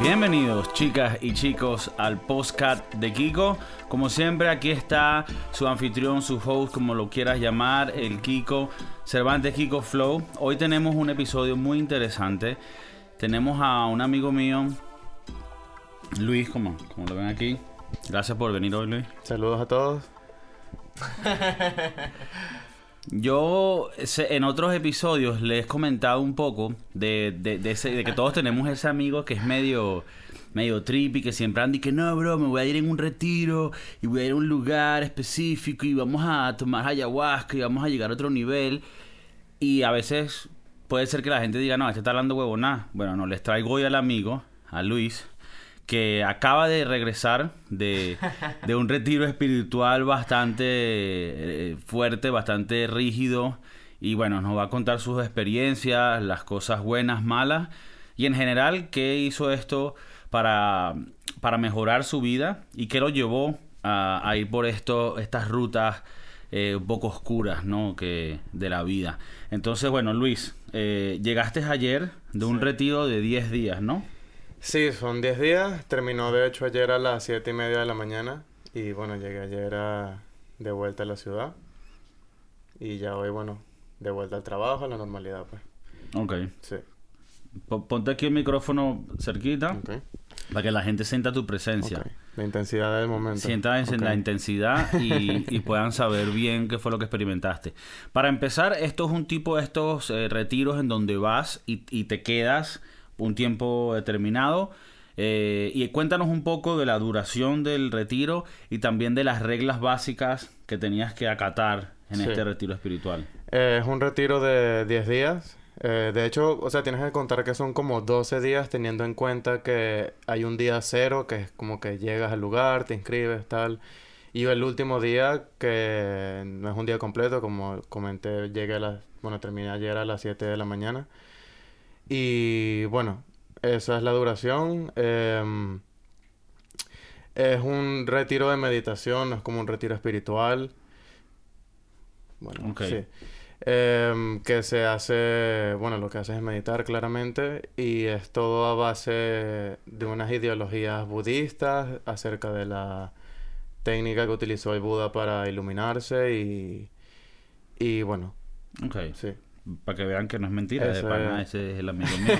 Bienvenidos chicas y chicos al postcat de Kiko. Como siempre aquí está su anfitrión, su host, como lo quieras llamar, el Kiko, Cervantes Kiko Flow. Hoy tenemos un episodio muy interesante. Tenemos a un amigo mío, Luis, como, como lo ven aquí. Gracias por venir hoy, Luis. Saludos a todos. Yo en otros episodios les he comentado un poco de, de, de ese- de que todos tenemos ese amigo que es medio, medio trippy, que siempre anda y que no, bro, me voy a ir en un retiro y voy a ir a un lugar específico y vamos a tomar ayahuasca y vamos a llegar a otro nivel. Y a veces puede ser que la gente diga, no, este está hablando huevonada. Bueno, no, les traigo hoy al amigo, a Luis, que acaba de regresar de, de un retiro espiritual bastante eh, fuerte, bastante rígido. Y bueno, nos va a contar sus experiencias, las cosas buenas, malas. Y en general, qué hizo esto para, para mejorar su vida y qué lo llevó a, a ir por esto, estas rutas eh, un poco oscuras, ¿no? Que de la vida. Entonces, bueno, Luis, eh, llegaste ayer de un retiro de 10 días, ¿no? Sí, son 10 días. Terminó de hecho ayer a las 7 y media de la mañana. Y bueno, llegué ayer a- de vuelta a la ciudad. Y ya hoy, bueno, de vuelta al trabajo, a la normalidad, pues. Ok. Sí. Po- Ponte aquí el micrófono cerquita Ok. para que la gente sienta tu presencia. La intensidad del momento. Sienta en la intensidad y, y puedan saber bien qué fue lo que experimentaste. Para empezar, esto es un tipo de estos eh, retiros en donde vas y, y te quedas un tiempo determinado. Eh, y cuéntanos un poco de la duración del retiro y también de las reglas básicas que tenías que acatar en Sí. este retiro espiritual. Eh, es un retiro de 10 días. Eh, de hecho, o sea, tienes que contar que son como 12 días teniendo en cuenta que hay un día cero, que es como que llegas al lugar, te inscribes, tal. Y el último día, que no es un día completo, como comenté, llegué a las... Bueno, terminé ayer a las 7 de la mañana. Y bueno, esa es la duración. Em, es un retiro de meditación, no es como un retiro espiritual. Bueno, sí. Em, que se hace, bueno, lo que hace es meditar claramente y es todo a base de unas ideologías budistas acerca de la técnica que utilizó el Buda para iluminarse y, y bueno, Ok. sí. Para que vean que no es mentira, de Eso pana, es. ese es el amigo mío.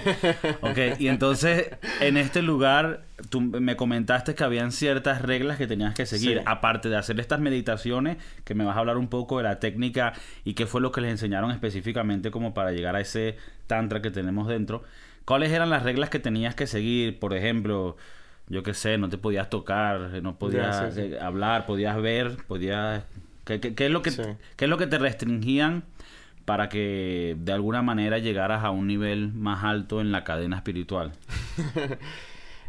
Ok, y entonces en este lugar tú me comentaste que habían ciertas reglas que tenías que seguir, Sí. aparte de hacer estas meditaciones, que me vas a hablar un poco de la técnica y qué fue lo que les enseñaron específicamente como para llegar a ese tantra que tenemos dentro. ¿Cuáles eran las reglas que tenías que seguir? Por ejemplo, yo qué sé, no te podías tocar, no podías Ya, sí, sí. eh, hablar, podías ver, podías... ¿Qué, qué- qué es lo que. ¿Qué es lo que te restringían para que de alguna manera llegaras a un nivel más alto en la cadena espiritual?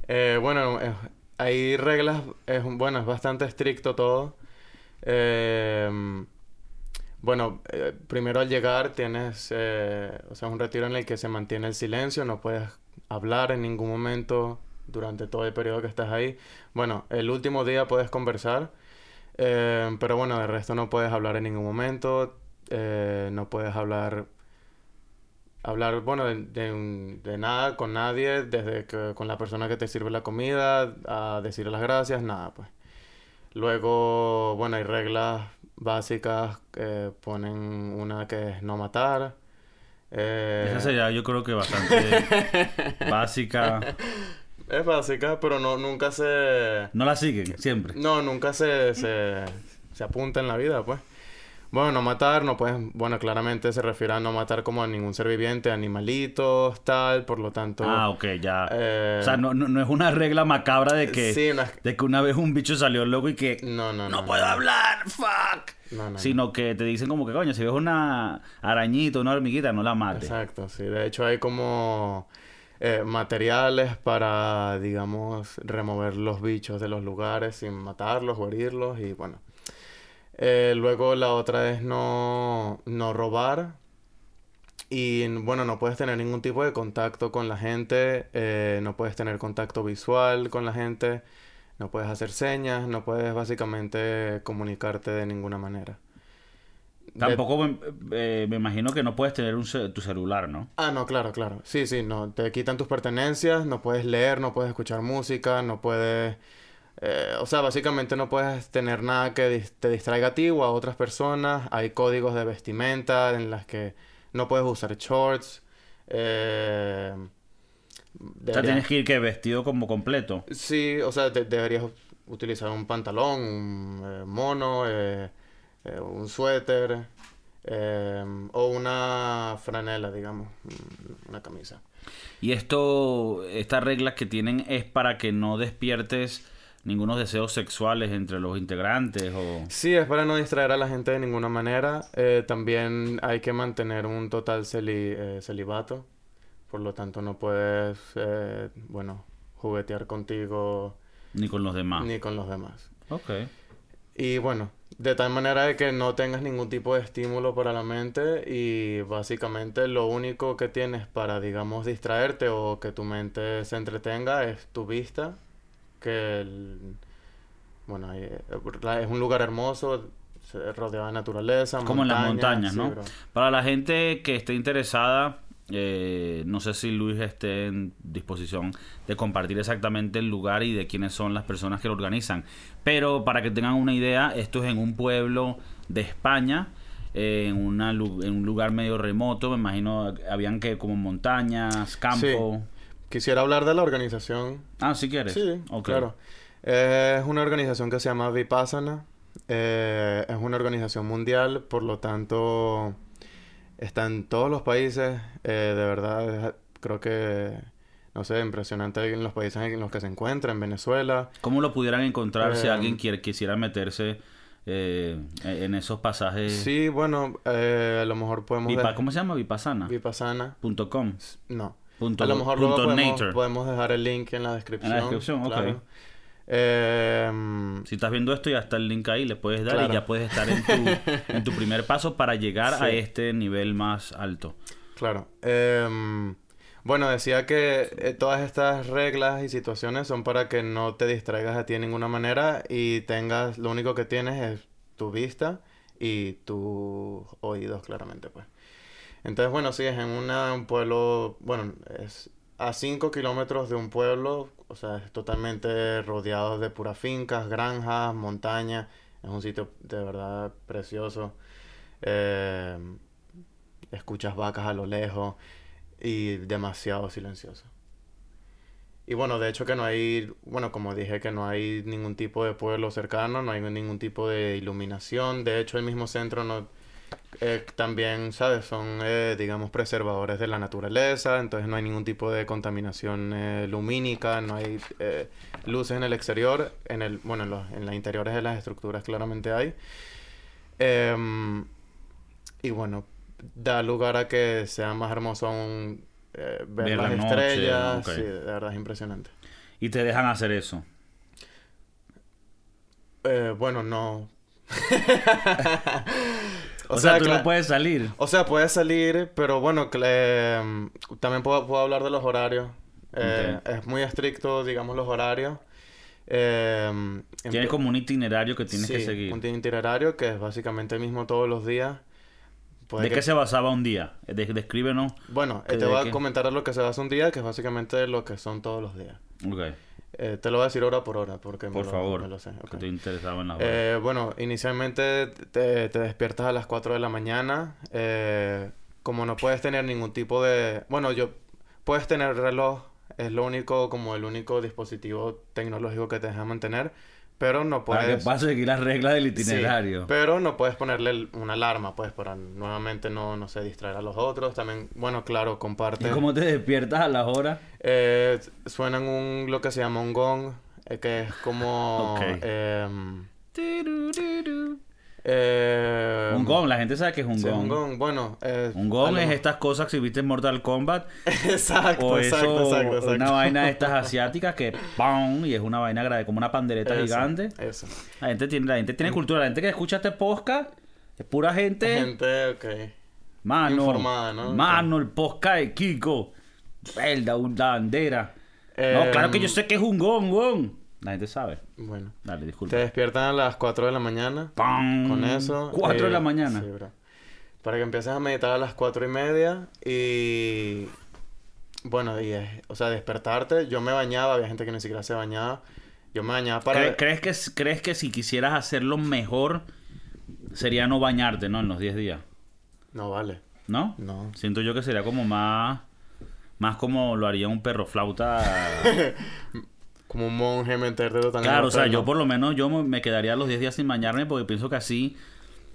Eh, bueno, eh, hay reglas, es, bueno, es bastante estricto todo. Eh, bueno, primero al llegar tienes, o sea, un retiro en el que se mantiene el silencio, no puedes hablar en ningún momento durante todo el periodo que estás ahí. Bueno, el último día puedes conversar, pero bueno, de resto no puedes hablar en ningún momento, eh, no puedes hablar hablar, bueno, de, de nada con nadie, desde que con la persona que te sirve la comida, a decirle las gracias, nada, pues. Luego, bueno, hay reglas básicas que ponen una que es no matar. eh, Esa sería yo creo que bastante básica. Es básica, pero no, nunca se... No la siguen, siempre. No, nunca se, se, se apunta en la vida, pues. Bueno, no matar, no puedes... Bueno, claramente se refiere a no matar como a ningún ser viviente, animalitos, tal, por lo tanto... Ah, ok, ya. eh, o sea, no, no, no es una regla macabra de que, Sí, no es- de que una vez un bicho salió loco y que No, no, no no. puedo hablar, fuck. No, no, Sino que te dicen como que, coño, si ves una arañita, una hormiguita, no la mates. Exacto, sí. De hecho, hay como eh, materiales para, digamos, remover los bichos de los lugares sin matarlos o herirlos y bueno. Eh, luego la otra es no, no robar. Y bueno, no puedes tener ningún tipo de contacto con la gente, eh, no puedes tener contacto visual con la gente, no puedes hacer señas, no puedes básicamente comunicarte de ninguna manera. de- Tampoco me, eh, me imagino que no puedes tener un ce- tu celular, ¿no? Ah, no, claro, claro. Sí, sí, no. Te quitan tus pertenencias, no puedes leer, no puedes escuchar música, no puedes... eh, o sea, básicamente no puedes tener nada que dis- te distraiga a ti o a otras personas. Hay códigos de vestimenta en las que no puedes usar shorts. Eh, O sea, deberías- tienes que ir que vestido como completo. Sí, o sea, de- deberías utilizar un pantalón, un eh, mono, eh, eh, un suéter o una franela, digamos, mm, una camisa. Y esto, estas reglas que tienen es para que no despiertes ningunos deseos sexuales entre los integrantes o... Sí, es para no distraer a la gente de ninguna manera. Eh, también hay que mantener un total celi- eh, celibato. Por lo tanto, no puedes, eh, bueno, juguetear contigo ni con los demás. ni con los demás. Ok. Y bueno, de tal manera de que no tengas ningún tipo de estímulo para la mente y básicamente lo único que tienes para, digamos, distraerte o que tu mente se entretenga es tu vista, que el- bueno, es un lugar hermoso, rodeado de naturaleza, Como en las montañas, sí, ¿no? Para la gente que esté interesada, eh, no sé si Luis esté en disposición de compartir exactamente el lugar y de quiénes son las personas que lo organizan. Pero para que tengan una idea, esto es en un pueblo de España, eh, en, una, en un lugar medio remoto, me imagino, habían que como montañas, campo. Quisiera hablar de la organización Ah, si quieres. Sí, claro. Eh, es una organización que se llama Vipassana. Eh, es una organización mundial, por lo tanto, está en todos los países. Eh, de verdad, creo que, no sé, impresionante en los países en los que se encuentra, en Venezuela. ¿Cómo lo pudieran encontrar si Eh, alguien quiere, quisiera meterse eh, en esos pasajes? Sí, bueno, eh, a lo mejor podemos... Vipa- ¿Cómo se llama? Vipassana. Vipassana. Punto com. No. Punto- a lo mejor luego podemos, podemos dejar el link en la descripción. descripción, ok. Eh, Si estás viendo esto, ya está el link ahí, le puedes dar Claro. y ya puedes estar en tu, en tu primer paso para llegar a este nivel más alto. Claro. Em, bueno, decía que eh, todas estas reglas y situaciones son para que no te distraigas a ti de ninguna manera y tengas, lo único que tienes es tu vista y tus oídos, claramente, pues. Entonces, bueno, sí, es en una- un pueblo, bueno, es a 5 kilómetros de un pueblo, o sea, es totalmente rodeado de puras fincas, granjas, montañas, es un sitio de verdad precioso. Em, escuchas vacas a lo lejos y demasiado silencioso. Y bueno, de hecho que no hay, bueno, como dije que no hay ningún tipo de pueblo cercano, no hay ningún tipo de iluminación, de hecho el mismo centro no, eh, también, ¿sabes? Son, eh, digamos, preservadores de la naturaleza, entonces no hay ningún tipo de contaminación eh, lumínica, no hay luces en el exterior, en el, bueno, en los, en las interiores de las estructuras claramente hay. Em, y bueno, da lugar a que sea más hermoso aún ver, Ver las la noche, estrellas. Sí, de verdad es impresionante. Y te dejan hacer eso. Bueno, no. O, sea, tú cla- no puedes salir. O sea, puedes salir, pero bueno, que em, también puedo, puedo hablar de los horarios. Eh, Es muy estricto, digamos, los horarios. Em, Tienes como un itinerario que tienes que Sí, seguir. un itinerario que es básicamente el mismo todos los días. Puede ¿De que- qué se basaba un día? De- descríbenos. Bueno, eh, que te voy a comentar lo que se basa un día, que es básicamente lo que son todos los días. Ok, Eh, te lo voy a decir hora por hora, porque me por lo- me lo sé. Que interesado en la hora. Eh, bueno, inicialmente te, te despiertas a las 4 de la mañana. eh, como no puedes tener ningún tipo de... Bueno, yo... Puedes tener reloj. Es lo único, como el único dispositivo tecnológico que te deja mantener. Pero no Para que puedes... puedas seguir las reglas del Sí, itinerario. pero no puedes ponerle una alarma, pues, para nuevamente no, no sé, distraer a los otros. También, bueno, claro, comparte... ¿Y cómo te despiertas a las horas? Eh, suenan un, lo que se llama un gong, eh, que es como... Ok. em, eh, Un gong, la gente sabe que es un sí, gong. un gong. Bueno, eh, Un gong es estas cosas que viste en Mortal Kombat. exacto, o exacto, eso, exacto, exacto. una vaina de estas asiáticas que ¡pam! y es una vaina grande, como una pandereta Eso, gigante. Eso. La gente tiene, la gente tiene cultura, la gente que escucha este podcast es pura gente, Gente, ok. mano, informada, ¿no? mano, el podcast de Kiko, Belda, una bandera. no, Em, claro que yo sé que es un gong, gong. La gente sabe. Bueno. Dale, Te disculpa. despiertan a las 4 de la mañana. ¡Pam! Con eso. 4 de eh, la mañana. Sí, bro. Para que empieces a meditar a las cuatro y media y... Bueno, y es- o sea, despertarte. Yo me bañaba, había gente que ni siquiera se bañaba. Yo me bañaba para... ¿Cre- ¿Crees que, ¿Crees que si quisieras hacerlo mejor sería no bañarte, ¿no? En los 10 días. No vale. ¿No? No. Siento yo que sería como más... Más como lo haría un perro flauta. Como un monje meterte totalmente. claro, o sea, yo por lo menos yo me quedaría los 10 días sin bañarme porque pienso que así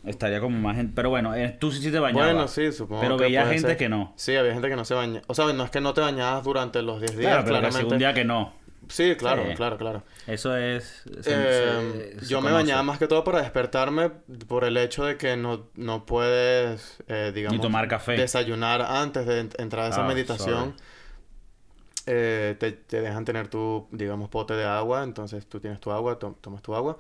estaría como más... en- Pero bueno, eh, tú sí sí te bañabas. Bueno, sí, supongo Pero que veía gente ser. que no. Sí, había gente que no se bañaba. O sea, no es que no te bañabas durante los 10 días, Claro, pero que claramente. si un día que no. Sí, claro, Sí. claro, claro. Eso es... se- Eh, se- se yo me bañaba más que todo para despertarme por el hecho de que no, no puedes, eh, digamos, tomar café. desayunar antes de ent- entrar a esa Ah, meditación. Eh, te, te dejan tener tu, digamos, pote de agua, entonces tú tienes tu agua, to- tomas tu agua.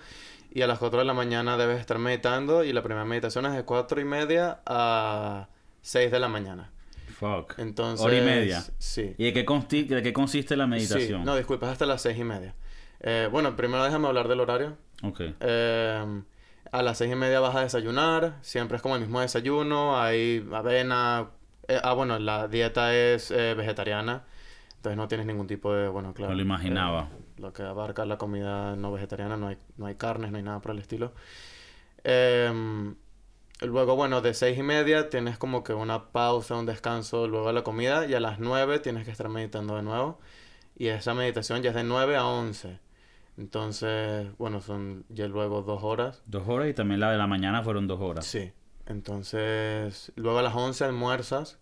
Y a las 4 de la mañana debes estar meditando y la primera meditación es de 4 y media a 6 de la mañana. Fuck. Entonces... Hora y media. Sí. ¿Y de qué, consti- de qué consiste la meditación? Sí, no, disculpa, es hasta las 6 y media. Eh, bueno, primero déjame hablar del horario. Ok. Eh, a las seis y media vas a desayunar. Siempre es como el mismo desayuno. Hay avena. eh, ah, bueno, la dieta es eh, vegetariana. Entonces no tienes ningún tipo de, bueno, claro. No lo imaginaba. eh, lo que abarca la comida no vegetariana, no hay, no hay carnes, no hay nada por el estilo. Em, luego, bueno, de seis y media tienes como que una pausa, un descanso luego de la comida. Y a las nueve tienes que estar meditando de nuevo. Y esa meditación ya es de 9 a 11. Entonces, bueno, son ya luego dos horas. Dos horas y también la de la mañana fueron dos horas. Sí. Entonces, luego a las 11 almuerzas.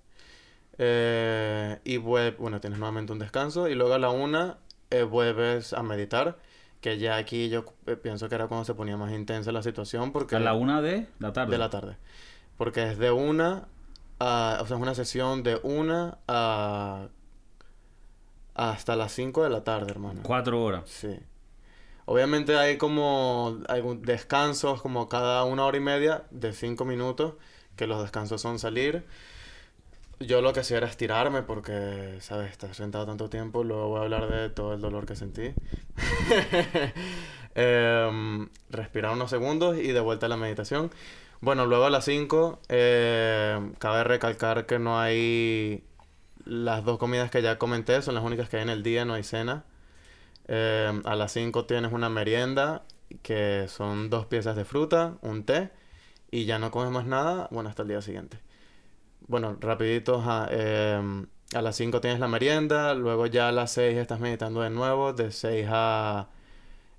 Eh, y vuel- bueno, tienes nuevamente un descanso. Y luego a la 1 eh, vuelves a meditar. Que ya aquí yo eh, pienso que era cuando se ponía más intensa la situación. Porque A la una de la tarde. de la tarde. Porque es de una a... O sea, es una sesión de una a... Hasta las 5 de la tarde, hermano. Cuatro horas. Sí. Obviamente hay como algún descansos como cada una hora y media de cinco minutos, que los descansos son salir. Yo lo que hacía era estirarme porque, ¿sabes? Estar sentado tanto tiempo, luego voy a hablar de todo el dolor que sentí. Em, respirar unos segundos y de vuelta a la meditación. Bueno, luego a las 5, cabe recalcar que no hay... Las dos comidas que ya comenté son las únicas que hay en el día, no hay cena. Eh, a las 5 tienes una merienda, que son dos piezas de fruta, un té, y ya no comes más nada, bueno, hasta el día siguiente. Bueno, rapidito, ajá, eh, a las 5 tienes la merienda, luego ya a las 6 estás meditando de nuevo, de 6 a,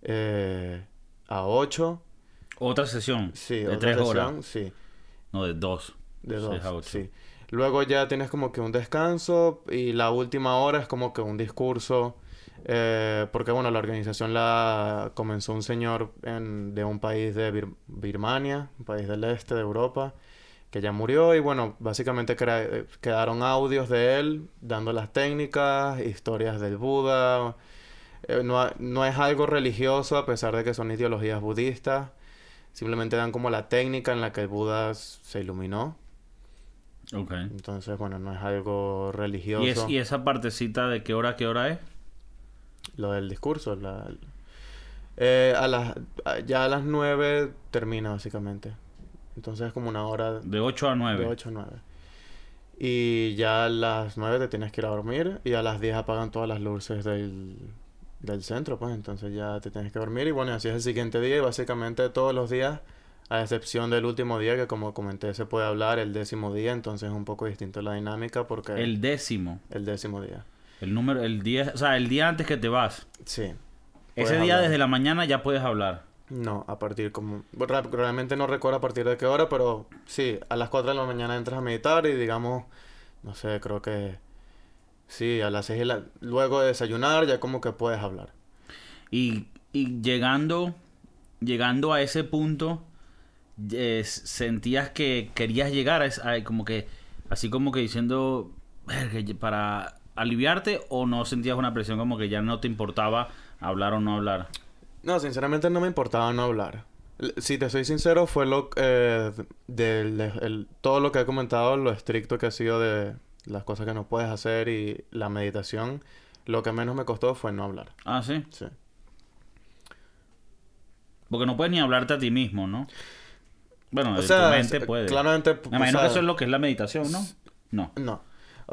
eh, a 8. Otra sesión. Sí, de otra tres horas. sesión, sí. No, de dos. De Seis dos, a ocho. sí. Luego ya tienes como que un descanso y la última hora es como que un discurso. eh, porque bueno, la organización la comenzó un señor en- de un país de Bir- Birmania, un país del este de Europa, que ya murió y bueno, básicamente eh, quedaron audios de él dando las técnicas, historias del Buda. Eh, no, no es algo religioso a pesar de que son ideologías budistas. Simplemente dan como la técnica en la que el Buda se iluminó. Ok. Entonces, bueno, no es algo religioso. ¿Y, es, ¿Y esa partecita de qué hora qué hora es? Lo del discurso. La... Eh, a las... Ya a las 9 termina, básicamente. Entonces es como una hora De 8 a 9. de 8 a 9. Y ya a las 9 te tienes que ir a dormir. Y a las 10 apagan todas las luces del, del centro, pues. Entonces ya te tienes que dormir. Y bueno, así es el siguiente día. Y básicamente todos los días, a excepción del último día, que como comenté se puede hablar, el décimo día. Entonces es un poco distinto la dinámica porque... El décimo. el décimo día. El número, el día, o sea, el día antes que te vas. Sí. Ese día hablar. desde la mañana ya puedes hablar. No, a partir como... Realmente no recuerdo a partir de qué hora, pero sí, a las 4 de la mañana entras a meditar y digamos, no sé, creo que... Sí, a las 6 de la... Luego de desayunar ya como que puedes hablar. Y, y llegando, llegando a ese punto, sentías que querías llegar a, a- como que, así como que diciendo, "Verga, para aliviarte o no sentías una presión como que ya no te importaba hablar o no hablar. No, sinceramente no me importaba no hablar. Si te soy sincero, fue lo eh, del el- todo lo que he comentado, lo estricto que ha sido de las cosas que no puedes hacer y la meditación. Lo que menos me costó fue no hablar. Ah, sí. Sí. Porque no puedes ni hablarte a ti mismo, ¿no? Bueno, O sea, tu mente s- puede. claramente, Me imagino o que eso es lo que es la meditación, ¿no? No. No.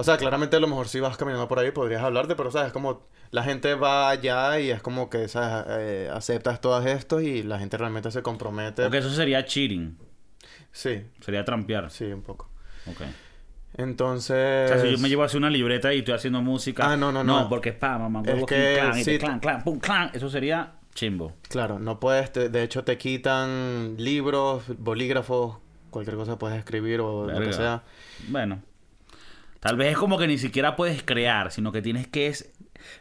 O sea, claramente a lo mejor si vas caminando por ahí podrías hablarte, pero sabes, como la gente va allá y es como que, sabes, Eh, aceptas todo esto y la gente realmente se compromete. Porque eso sería cheating. Sí, Sería trampear. sí, un poco. Ok. Entonces... O sea, si yo me llevo a hacer una libreta y estoy haciendo música. Ah, no, no, no. porque es pa, mamá, Es que clan, sí, te clan, clan, pum, clan. Eso sería chimbo. Claro, no puedes, te- de hecho te quitan libros, bolígrafos, cualquier cosa puedes escribir o lo Verga. que sea. Bueno. Tal vez es como que ni siquiera puedes crear, sino que tienes que es...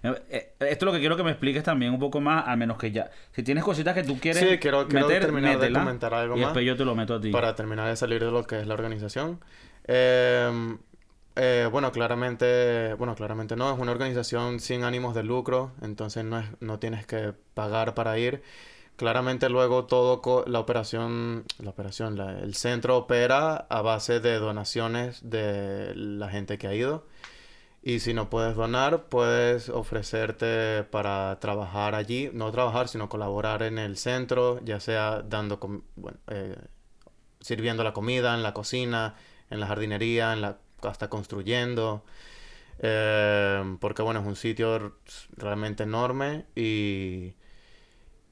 eh, eh, Esto es lo que quiero que me expliques también un poco más, al menos que ya... Si tienes cositas que tú quieres Sí, quiero- quiero meter, terminar de comentar algo y más después yo te lo meto a ti. para terminar de salir de lo que es la organización. Eh, eh, bueno, claramente, bueno, claramente no, es una organización sin ánimos de lucro, entonces no, es, no tienes que pagar para ir. Claramente luego todo la operación, la operación, el centro opera a base de donaciones de la gente que ha ido. Y si no puedes donar, puedes ofrecerte para trabajar allí, no trabajar, sino colaborar en el centro, ya sea dando, eh, sirviendo la comida en la cocina, en la jardinería, en la, hasta construyendo. Eh, porque bueno, es un sitio realmente enorme y,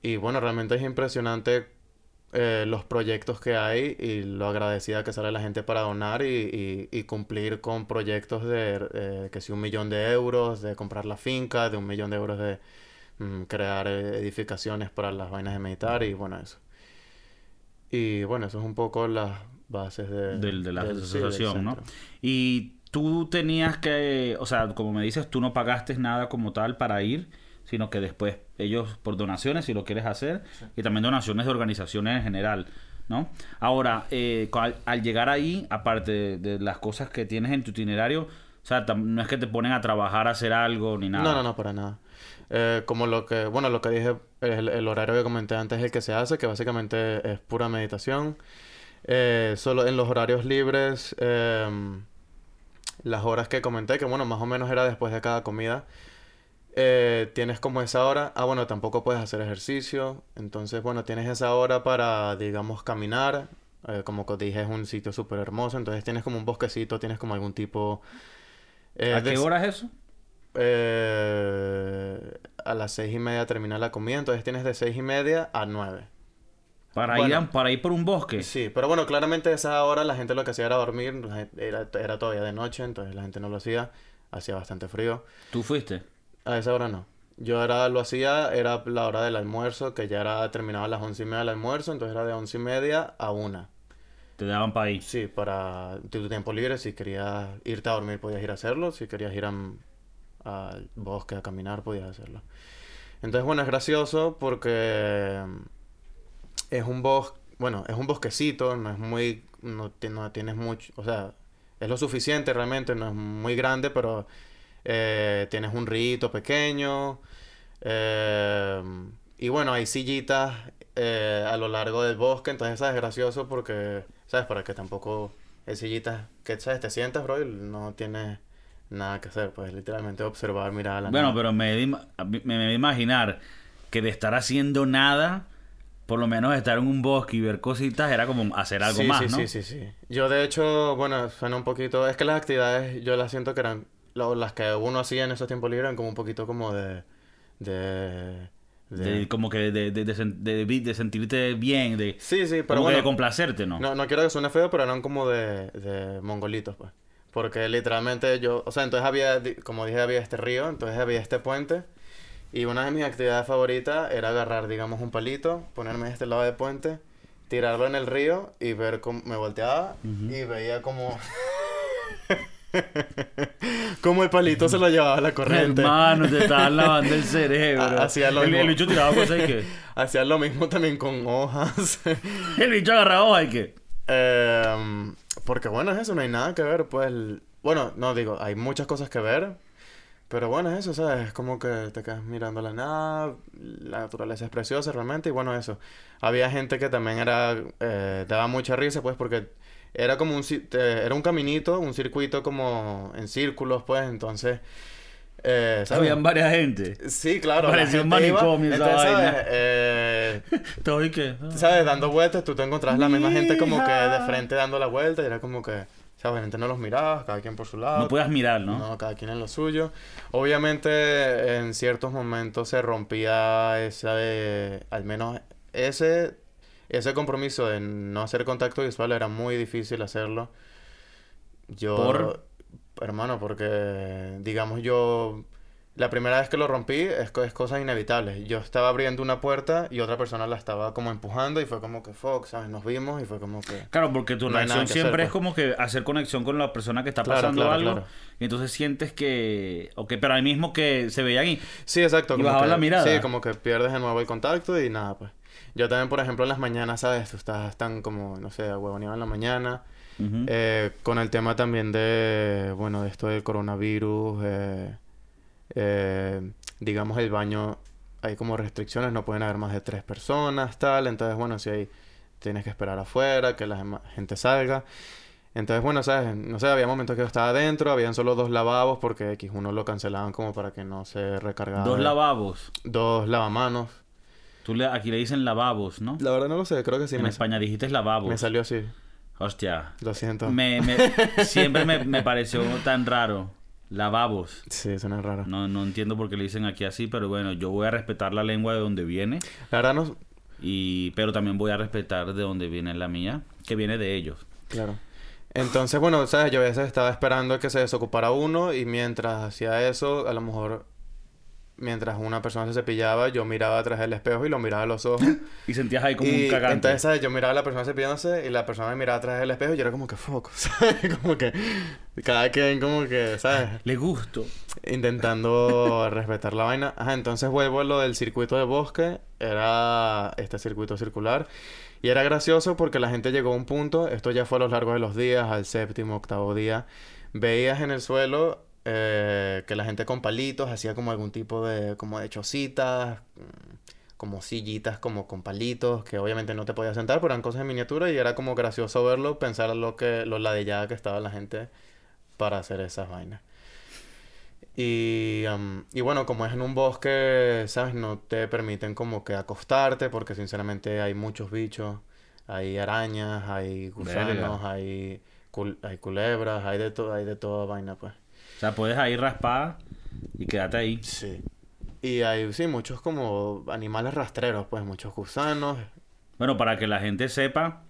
y bueno, realmente es impresionante eh, los proyectos que hay y lo agradecida que sale la gente para donar y, y- y cumplir con proyectos de eh, que si un millón de euros, de comprar la finca, de un millón de euros de mm, crear eh, edificaciones para las vainas de meditar y bueno, eso. Y bueno, eso es un poco las bases de, del, de la del- sí, del asociación, ¿no? Y tú tenías que, o sea, como me dices, tú no pagaste nada como tal para ir, sino que después ellos por donaciones, si lo quieres hacer, y también donaciones de organizaciones en general, ¿no? Ahora, eh, al, al llegar ahí, aparte de, de las cosas que tienes en tu itinerario, o sea, no es que te ponen a trabajar a hacer algo ni nada. No, no, no, para nada. Eh, como lo que, bueno, lo que dije, el, el horario que comenté antes es el que se hace, que básicamente es pura meditación. Eh, solo en los horarios libres, em, las horas que comenté, que bueno, más o menos era después de cada comida, eh, tienes como esa hora. Ah, bueno, tampoco puedes hacer ejercicio. Entonces, bueno, tienes esa hora para, digamos, caminar. Eh, como que dije, es un sitio súper hermoso. Entonces tienes como un bosquecito, tienes como algún tipo... eh, ¿A qué hora es eso? eh, a las seis y media termina la comida, entonces tienes de seis y media a nueve. Para, Bueno. ir, a- para ir por un bosque. Sí, pero bueno, claramente a esa hora la gente lo que hacía era dormir, era, era todavía de noche, entonces la gente no lo hacía, hacía bastante frío. ¿Tú fuiste? A esa hora no. Yo era, lo hacía, era la hora del almuerzo, que ya era terminaba a las once y media el almuerzo, entonces era de once y media a una. Te daban para ir. Sí, para tu tiempo libre, si querías irte a dormir podías ir a hacerlo, si querías ir a- al bosque a caminar podías hacerlo. Entonces, bueno, es gracioso porque es un bosque, bueno, es un bosquecito, no es muy, no, no tienes mucho, o sea, es lo suficiente realmente, no es muy grande, pero eh, tienes un rito pequeño. eh, y bueno, hay sillitas eh, a lo largo del bosque, entonces ¿sabes? es gracioso porque, ¿sabes? Para que tampoco hay sillitas que, ¿sabes? Te sientas, bro, y no tienes nada que hacer, pues literalmente observar, mirar a la Bueno, nada. pero me, me, me imaginar que de estar haciendo nada, por lo menos estar en un bosque y ver cositas, era como hacer algo sí, más, sí, ¿no? Sí, sí, sí. Yo, de hecho, bueno, suena un poquito... Es que las actividades, yo las siento que eran... lo- las que uno hacía en esos tiempos libres eran como un poquito como de... De... de- De, como que de, de, de, sen- de- de sentirte bien, de, Sí, sí, pero bueno... de complacerte, ¿no? No, no quiero que suene feo, pero eran como de, de mongolitos, pues. Porque literalmente yo, o sea, entonces había, como dije, había este río, entonces había este puente. Y una de mis actividades favoritas era agarrar, digamos, un palito, ponerme a este lado del puente, tirarlo en el río y ver cómo me volteaba y veía como... como el palito se lo llevaba la corriente. Hermano, te estaban lavando el cerebro. Ha- hacía lo el, mismo. el bicho tiraba cosas y que... Hacía lo mismo también con hojas. El bicho agarraba hojas y que... Em, porque bueno, es eso, no hay nada que ver, pues... Bueno, no digo, hay muchas cosas que ver, pero bueno, es eso, ¿sabes? Es como que te quedas mirando la nada, la naturaleza es preciosa realmente, y bueno, eso. Había gente que también era, eh, daba mucha risa, pues, porque era como un, era un caminito, un circuito como en círculos, pues, entonces... Eh. Habían varias gente. Sí, claro. la Parecía un manicomio esa vaina. Eh, Todo y qué. ¿Sabes? Dando vueltas, tú te encontrabas la misma gente como que de frente dando la vuelta y era como que, ¿sabes? Gente no los mirabas, cada quien por su lado. No puedas mirar, ¿no? No, cada quien en lo suyo. Obviamente, en ciertos momentos se rompía ese, al menos ese, ese compromiso de no hacer contacto visual era muy difícil hacerlo. Yo, ¿Por? hermano, porque, digamos, yo, la primera vez que lo rompí es, es cosas inevitables. Yo estaba abriendo una puerta y otra persona la estaba como empujando y fue como que, fuck, ¿sabes? Nos vimos y fue como que... Claro, porque tu No reacción siempre hacer, es pues. como que hacer conexión con la persona que está Claro, pasando claro, algo. claro. Y entonces sientes que. Ok, pero ahí mismo que se veían y. Sí, exacto. Y como bajaba que- la mirada. Sí, como que pierdes de nuevo el contacto y nada, pues. Yo también, por ejemplo, en las mañanas, ¿sabes? Tú estás tan como, no sé, huevoneado en la mañana. Eh, con el tema también de, bueno, de esto del coronavirus. eh, eh, digamos, el baño, hay como restricciones, no pueden haber más de tres personas, tal. Entonces, bueno, si hay, tienes que esperar afuera, que la gente salga. Entonces, bueno, ¿sabes? No sé, había momentos que yo estaba adentro, habían solo dos lavabos porque X1 lo cancelaban como para que no se recargara. Dos lavabos. Dos lavamanos. Tú le, aquí le dicen lavabos, ¿no? La verdad no lo sé, creo que sí en me, España dijiste lavabos. me salió así. Hostia. Lo siento. Me, me- siempre me, me pareció tan raro. Lavabos. Sí, suena raro. No, no entiendo por qué le dicen aquí así, pero bueno, yo voy a respetar la lengua de donde viene. La verdad no... Y, pero también voy a respetar de donde viene la mía, que viene de ellos. Claro. Entonces, bueno, ¿sabes? Yo a veces estaba esperando que se desocupara uno y mientras hacía eso, a lo mejor... Mientras una persona se cepillaba, yo miraba atrás del espejo y lo miraba a los ojos. Y sentías ahí como y un cagante. entonces, ¿sabes? Yo miraba a la persona cepillándose y la persona me miraba atrás del espejo y yo era como que foco, ¿sabes? Como que cada quien como que, ¿sabes? Le gusto. Intentando respetar la vaina. Ajá, entonces vuelvo a lo del circuito de bosque. Era este circuito circular. Y era gracioso porque la gente llegó a un punto, esto ya fue a lo largo de los días, al séptimo, octavo día. Veías en el suelo eh, que la gente con palitos hacía como algún tipo de, como de chocitas, mm, como sillitas como con palitos, que obviamente no te podías sentar, pero eran cosas en miniatura y era como gracioso verlo, pensar lo que, lo ladillada que estaba la gente para hacer esas vainas. Y, am, y bueno, como es en un bosque, ¿sabes? No te permiten como que acostarte porque sinceramente hay muchos bichos. Hay arañas, hay gusanos, hay, cul- hay culebras, hay de todo, hay de toda vaina, pues. O sea, puedes ahí raspar y quedarte ahí. Sí. Y hay, sí, muchos como animales rastreros, pues, muchos gusanos. Bueno, para que la gente sepa,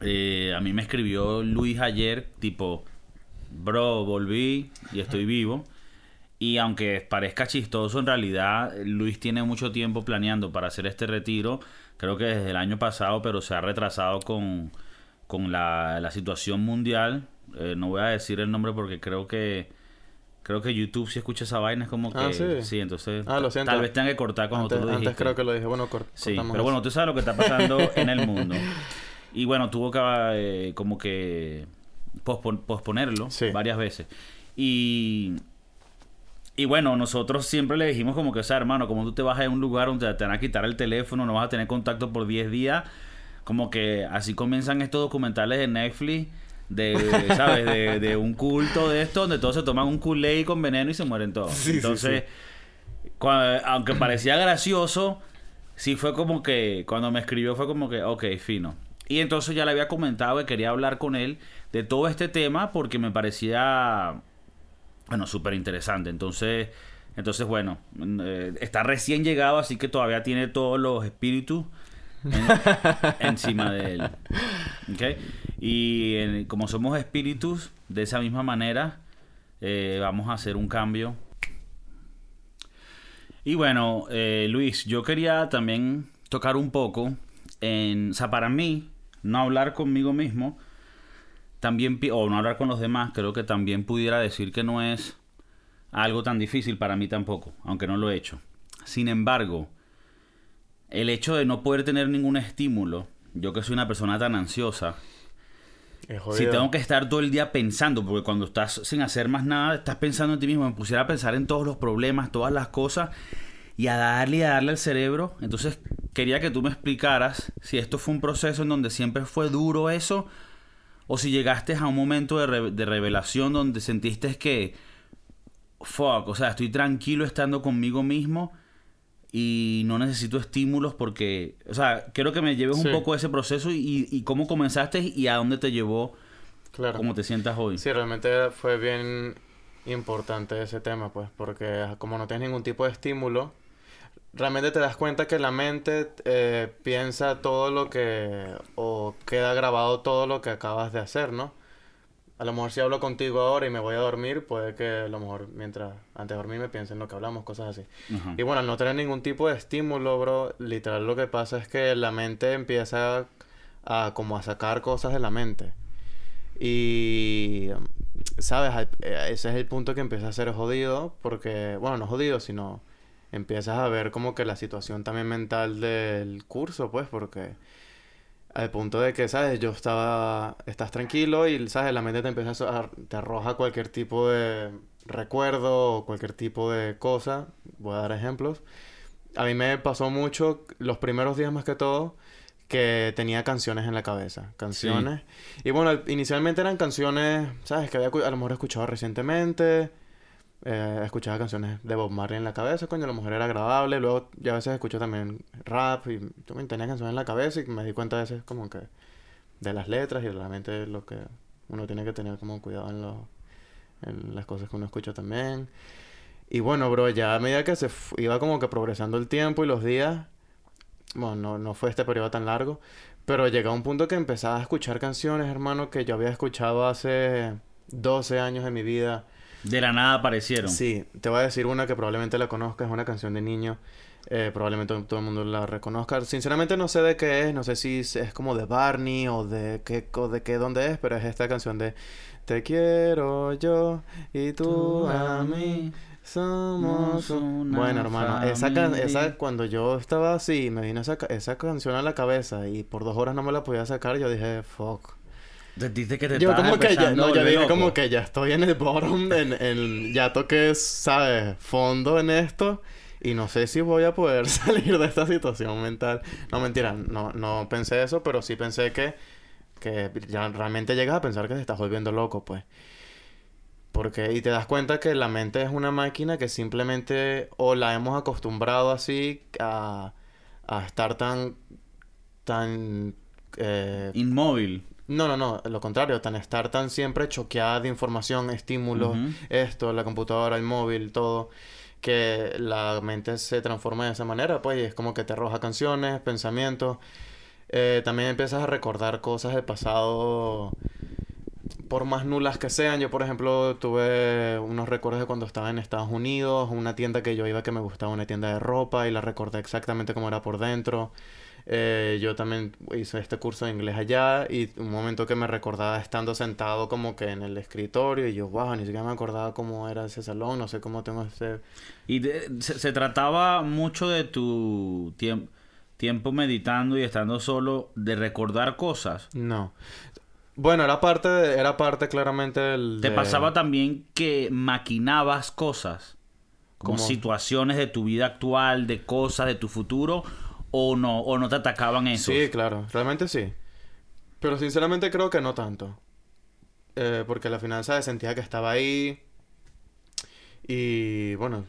eh, a mí me escribió Luis ayer, tipo, bro, volví y estoy vivo. Y aunque parezca chistoso, en realidad Luis tiene mucho tiempo planeando para hacer este retiro. Creo que desde el año pasado, pero se ha retrasado con, con la, la situación mundial. Eh, no voy a decir el nombre porque creo que creo que YouTube si escucha esa vaina es como que Ah, sí. entonces Ah, lo siento. tal vez tenga que cortar cuando antes, tú lo antes dijiste. creo que lo dije, bueno, cor- Sí, cortamos pero bueno, tú sabes lo que está pasando en el mundo. Y bueno, tuvo que eh, como que pospon- posponerlo Sí. varias veces. Y, y bueno, nosotros siempre le dijimos como que, o sea, hermano, como tú te vas a un lugar donde te van a quitar el teléfono, no vas a tener contacto por 10 días, como que así comienzan estos documentales de Netflix. De, ¿sabes? De, de un culto de esto, donde todos se toman un culé con veneno y se mueren todos. Sí, sí, Entonces, cua- aunque parecía gracioso, sí fue como que cuando me escribió fue como que, ok, fino. Y entonces ya le había comentado que quería hablar con él de todo este tema porque me parecía, bueno, súper interesante. Entonces, entonces bueno, eh, está recién llegado, así que todavía tiene todos los espíritus en- encima de él. ¿Ok? Y en- como somos espíritus, de esa misma manera, eh, vamos a hacer un cambio. Y bueno, eh, Luis, yo quería también tocar un poco en, o sea, para mí, no hablar conmigo mismo, también, o no hablar con los demás, creo que también pudiera decir que no es algo tan difícil para mí tampoco, aunque no lo he hecho. Sin embargo, el hecho de no poder tener ningún estímulo, yo que soy una persona tan ansiosa, si tengo que estar todo el día pensando, porque cuando estás sin hacer más nada, estás pensando en ti mismo, me pusiera a pensar en todos los problemas, todas las cosas, y a darle y a darle al cerebro. Entonces, quería que tú me explicaras si esto fue un proceso en donde siempre fue duro eso, o si llegaste a un momento de, re- de revelación donde sentiste que fuck, o sea, estoy tranquilo estando conmigo mismo y no necesito estímulos porque, o sea, quiero que me lleves un poco ese proceso y, y cómo comenzaste y a dónde te llevó, Claro. cómo te sientas hoy. Sí, realmente fue bien importante ese tema, pues, porque como no tienes ningún tipo de estímulo, realmente te das cuenta que la mente eh, piensa todo lo que, o queda grabado todo lo que acabas de hacer, ¿no? A lo mejor si hablo contigo ahora y me voy a dormir, puede que a lo mejor mientras, antes de dormir me piense en lo que hablamos, cosas así. Y bueno, al no tener ningún tipo de estímulo, bro, literal lo que pasa es que la mente empieza a como a sacar cosas de la mente. Y, ¿sabes? Eh, Ese es el punto que empieza a ser jodido, porque, bueno, no jodido, sino empiezas a ver como que la situación también mental del curso, pues, porque al punto de que, ¿sabes? Yo estaba, estás tranquilo y, ¿sabes? La mente te empieza a, te arroja cualquier tipo de recuerdo o cualquier tipo de cosa. Voy a dar ejemplos. A mí me pasó mucho los primeros días más que todo que tenía canciones en la cabeza, canciones. Y bueno, al- inicialmente eran canciones, ¿sabes? Que había a lo mejor escuchado recientemente. Eh, escuchaba canciones de Bob Marley en la cabeza, coño, a lo mejor era agradable. Luego ya a veces escucho también rap y también tenía canciones en la cabeza y me di cuenta a veces como que de las letras y realmente lo que uno tiene que tener como cuidado en, lo- en las cosas que uno escucha también. Y bueno, bro, ya a medida que se iba como que progresando el tiempo y los días, bueno, no, no fue este periodo tan largo, pero llegó a un punto que empezaba a escuchar canciones, hermano, que yo había escuchado hace 12 años de mi vida. De la nada aparecieron. Sí, te voy a decir una que probablemente la conozcas, es una canción de niño. eh, probablemente todo, el mundo la reconozca. Sinceramente no sé de qué es, no sé si es como de Barney o de qué, o de qué dónde es, pero es esta canción de Te quiero yo y tú Tú a mí. Somos un- Bueno, hermano, esa, can- esa cuando yo estaba así, me vino esa, ca- esa canción a la cabeza y por dos horas no me la podía sacar, yo dije, fuck. Sentiste que te Yo como que ya, no, yo dije como que ya estoy en el bottom, en, en- ya toqué, ¿sabes? Fondo en esto y no sé si voy a poder salir de esta situación mental. No, mentira, no, no pensé eso, pero sí pensé que, que ya realmente llegas a pensar que te estás volviendo loco, pues. Porque, y te das cuenta que la mente es una máquina que simplemente o la hemos acostumbrado así a, a estar tan, tan, eh, Inmóvil. No, no, no, lo contrario, tan estar tan siempre choqueada de información, estímulos, esto, la computadora, el móvil, todo, que la mente se transforma de esa manera, pues, y es como que te arroja canciones, pensamientos, eh, también empiezas a recordar cosas del pasado, por más nulas que sean. Yo, por ejemplo, tuve unos recuerdos de cuando estaba en Estados Unidos, una tienda que yo iba que me gustaba, una tienda de ropa, y la recordé exactamente cómo era por dentro. Eh, yo también hice este curso de inglés allá y un momento que me recordaba estando sentado como que en el escritorio y yo, wow, ni siquiera me acordaba cómo era ese salón, no sé cómo tengo ese... Y de- se, se trataba mucho de tu tiemp- tiempo meditando y estando solo, de recordar cosas. No. Bueno, era parte, de- era parte claramente del... ¿Te pasaba también que maquinabas cosas? Como ¿Cómo? situaciones de tu vida actual, de cosas de tu futuro, o no, o no te atacaban eso. Sí, claro, realmente sí. Pero sinceramente creo que no tanto. Eh, porque la final, ¿sabes? Sentía que estaba ahí. Y bueno,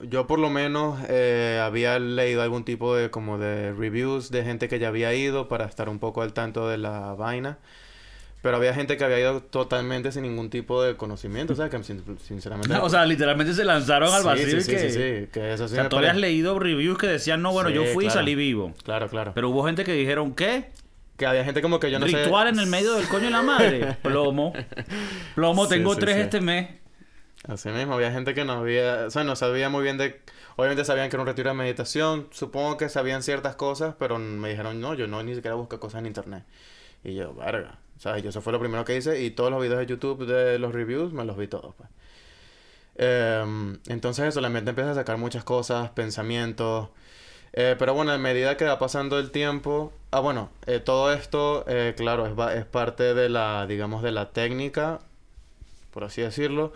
yo por lo menos eh, había leído algún tipo de como de reviews de gente que ya había ido para estar un poco al tanto de la vaina. Pero había gente que había ido totalmente sin ningún tipo de conocimiento, ¿sabes? Que sin- sinceramente... o sea, literalmente se lanzaron al Sí, vacío sí, y que... sí, sí, que eso sí o sea, tú habías leído reviews que decían, no, bueno, yo fui y salí vivo. Claro, claro. Pero hubo gente que dijeron, ¿qué? Que había gente como que yo no sé... Ritual en el medio del coño de la madre. Plomo. Plomo, tengo tres este mes. Así mismo, había gente que no había, o sea, no sabía muy bien de, obviamente sabían que era un retiro de meditación, supongo que sabían ciertas cosas, pero me dijeron, no, yo no ni siquiera busco cosas en internet. Y yo, verga, ¿sabes? Yo eso fue lo primero que hice y todos los videos de YouTube de los reviews me los vi todos, pues. Em, entonces eso, la mente empieza a sacar muchas cosas, pensamientos, eh, pero bueno, a medida que va pasando el tiempo, ah, bueno, eh, todo esto, eh, claro, es, es parte de la, digamos, de la técnica, por así decirlo,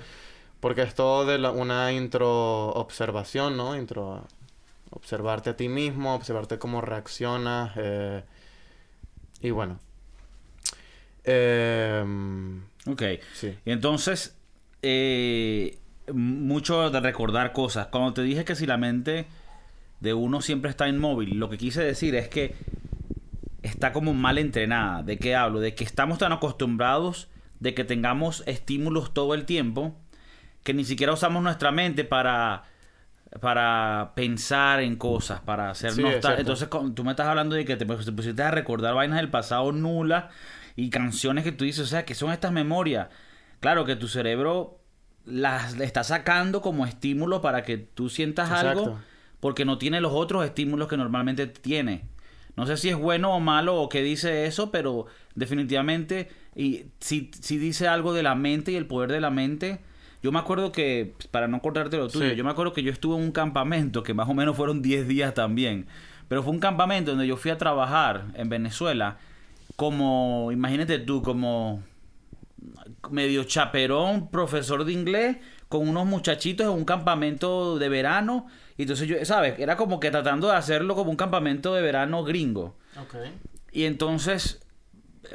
porque es todo de la- una intro observación, ¿no? Intro observarte a ti mismo, observarte cómo reaccionas, y bueno. Em, Ok. sí. Y entonces, eh, mucho de recordar cosas. Cuando te dije que si la mente de uno siempre está inmóvil, lo que quise decir es que está como mal entrenada. ¿De qué hablo? De que estamos tan acostumbrados de que tengamos estímulos todo el tiempo que ni siquiera usamos nuestra mente para para pensar en cosas, para hacer Sí. Entonces, tú me estás hablando de que te pusiste a recordar vainas del pasado nulas y canciones que tú dices, o sea, que son estas memorias. Claro que tu cerebro las está sacando como estímulo para que tú sientas algo porque no tiene los otros estímulos que normalmente tiene. No sé si es bueno o malo o qué dice eso, pero definitivamente y si, si dice algo de la mente y el poder de la mente. Yo me acuerdo que, para no cortarte lo tuyo, Sí. yo me acuerdo que yo estuve en un campamento que más o menos fueron 10 días también. Pero fue un campamento donde yo fui a trabajar en Venezuela como, imagínate tú, como medio chaperón, profesor de inglés, con unos muchachitos en un campamento de verano. Y entonces yo, ¿sabes? Era como que tratando de hacerlo como un campamento de verano gringo. Ok. Y entonces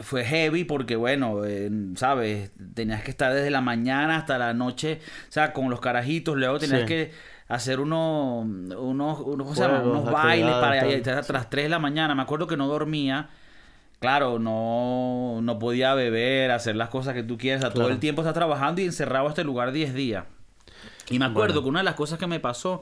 fue heavy porque, bueno, eh, ¿sabes? Tenías que estar desde la mañana hasta la noche, o sea, con los carajitos. Luego tenías Sí. que hacer unos, unos, unos, bailes para hasta las 3 de la mañana. Me acuerdo que no dormía. Claro, no, no podía beber, hacer las cosas que tú. O sea, todo el tiempo estás trabajando y encerrado en este lugar 10 días. Y me acuerdo Bueno. que una de las cosas que me pasó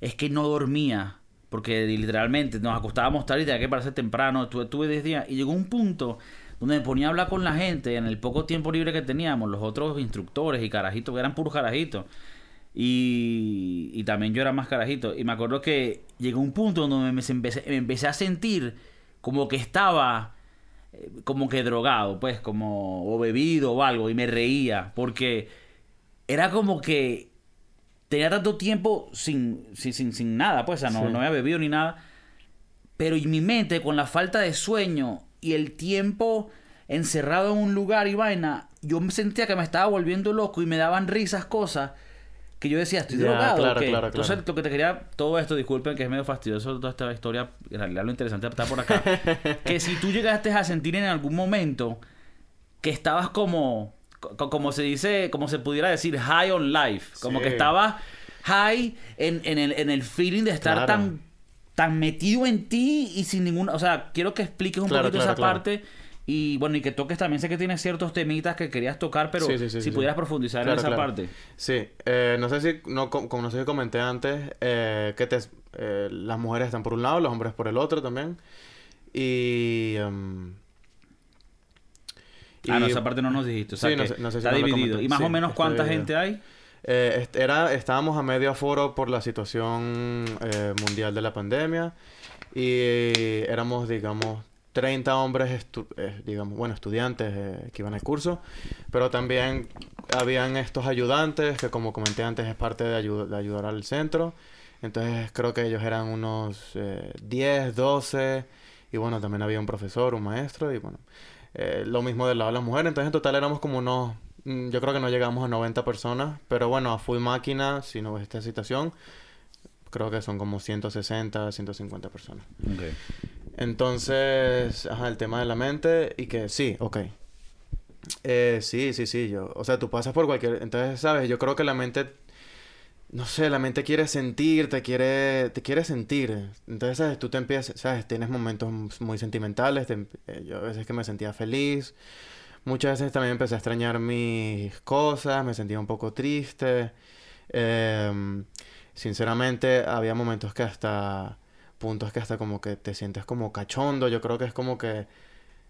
es que no dormía. Porque literalmente nos acostábamos tarde y tenía que pararse temprano. Tuve, tuve 10 días. Y llegó un punto donde me ponía a hablar con la gente en el poco tiempo libre que teníamos, los otros instructores y carajitos, que eran puros carajitos. Y, y también yo era más carajito. Y me acuerdo que llegó un punto donde me, me empecé, me empecé a sentir como que estaba como que drogado, pues, como o bebido o algo, y me reía, porque era como que tenía tanto tiempo sin, sin, sin, sin nada, pues, o sea, no, Sí. no había bebido ni nada, pero en mi mente, con la falta de sueño y el tiempo encerrado en un lugar y vaina, yo me sentía que me estaba volviendo loco y me daban risas cosas que yo decía, estoy drogado. claro, qué?". claro, Entonces, claro. lo que te quería, todo esto, disculpen que es medio fastidioso toda esta historia, en realidad lo interesante está por acá. que si tú llegaste a sentir en algún momento que estabas como, co- como se dice, como se pudiera decir, high on life, como Sí. que estabas high en, en, el, en el feeling de estar Claro. tan, tan metido en ti y sin ninguna, o sea, quiero que expliques un Claro, poquito claro, esa claro. parte. Y bueno, y que toques también, sé que tienes ciertos temitas que querías tocar, pero Sí, sí, sí, si pudieras profundizar Claro, en esa claro. parte. Sí, eh, no sé si, no, com- como no sé si comenté antes, eh, que te, eh, las mujeres están por un lado, los hombres por el otro también. Y... em, ah, no, esa parte no nos dijiste. O sea, no sé- no sé si está dividido. ¿Y más o menos cuánta dividido. gente hay? Eh, era, estábamos a medio aforo por la situación mundial de la pandemia y éramos, digamos, 30 hombres, eh, digamos, bueno, estudiantes eh, que iban al curso, pero también habían estos ayudantes que, como comenté antes, es parte de, ayu- de ayudar al centro. Entonces creo que ellos eran unos eh, 10, 12 y bueno, también había un profesor, un maestro y bueno, eh, lo mismo del lado de las mujeres. Entonces en total éramos como unos, mm, yo creo que no llegamos a 90 personas, pero bueno, a full máquina, si no ves esta situación, creo que son como 160, 150 personas. Ok. Entonces, ajá, el tema de la mente y que sí, ok. Eh, sí, sí, sí, yo, o sea, tú pasas por cualquier, entonces, sabes, yo creo que la mente, no sé, la mente quiere sentir, te quiere, te quiere sentir. Entonces, sabes, tú te empiezas, sabes, tienes momentos muy sentimentales, eh, yo a veces que me sentía feliz, muchas veces también empecé a extrañar mis cosas, me sentía un poco triste. Em, sinceramente, había momentos que hasta puntos que hasta como que te sientes como cachondo. Yo creo que es como que,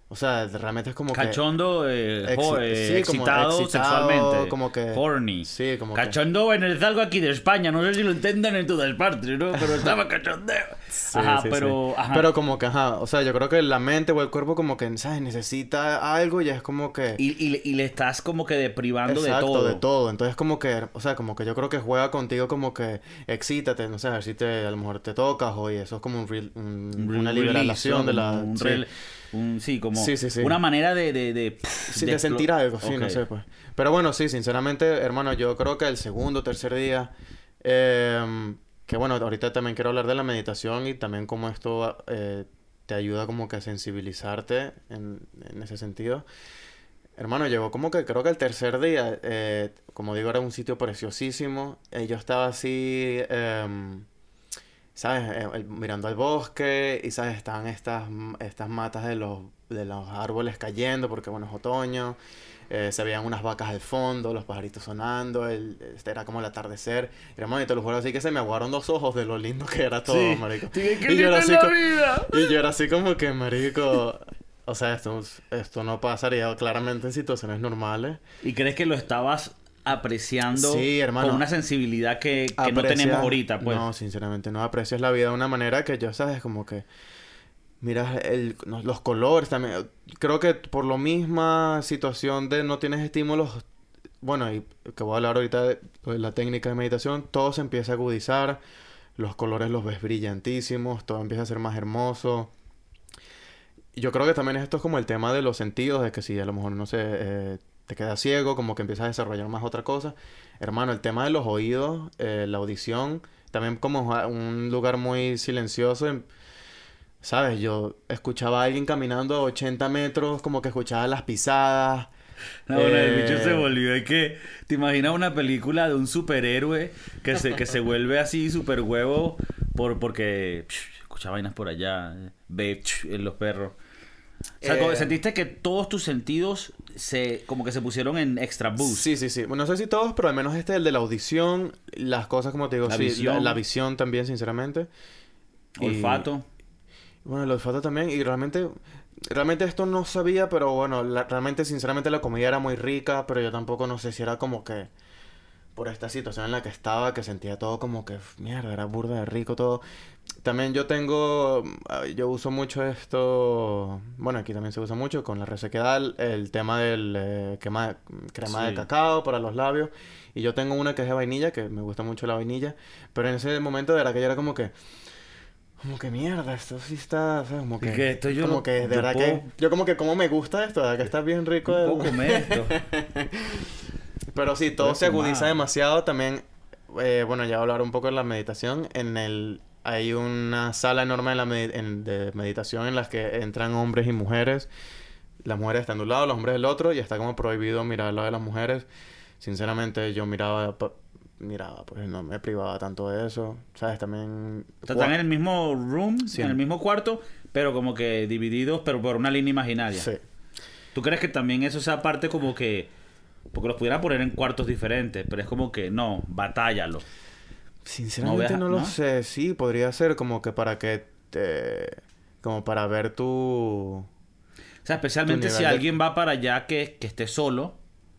o sea, realmente es como que Cachondo, eh, eh, sí, como excitado, sexualmente. como que- Horny. Sí, como que- Cachondo en el algo aquí de España. No sé si lo entienden en todas partes, ¿no? Pero estaba cachondeo. Sí, ajá, sí, pero... Ajá. Pero como que, ajá, o sea, yo creo que la mente o el cuerpo como que, ¿sabes? Necesita algo y es como que... Y, y, le- y le estás como que deprivando Exacto, de todo. de todo. Entonces como que, o sea, como que yo creo que juega contigo como que excítate, no sé, a ver si te, a lo mejor te tocas o y eso es como un, Un una liberación de la... Un un- sí, como Sí, sí, sí. una manera de... de, de, Sí, de sentir algo, sí, no sé, pues. Pero bueno, sí, sinceramente, hermano, yo creo que el segundo, tercer día, em, que bueno, ahorita también quiero hablar de la meditación y también cómo esto eh, te ayuda como que a sensibilizarte en, en ese sentido. Hermano, llegó como que creo que el tercer día, eh, como digo, era un sitio preciosísimo. Eh, yo estaba así, em, ¿sabes? Eh, el- mirando al bosque y, ¿sabes? Estaban estas, estas matas de los, de los árboles cayendo porque, bueno, es otoño. Eh, se veían unas vacas al fondo, los pajaritos sonando, el, este era como el atardecer. Y, hermano, y te lo juro así que se me aguaron dos ojos de lo lindo que era todo, Sí. marico. Dije, "Qué Y yo era así la vida". y yo era así como que, marico, o sea, esto, esto no pasaría claramente en situaciones normales. ¿Y crees que lo estabas apreciando Sí, hermano. con una sensibilidad que, que no tenemos ahorita, pues? No, sinceramente, no aprecias la vida de una manera que yo, sabes, como que miras el, los colores también. Creo que por la misma situación de no tienes estímulos, bueno, y que voy a hablar ahorita de, de la técnica de meditación, todo se empieza a agudizar, los colores los ves brillantísimos, todo empieza a ser más hermoso. Yo creo que también esto es como el tema de los sentidos, de que si a lo mejor, no sé, eh, te quedas ciego, como que empiezas a desarrollar más otra cosa. Hermano, el tema de los oídos, eh, la audición, también como un lugar muy silencioso. em- ¿Sabes? Yo escuchaba a alguien caminando a 80 metros, como que escuchaba las pisadas. No, bueno, el bicho se Eh, volvió. Es que, ¿te imaginas una película de un superhéroe que se, que se vuelve así super huevo por, porque psh, escucha vainas por allá, eh, ve psh, en los perros? O sea, Eh, ¿sentiste que todos tus sentidos se como que se pusieron en extra boost? Sí, sí, sí. Bueno, no sé si todos, pero al menos este, el de la audición, las cosas como te digo, La sí, visión. La, la visión también, sinceramente. Y- Olfato. Bueno, el olfato también. Y realmente, realmente esto no sabía, pero bueno, la- realmente, sinceramente, la comida era muy rica, pero yo tampoco no sé si era como que por esta situación en la que estaba, que sentía todo como que, mierda, era burda de rico todo. También yo tengo, yo uso mucho esto, bueno, aquí también se usa mucho con la resequedad, el, tema del eh, quema- crema de cacao para los labios. Y yo tengo una que es de vainilla, que me gusta mucho la vainilla, pero en ese momento de verdad que yo era como que... Como que mierda, esto sí está, o sea, como que, que esto yo como lo- que de verdad puedo- que, yo como que como me gusta esto, de verdad que está bien rico. No el- puedo comer esto. Pero sí, todo se agudiza demasiado. También, eh, bueno, ya voy a hablar un poco de la meditación. En el, hay una sala enorme en la medi- en- de meditación en las que entran hombres y mujeres. Las mujeres están de un lado, los hombres del otro, y está como prohibido mirar lado de las mujeres. Sinceramente, yo miraba, miraba, pues no me privaba tanto de eso. ¿Sabes? También... O sea, están en el mismo room, Sí. en el mismo cuarto, pero como que divididos, pero por una línea imaginaria. Sí. ¿Tú crees que también eso sea parte como que... Porque los pudieran poner en cuartos diferentes, pero es como que no, batállalo. Sinceramente veas- no, lo ¿no? sé. Sí, podría ser como que para que te... Como para ver tu... O sea, especialmente si de- alguien va para allá que, que esté solo,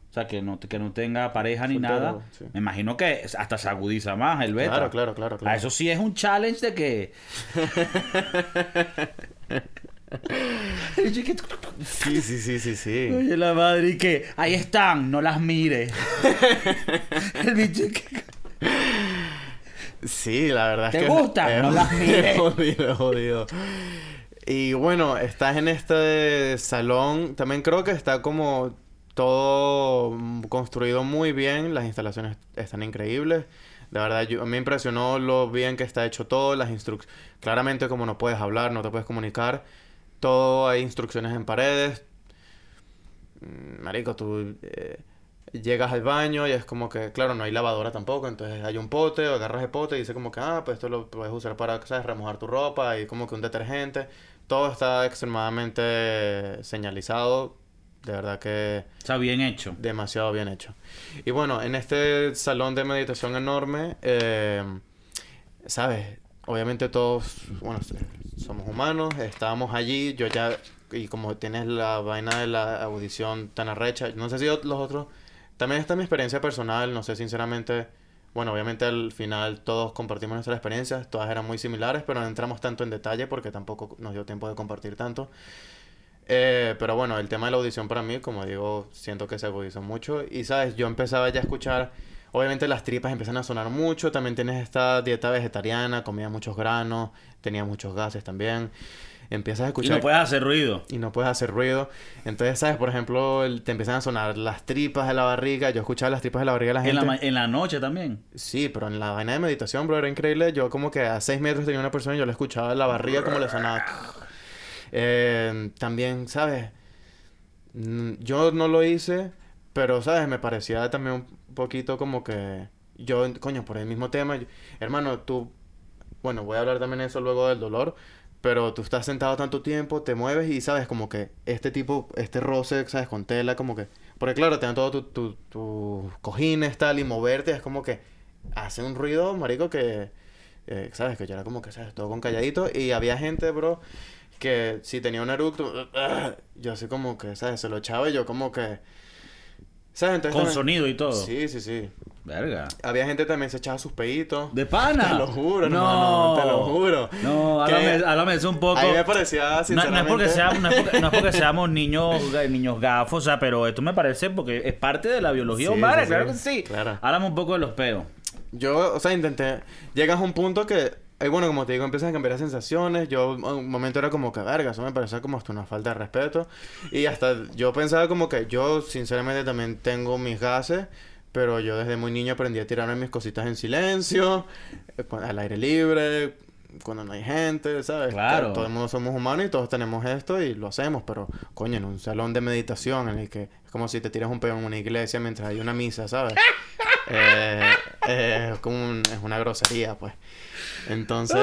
o sea, que no, que no tenga pareja ni Soltero, nada, sí. me imagino que hasta se agudiza más el beta. Claro, claro, claro, claro. A eso sí es un challenge de que... Sí, sí, sí, sí, sí. Oye, la madre, y que ahí están, no las mire. el bicho que... Sí, la verdad ¿Te es que... gusta? es- No las mires. Es jodido, jodido. Y bueno, estás en este salón. También creo que está como todo construido muy bien. Las instalaciones están increíbles. De verdad, yo, a mí me impresionó lo bien que está hecho todo. Las instrucciones... Claramente como no puedes hablar, no te puedes comunicar. Todo hay instrucciones en paredes. Mm, Marico, tú eh, llegas al baño y es como que, claro, no hay lavadora tampoco, entonces hay un pote, o agarras el pote y dice como que, ah, pues esto lo puedes usar para, ¿sabes? Remojar tu ropa y como que un detergente. Todo está extremadamente señalizado, de verdad que sea, bien hecho. demasiado bien hecho. Y bueno, en este salón de meditación enorme, eh, ¿sabes? Obviamente todos, bueno, somos humanos, estábamos allí, yo ya, y como tienes la vaina de la audición tan arrecha, no sé si los otros, también está mi experiencia personal, no sé sinceramente, bueno, obviamente al final todos compartimos nuestras experiencias, todas eran muy similares, pero no entramos tanto en detalle porque tampoco nos dio tiempo de compartir tanto. Eh, pero bueno, el tema de la audición para mí, como digo, siento que se agudizó mucho. Y sabes, yo empezaba ya a escuchar, obviamente las tripas empiezan a sonar mucho, también tienes esta dieta vegetariana, comía muchos granos, tenía muchos gases también. Empiezas a Y escuchar no puedes hacer ruido. y no puedes hacer ruido. Entonces, sabes, por ejemplo, el- te empiezan a sonar las tripas de la barriga. Yo escuchaba las tripas de la barriga de la En gente. la, en la noche también. Sí, pero en la vaina de meditación, bro, era increíble. Yo como que a seis metros tenía una persona y yo le escuchaba la barriga como le sonaba. Eh, también, ¿sabes? mm, yo no lo hice, pero, ¿sabes? Me parecía también un poquito como que yo, coño, por el mismo tema, yo- hermano, tú, bueno, voy a hablar también de eso luego del dolor, pero tú estás sentado tanto tiempo, te mueves y, ¿sabes? Como que este tipo, este roce, ¿sabes? Con tela, como que, porque claro, te dan todo tus tu, tus cojines, tal, y moverte, es como que hace un ruido, marico, que, eh, ¿sabes? Que yo era como que, ¿sabes? Todo con calladito, y había gente, bro, que si tenía un eructo, yo así como que, ¿sabes? Se lo echaba y yo como que... ¿Sabes? Entonces Con también- sonido y todo. Sí, sí, sí. Verga. Había gente también se echaba sus peditos. ¿De pana? Te lo juro, no. hermano, te lo juro. No, Que háblame, eso un poco. A mí me parecía, No, no sinceramente... es porque seamos, no, es porque, no es porque seamos niños, niños gafos, o sea, pero esto me parece porque es parte de la biología Sí, humana, sí, claro sí. que sí. Claro. Háblame un poco de los peos. Yo, o sea, intenté... Llegas a un punto que... eh, bueno, como te digo, empiezas a cambiar las sensaciones. Yo, un momento era como que, verga, eso me parecía como hasta una falta de respeto. Y hasta yo pensaba como que yo, sinceramente, también tengo mis gases. Pero yo desde muy niño aprendí a tirarme mis cositas en silencio, eh, al aire libre, cuando no hay gente, ¿sabes? Claro. Todo el mundo somos humanos y todos tenemos esto y lo hacemos. Pero, coño, en un salón de meditación en el que es como si te tiras un pedo en una iglesia mientras hay una misa, ¿sabes? Eh, eh, es como un- es una grosería, pues. Entonces,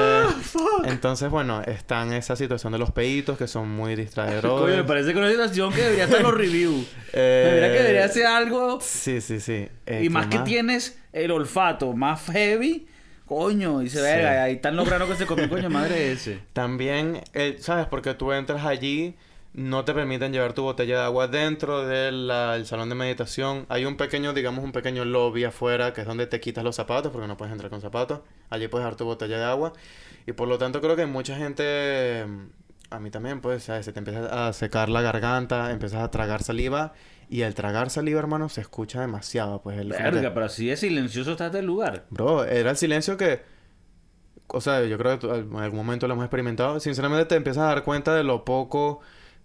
entonces, bueno, está en esa situación de los peitos que son muy distraedores. Coño, me parece que una situación que debería estar en los reviews. Eh, Me diría que debería ser algo. Sí, sí, sí. Eh, y ¿qué más que tienes el olfato más heavy, coño, dice, Sí. verga, ahí tan lograno que se comió, coño, madre ese. También, eh, ¿sabes? Porque tú entras allí, no te permiten llevar tu botella de agua dentro del salón de meditación. Hay un pequeño, digamos, un pequeño lobby afuera, que es donde te quitas los zapatos, porque no puedes entrar con zapatos. Allí puedes dar tu botella de agua. Y por lo tanto, creo que mucha gente, a mí también, pues, ¿sabes? Se te empieza a secar la garganta, empiezas a tragar saliva. Y al tragar saliva, hermano, se escucha demasiado, pues. El, Verga, pero así de silencioso está este lugar. Bro, era el silencio que... O sea, yo creo que en algún momento lo hemos experimentado. Sinceramente te empiezas a dar cuenta de lo poco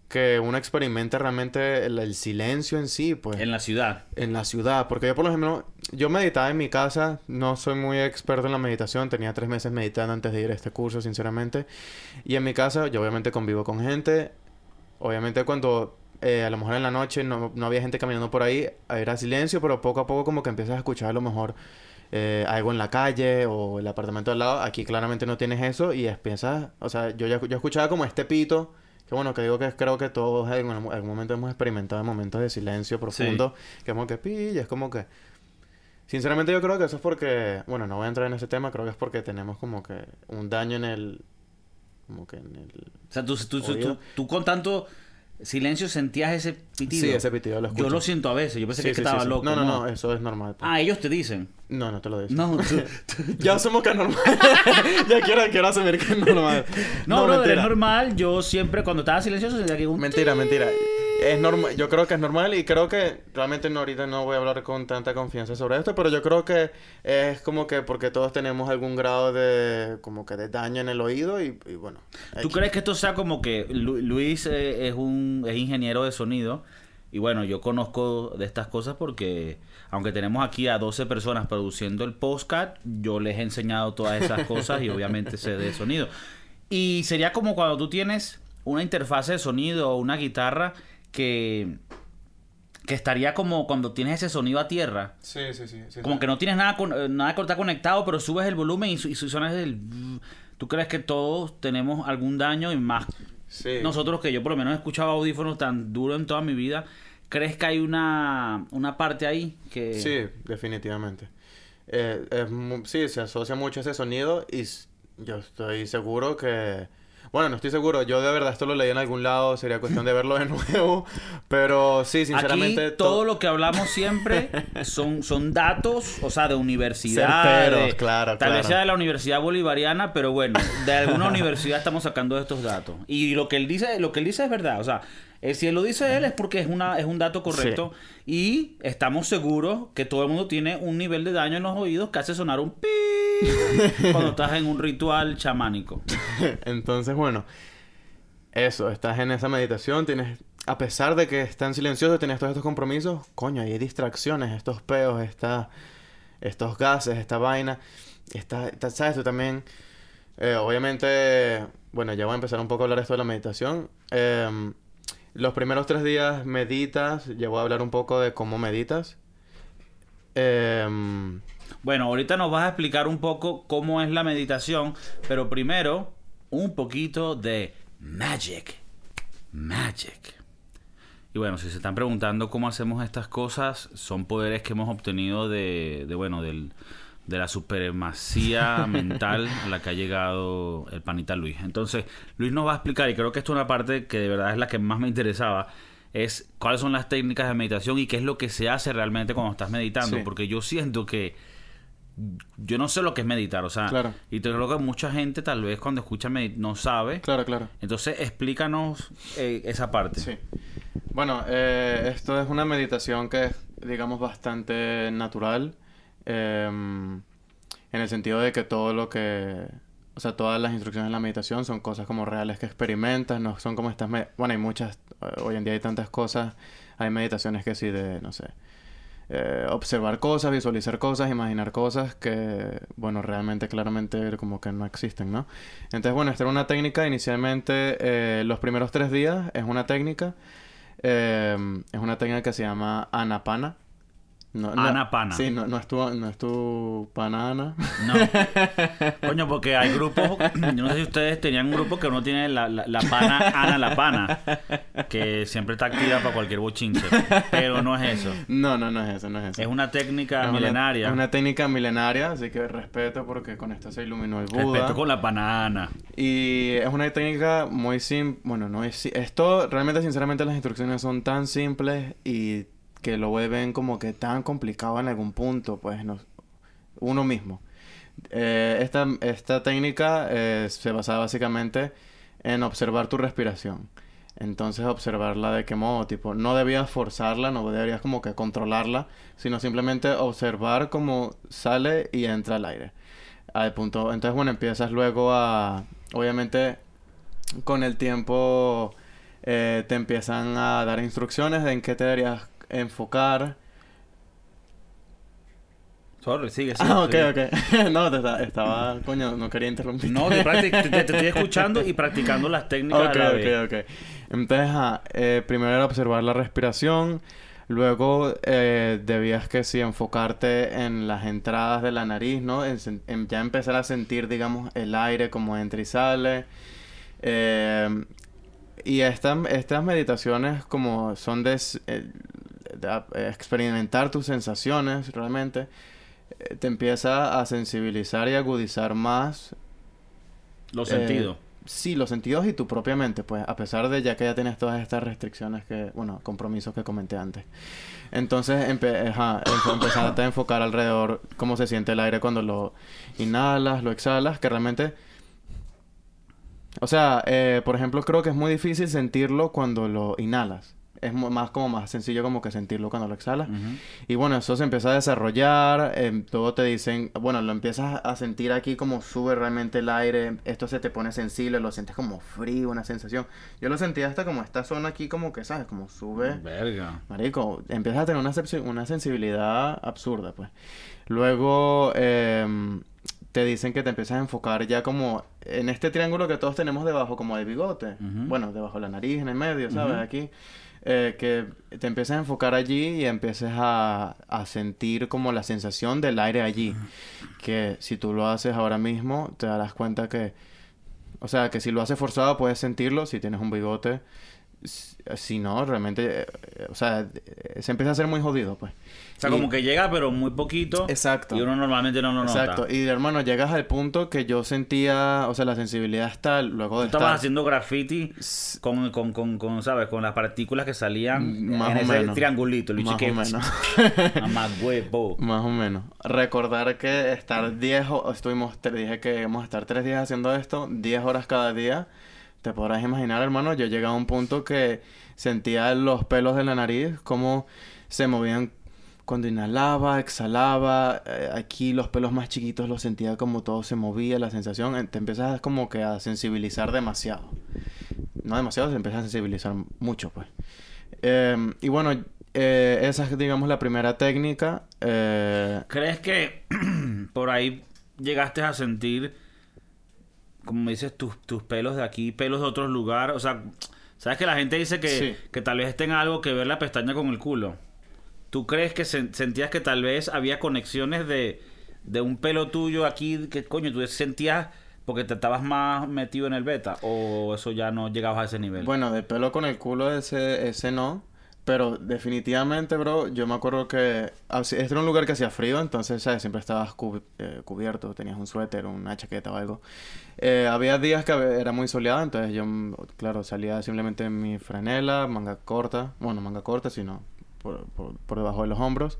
que uno experimenta realmente el, el silencio en sí, pues. En la ciudad. En la ciudad. Porque yo, por ejemplo, yo meditaba en mi casa. No soy muy experto en la meditación. Tenía tres meses meditando antes de ir a este curso, sinceramente. Y en mi casa, yo obviamente convivo con gente. Obviamente cuando... eh, a lo mejor en la noche no, no había gente caminando por ahí, era silencio, pero poco a poco como que empiezas a escuchar a lo mejor eh, algo en la calle o el apartamento al lado. Aquí claramente no tienes eso y empiezas, o sea, yo ya yo escuchaba como este pito, que bueno, que digo que creo que todos en algún momento hemos experimentado momentos de silencio profundo, que como que pilla, es como que... Sinceramente yo creo que eso es porque, bueno, no voy a entrar en ese tema, creo que es porque tenemos como que un daño en el... Como que en el... O sea, tú- tú con tanto silencio sentías ese pitido. Sí, ese pitido lo Yo lo siento a veces. Yo pensé Sí, que sí, estaba sí, loco. No, no, no, eso es normal. pues. Ah, ellos te dicen. No, no te lo digo. No, tú- ya asumo que es normal. ya quiero, quiero asumir que es normal. no, brother, mentira. es normal. Yo siempre, cuando estaba silencioso, sentía que un... Mentira, mentira. Es normal, yo creo que es normal y creo que realmente no, ahorita no voy a hablar con tanta confianza sobre esto, pero yo creo que es como que porque todos tenemos algún grado de como que de daño en el oído y, y bueno. ¿Tú X. crees que esto sea como que Lu- Luis eh, es un es ingeniero de sonido? Y bueno, yo conozco de estas cosas porque aunque tenemos aquí a 12 personas produciendo el postcard, yo les he enseñado todas esas cosas y obviamente sé de sonido. Y sería como cuando tú tienes una interfase de sonido o una guitarra que que estaría como cuando tienes ese sonido a tierra. Sí, sí, sí. sí. Como que no tienes nada, eh, nada que está conectado, pero subes el volumen y, su- y su- suena el... ¿Tú crees que todos tenemos algún daño y más Sí. nosotros que yo por lo menos he escuchado audífonos tan duro en toda mi vida? ¿Crees que hay una, una parte ahí que... Sí, definitivamente. Eh, sí, se asocia mucho ese sonido y yo estoy seguro que... Bueno, no estoy seguro. Yo de verdad esto lo leí en algún lado. Sería cuestión de verlo de nuevo. Pero sí, sinceramente... Aquí to- todo lo que hablamos siempre son, son datos, o sea, de universidad. Certeros, de- claro, Tal vez claro. sea de la Universidad Bolivariana, pero bueno, de alguna universidad estamos sacando estos datos. Y lo que él dice, lo que él dice es verdad. O sea, eh, si él lo dice él es porque es una, es un dato correcto. Y estamos seguros que todo el mundo tiene un nivel de daño en los oídos que hace sonar un pi cuando estás en un ritual chamánico. Entonces, bueno, eso, estás en esa meditación, tienes, a pesar de que están silenciosos, tienes todos estos compromisos, coño, hay distracciones, estos peos, esta, estos gases, esta vaina, esta, esta- sabes, tú también, eh, obviamente, bueno, ya voy a empezar un poco a hablar esto de la meditación. em, los primeros tres días meditas. Ya voy a hablar un poco de cómo meditas. Em, Bueno, ahorita nos vas a explicar un poco cómo es la meditación, pero primero un poquito de magic. Magic. Y bueno, si se están preguntando cómo hacemos estas cosas, son poderes que hemos obtenido de, de bueno, del, de la supremacía mental a la que ha llegado el panita Luis. Entonces, Luis nos va a explicar, y creo que esto es una parte que de verdad es la que más me interesaba, es cuáles son las técnicas de meditación y qué es lo que se hace realmente cuando estás meditando, Sí. porque yo siento que yo no sé lo que es meditar, o sea, Claro. y te creo que mucha gente tal vez cuando escucha no sabe. claro, claro. Entonces, explícanos eh, esa parte. Sí. Bueno, eh, esto es una meditación que es, digamos, bastante natural. Em, en el sentido de que todo lo que... O sea, todas las instrucciones en la meditación son cosas como reales que experimentas, no son como estas... Bueno, hay muchas... eh, Hoy en día hay tantas cosas. Hay meditaciones que sí de, no sé... eh, observar cosas, visualizar cosas, imaginar cosas que, bueno, realmente, claramente, como que no existen, ¿no? Entonces, bueno, esta era una técnica. Inicialmente, eh, los primeros tres días es una técnica. eh, es una técnica que se llama Anapana. No, no- Anapana. Sí, no, no es tu, no es tu panana. No. Coño, porque hay grupos, yo no sé si ustedes tenían un grupo que uno tiene la, la, la pana, Ana la pana, que siempre está activa para cualquier bochinche, pero no es eso. No, no, no es eso, no es eso. Es una técnica milenaria. Es una técnica milenaria, así que respeto porque con esto se iluminó el Buda. Respeto con la panana. Y es una técnica muy simple. Bueno, no es. Esto, realmente, sinceramente, las instrucciones son tan simples y que lo vuelven como que tan complicado en algún punto, pues, no, uno mismo. Eh, esta, esta técnica eh, se basa básicamente en observar tu respiración. Entonces, observarla de qué modo, tipo, no debías forzarla, no deberías como que controlarla, sino simplemente observar cómo sale y entra el aire. Al punto, entonces, bueno, empiezas luego a, obviamente, con el tiempo eh, te empiezan a dar instrucciones de en qué te deberías enfocar. Sorry, sigue, sigue. Ah, ok, sigue. ok. no, te estaba, coño, no quería interrumpir. No, te, estoy escuchando y practicando las técnicas Ok, a la vez. ok, ok. Entonces, eh, primero era observar la respiración. Luego eh, debías que sí enfocarte en las entradas de la nariz, ¿no? En, ya empezar a sentir, digamos, el aire como entra y sale. Eh, y esta- estas meditaciones como son eh, de a- experimentar tus sensaciones realmente, eh, te empieza a sensibilizar y agudizar más Los eh, sentidos. Sí, los sentidos y tu propia mente, pues, a pesar de ya que ya tienes todas estas restricciones que, bueno, compromisos que comenté antes. Entonces, empe ajá, empe- empezaste a enfocar alrededor cómo se siente el aire cuando lo inhalas, lo exhalas, que realmente... O sea, eh, por ejemplo, creo que es muy difícil sentirlo cuando lo inhalas. Es más como más sencillo como que sentirlo cuando lo exhalas. Y bueno, eso se empieza a desarrollar, eh, luego te dicen, bueno, lo empiezas a sentir aquí como sube realmente el aire, esto se te pone sensible, lo sientes como frío, una sensación. Yo lo sentía hasta como esta zona aquí como que, ¿sabes? Como sube. Verga. Marico, empiezas a tener una, una sensibilidad absurda, pues. Luego em, te dicen que te empiezas a enfocar ya como en este triángulo que todos tenemos debajo, como de bigote. Bueno, debajo de la nariz, en el medio, ¿sabes? Aquí. Eh, que te empiezas a enfocar allí y empieces a, a sentir como la sensación del aire allí. Que si tú lo haces ahora mismo, te darás cuenta que... O sea, que si lo haces forzado puedes sentirlo si tienes un bigote. Si no, realmente... eh, o sea, eh, se empieza a hacer muy jodido, pues. O sea, Y- como que llega, pero muy poquito. Exacto. Y uno normalmente no nota. Exacto. Y hermano, llegas al punto que yo sentía... O sea, la sensibilidad está luego Tú de estabas estar... haciendo graffiti con, con, con, con, ¿sabes? Con las partículas que salían Más en o ese menos. triangulito. El Más o menos. Mamá huevo. Más o menos. Recordar que estar 10 o estuvimos, te dije que íbamos a estar 3 días haciendo esto, 10 horas cada día. Te podrás imaginar, hermano, yo llegué a un punto que sentía los pelos de la nariz como se movían cuando inhalaba, exhalaba, eh, aquí los pelos más chiquitos los sentía como todo se movía, la sensación, te empiezas como que a sensibilizar demasiado. No demasiado, te empiezas a sensibilizar mucho, pues. Eh, y bueno, eh, esa es, digamos, la primera técnica. Eh, ¿Crees que por ahí llegaste a sentir, como dices, tus, tus pelos de aquí, pelos de otros lugares? O sea, ¿Sabes que la gente dice que, Sí. que tal vez tenga algo que ver la pestaña con el culo? ¿Tú crees que sen- sentías que tal vez había conexiones de, de un pelo tuyo aquí que coño tú sentías porque te estabas más metido en el beta o eso ya no llegabas a ese nivel? Bueno, de pelo con el culo ese, ese no. Pero definitivamente, bro, yo me acuerdo que este era un lugar que hacía frío, entonces, ¿sabes? Siempre estabas eh, cubierto, tenías un suéter, una chaqueta o algo. Eh, había días que era muy soleado, entonces yo, claro, salía simplemente en mi franela, manga corta, bueno, manga corta, sino por, por, por debajo de los hombros.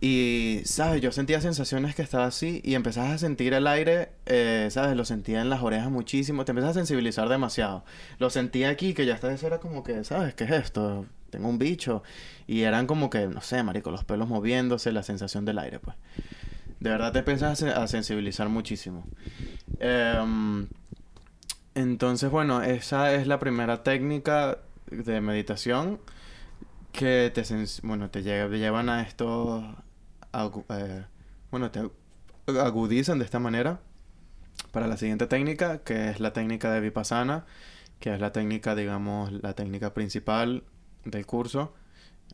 Y, ¿sabes? Yo sentía sensaciones que estaba así y empezabas a sentir el aire, eh, ¿sabes? Lo sentía en las orejas muchísimo, te empiezas a sensibilizar demasiado. Lo sentía aquí, que ya esta vez era como que, ¿sabes? ¿Qué es esto? Tengo un bicho. Y eran como que, no sé, marico, los pelos moviéndose, la sensación del aire, pues. De verdad te empiezas a, se- a sensibilizar muchísimo. Em, entonces, bueno, esa es la primera técnica de meditación que te, bueno, te lle- llevan a estos... eh, bueno, te agudizan de esta manera para la siguiente técnica, que es la técnica de Vipassana, que es la técnica, digamos, la técnica principal del curso.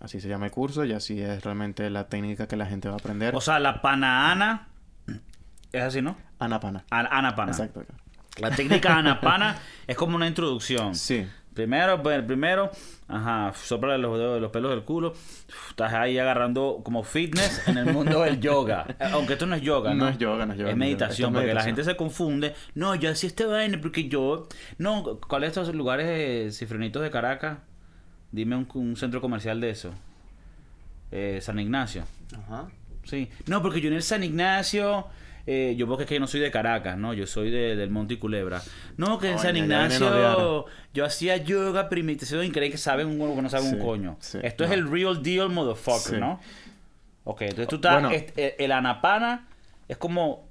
Así se llama el curso y así es realmente la técnica que la gente va a aprender. o sea, la panaana es así, ¿no? Anapana. An- Anapana. Exacto. La técnica anapana es como una introducción. Sí. Primero, pues, primero, ajá, sopla los, los pelos del culo. Estás ahí agarrando como fitness en el mundo del yoga. Aunque esto no es yoga, ¿no? No es yoga, no es yoga, Es meditación, porque la gente se confunde. No, yo hacía este vaina porque yo... No, ¿cuáles estos lugares eh, cifronitos de Caracas? Dime un, un centro comercial de eso. Eh, San Ignacio. Ajá. Sí. No, porque yo en el San Ignacio, eh, yo porque es que yo no soy de Caracas, ¿no? Yo soy de, del Monte y Culebra. No, que en San Ignacio yo hacía yoga primitivo y creen que saben un que no saben Sí, un coño. sí, Esto es el real deal motherfucker, Sí. ¿no? Ok, entonces tú estás... Bueno. el, el anapana es como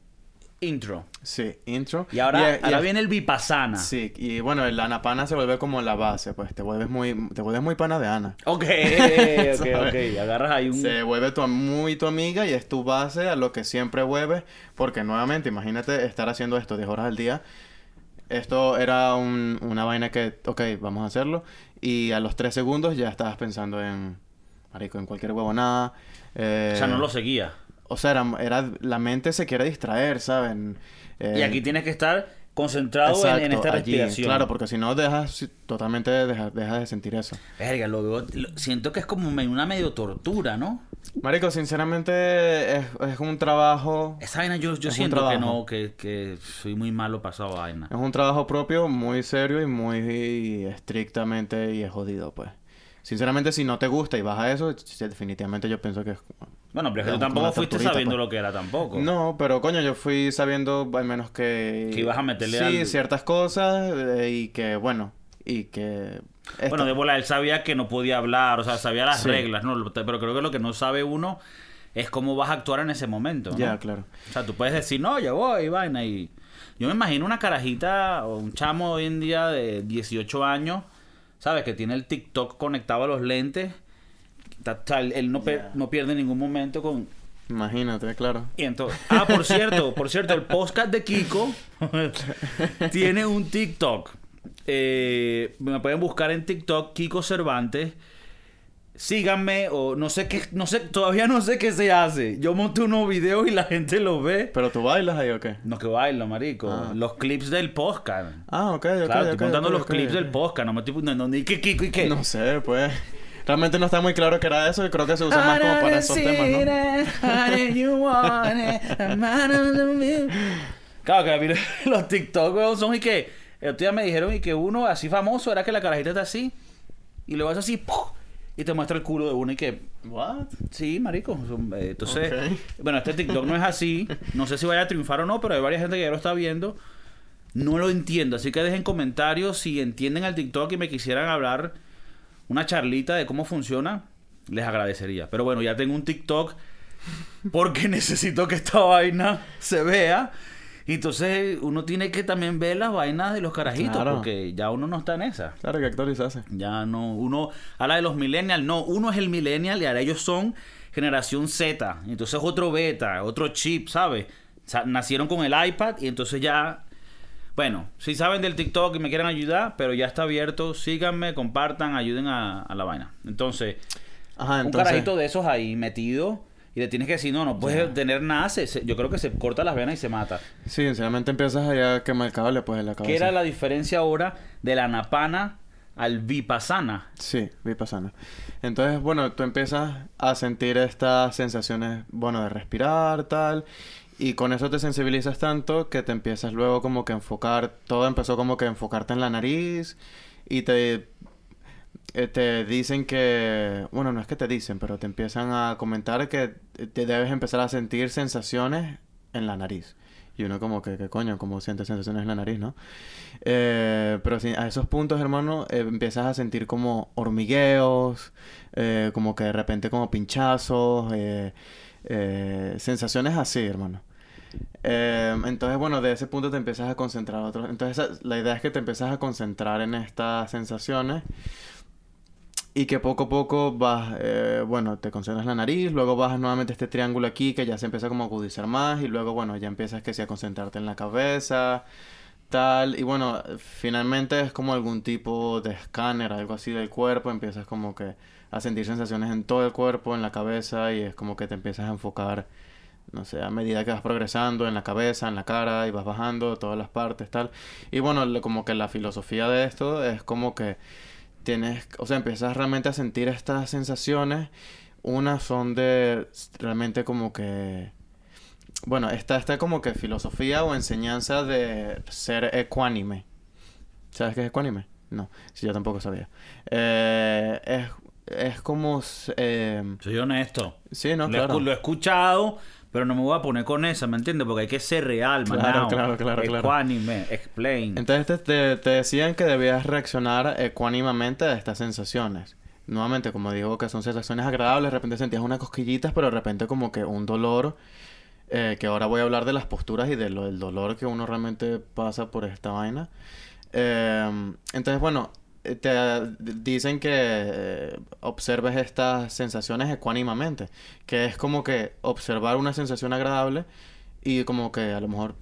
intro. Sí, intro. Y ahora, es- ahora viene el vipassana. Sí, y bueno, el anapana se vuelve como la base, pues te vuelves muy, te vuelves muy pana de Ana. Ok, ok, ok. Agarras ahí un... Se vuelve tu, muy tu amiga y es tu base a lo que siempre vuelves. Porque nuevamente, imagínate estar haciendo esto 10 horas al día. Esto era un- una vaina que, ok, vamos a hacerlo. Y a los 3 segundos ya estabas pensando en, marico, en cualquier huevonada. Eh, O sea, no lo seguía. O sea, era, era- la mente se quiere distraer, ¿saben? Eh, Y aquí tienes que estar concentrado en- en, esta allí, respiración. Claro, porque si no dejas, totalmente dejas, dejas de sentir eso. Verga, lo siento que es como una medio tortura, ¿no? Marico, sinceramente es, es un trabajo... Esa vaina yo, yo Es siento que no, que, que soy muy malo pasado a vaina. Es un trabajo propio, muy serio y muy estrictamente y es jodido, pues. Sinceramente, si no te gusta y vas a eso, definitivamente yo pienso que es... Bueno, pero es que tú tampoco fuiste sabiendo pues. lo que era tampoco. No, pero coño, yo fui sabiendo al menos que... Que ibas a meterle Sí, al- ciertas cosas eh, y que, bueno, y que... Bueno, de bola, él sabía que no podía hablar, o sea, sabía las Sí. reglas, ¿no? Pero creo que lo que no sabe uno es cómo vas a actuar en ese momento, ¿no? Ya, claro. O sea, tú puedes decir, no, ya voy, vaina, y... Yo me imagino una carajita o un chamo hoy en día de 18 años, ¿sabes? Que tiene el TikTok conectado a los lentes. Él no, no pierde ningún momento con... Imagínate, claro. Y entonces, ah, por cierto, por cierto, el podcast de Kiko tiene un TikTok. Eh, me pueden buscar en TikTok Kiko Cervantes. Síganme o no sé qué, no sé, todavía no sé qué se hace. Yo monto unos videos y la gente los ve. ¿Pero tú bailas ahí o qué? No que bailo, marico. Ah. Los clips del podcast. Ah, ok, ok, claro, ok, estoy montando ok, los clips del podcast. No me estoy no, no, ni que Kiko y qué. No sé, pues. Realmente no está muy claro que era eso y creo que se usa más como para esos temas, ¿no? Claro que a mí los TikTok son y que el otro día me dijeron y que uno así famoso era que la carajita está así y luego hace así ¡puf! y te muestra el culo de uno y que What? sí, marico. eh, Entonces, bueno, este TikTok no es así. No sé si vaya a triunfar o no, pero hay varias gente que ya lo está viendo. No lo entiendo, así que dejen comentarios si entienden el TikTok y me quisieran hablar una charlita de cómo funciona, les agradecería. Pero bueno, ya tengo un TikTok porque necesito que esta vaina se vea. Y entonces uno tiene que también ver las vainas de los carajitos Claro. porque ya uno no está en esa. Claro que actualizarse. Ya no, uno habla de los millennials, no, uno es el millennial y ahora ellos son generación Z, entonces otro beta, otro chip, ¿sabes? O sea, nacieron con el iPad y entonces ya Bueno, si saben del TikTok y me quieren ayudar, pero ya está abierto, síganme, compartan, ayuden a, a la vaina. Entonces, Ajá, un carajito de esos ahí metido y le tienes que decir, no, no puedes tener nada, se- se- yo creo que se corta las venas y se mata. Sí, sinceramente empiezas allá a quemar el cable pues en la cabeza. ¿Qué era la diferencia ahora de la napana al vipassana? Sí, vipassana. Entonces, bueno, tú empiezas a sentir estas sensaciones, bueno, de respirar, tal, y con eso te sensibilizas tanto que te empiezas luego como que enfocar, todo empezó como que enfocarte en la nariz y te, eh, te dicen que, bueno, no es que te dicen, pero te empiezan a comentar que te debes empezar a sentir sensaciones en la nariz. Y uno como que, ¿qué coño? ¿Cómo sientes sensaciones en la nariz, no? Eh, pero sí, a esos puntos, hermano, eh, empiezas a sentir como hormigueos, eh, como que de repente como pinchazos, sensaciones así, hermano. Eh, entonces, bueno, de ese punto te empiezas a concentrar otros. Entonces, la idea es que te empiezas a concentrar en estas sensaciones y que poco a poco vas, eh, bueno, te concentras en la nariz, luego bajas nuevamente este triángulo aquí que ya se empieza como a agudizar más y luego, bueno, ya empiezas que sí a concentrarte en la cabeza, tal, y bueno, finalmente es como algún tipo de escáner, algo así del cuerpo, empiezas como que a sentir sensaciones en todo el cuerpo, en la cabeza y es como que te empiezas a enfocar, no sé, a medida que vas progresando en la cabeza, en la cara y vas bajando todas las partes, tal. Y bueno, lo- como que la filosofía de esto es como que tienes, o sea, empiezas realmente a sentir estas sensaciones. Unas son de realmente como que, bueno, está esta como que filosofía o enseñanza de ser ecuánime. ¿Sabes qué es ecuánime? No, sí, yo tampoco sabía. Eh, es, es como, eh, Soy honesto. sí, no, lo, claro. escu- lo he escuchado, pero no me voy a poner con esa, ¿me entiendes? Porque hay que ser real, Claro, manao. claro, claro, claro. Ecuánime, explain. Entonces te, te, te decían que debías reaccionar ecuánimamente a estas sensaciones. Nuevamente, como digo, que son sensaciones agradables, de repente sentías unas cosquillitas, pero de repente como que un dolor, eh, que ahora voy a hablar de las posturas y del dolor que uno realmente pasa por esta vaina. Eh, entonces, bueno, te dicen que eh, observes estas sensaciones ecuánimamente, que es como que observar una sensación agradable y como que a lo mejor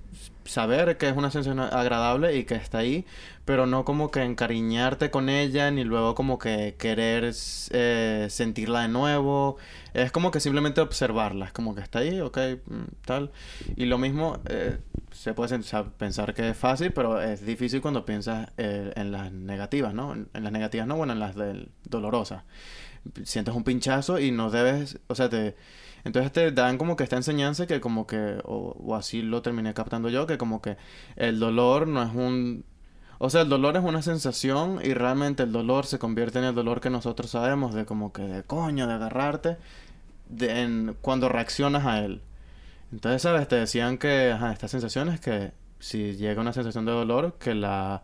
saber que es una sensación agradable y que está ahí, pero no como que encariñarte con ella ni luego como que querer eh, sentirla de nuevo. Es como que simplemente observarla, es como que está ahí, ok, mm, tal. Y lo mismo, eh, se puede pensar que es fácil, pero es difícil cuando piensas eh, en las negativas, ¿no? En, las negativas no, bueno, en las dolorosas. Sientes un pinchazo y no debes, o sea, te... Entonces te dan como que esta enseñanza que como que, o, o así lo terminé captando yo, que como que el dolor no es un... O sea, el dolor es una sensación y realmente el dolor se convierte en el dolor que nosotros sabemos de como que de coño, de agarrarte, de, en, cuando reaccionas a él. Entonces, ¿sabes? Te decían que estas sensaciones que si llega una sensación de dolor, que la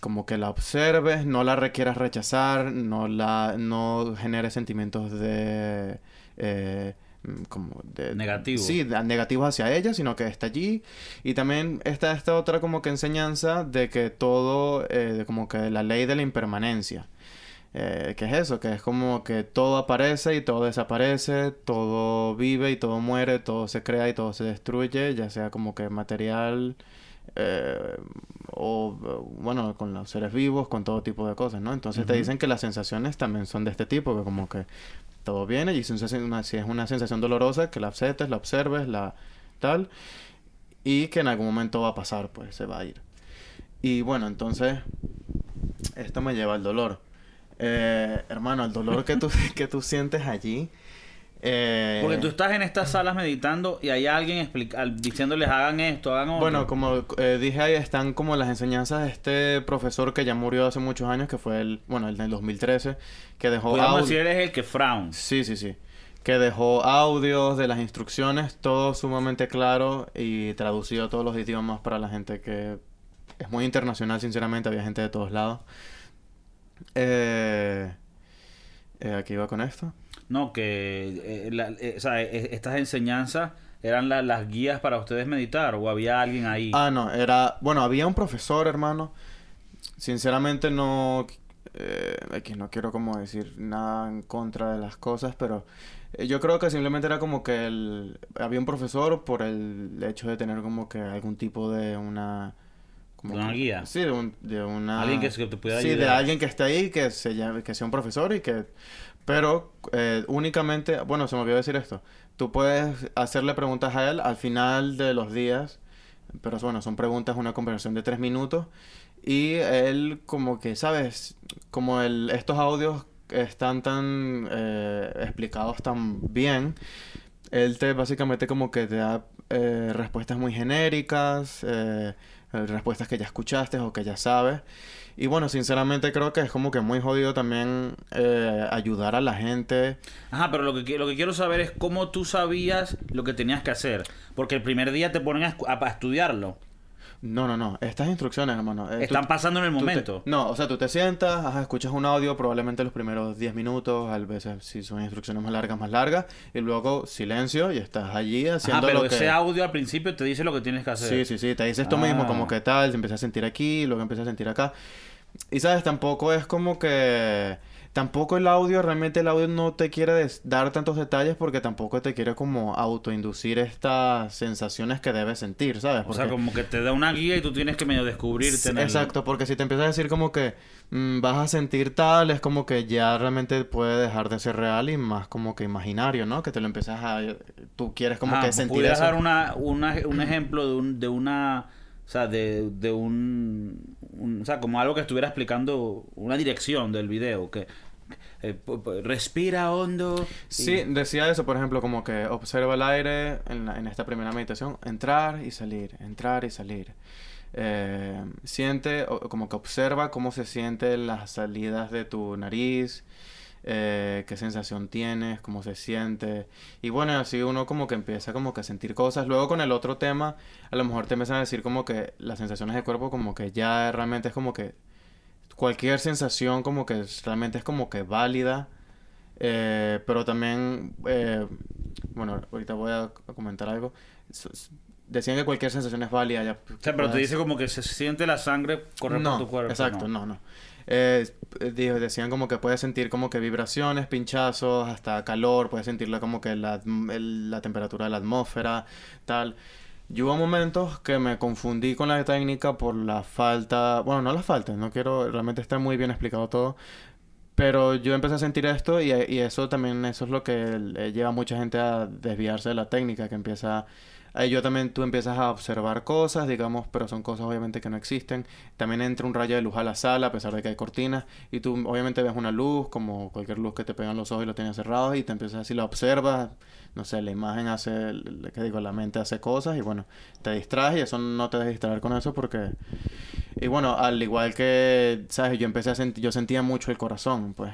como que la observes, no la requieras rechazar, no la no generes sentimientos de eh, mm, como de Negativo. Sí, de- negativos hacia ella, sino que está allí y también está esta otra como que enseñanza de que todo eh, como que la ley de la impermanencia. Eh, ¿Qué es eso? Que es como que todo aparece y todo desaparece, todo vive y todo muere, todo se crea y todo se destruye, ya sea como que material eh, o, bueno, con los seres vivos, con todo tipo de cosas, ¿no? Entonces te dicen que las sensaciones también son de este tipo, que como que todo viene y si es una, sensación dolorosa, que la aceptes, la observes, la tal, y que en algún momento va a pasar, pues se va a ir. Y bueno, entonces, esto me lleva al dolor. Eh, hermano, el dolor que tú, que tú sientes allí. Eh, Porque tú estás en estas salas meditando y hay alguien explica- diciéndoles hagan esto, hagan otro. Bueno, como eh, dije ahí, están como las enseñanzas de este profesor que ya murió hace muchos años, que fue el, bueno, el del 2013, que dejó audio- decir eres el que frown. Sí, sí, sí. Que dejó audios de las instrucciones, todo sumamente claro y traducido a todos los idiomas para la gente que es muy internacional, sinceramente, había gente de todos lados. Eh, eh, aquí va con esto. No, que eh, la- eh, o sea, eh, estas enseñanzas eran la- las guías para ustedes meditar o había alguien ahí. Ah, no, era... Bueno, había un profesor, hermano. Sinceramente no... Eh, aquí no quiero como decir nada en contra de las cosas, pero Eh, Yo creo que simplemente era como que el, había un profesor por el hecho de tener como que algún tipo de una... Como ¿De una que- guía? Sí, de, un- de una... Alguien que te pueda Sí, de alguien que esté ahí, que, se llame, que sea un profesor y que... Pero eh, únicamente, bueno, se me olvidó decir esto. Tú puedes hacerle preguntas a él al final de los días, pero bueno, son preguntas, una conversación de tres minutos. Y él como que, ¿sabes? Como el, estos audios están tan eh, explicados tan bien, él te básicamente como que te da eh, respuestas muy genéricas, eh, respuestas que ya escuchaste o que ya sabes. Y bueno, sinceramente creo que es como que muy jodido también eh, ayudar a la gente. Ajá, pero lo que, lo que quiero saber es cómo tú sabías lo que tenías que hacer. Porque el primer día te ponen a, escu- a- a estudiarlo. No, no, no. Estas instrucciones, hermano. eh, tú- Están pasando en el te- momento. no, o sea, tú te sientas, ajá, escuchas un audio, probablemente los primeros 10 minutos, a veces si son instrucciones más largas, más largas, y luego silencio y estás allí Ajá, haciendo pero lo que... ese audio al principio te dice lo que tienes que hacer. Sí, sí, sí, te dices tú mismo Ah. como que tal, te empiezas a sentir aquí, luego empiezas a sentir acá. Y sabes, tampoco es como que... Tampoco el audio, realmente el audio no te quiere dar tantos detalles porque tampoco te quiere como autoinducir estas sensaciones que debes sentir, ¿sabes? O sea, como que te da una guía y tú tienes que medio descubrirte. Sí, en el- Exacto, porque si te empiezas a decir como que mm, vas a sentir tal, es como que ya realmente puede dejar de ser real y más como que imaginario, ¿no? Que te lo empiezas a... Tú quieres como Ajá, que sentir ¿pudieras eso. dar una, una- un ejemplo de, un, de una... O sea, de, de un, O sea, como algo que estuviera explicando una dirección del video. Que eh, respira hondo. Sí, decía eso, por ejemplo, como que observa el aire en, la- en esta primera meditación, entrar y salir, entrar y salir. Eh, siente, como que observa cómo se sienten las salidas de tu nariz, eh, qué sensación tienes, cómo se siente. Y bueno, así uno como que empieza como que a sentir cosas. Luego con el otro tema, a lo mejor te empiezan a decir como que las sensaciones del cuerpo como que ya realmente es como que cualquier sensación como que realmente es como que válida. Eh, pero también, eh, bueno, ahorita voy a, comentar algo. Decían que cualquier sensación es válida. Ya, O sea, pero te dice como que se siente la sangre correr no, por tu cuerpo. Exacto, no, no. Eh, decían como que puedes sentir como que vibraciones, pinchazos, hasta calor, puedes sentirla como que la, el- la temperatura de la atmósfera, tal. Yo hubo momentos que me confundí con la técnica por la falta, bueno, no la falta, no quiero, realmente está muy bien explicado todo, pero yo empecé a sentir esto y, y eso también, eso es lo que eh, lleva a mucha gente a desviarse de la técnica, que empieza... Ahí yo también, tú empiezas a observar cosas, digamos, pero son cosas obviamente que no existen. También entra un rayo de luz a la sala, a pesar de que hay cortinas, y tú obviamente ves una luz, como cualquier luz que te pega en los ojos y lo tienes cerrado, y te empiezas así, la observas, no sé, la imagen hace, ¿qué digo? La mente hace cosas, y bueno, te distraes, y eso no te dejes distraer con eso, porque... Y bueno, al igual que, ¿sabes? Yo empecé a sentir, yo sentía mucho el corazón, pues.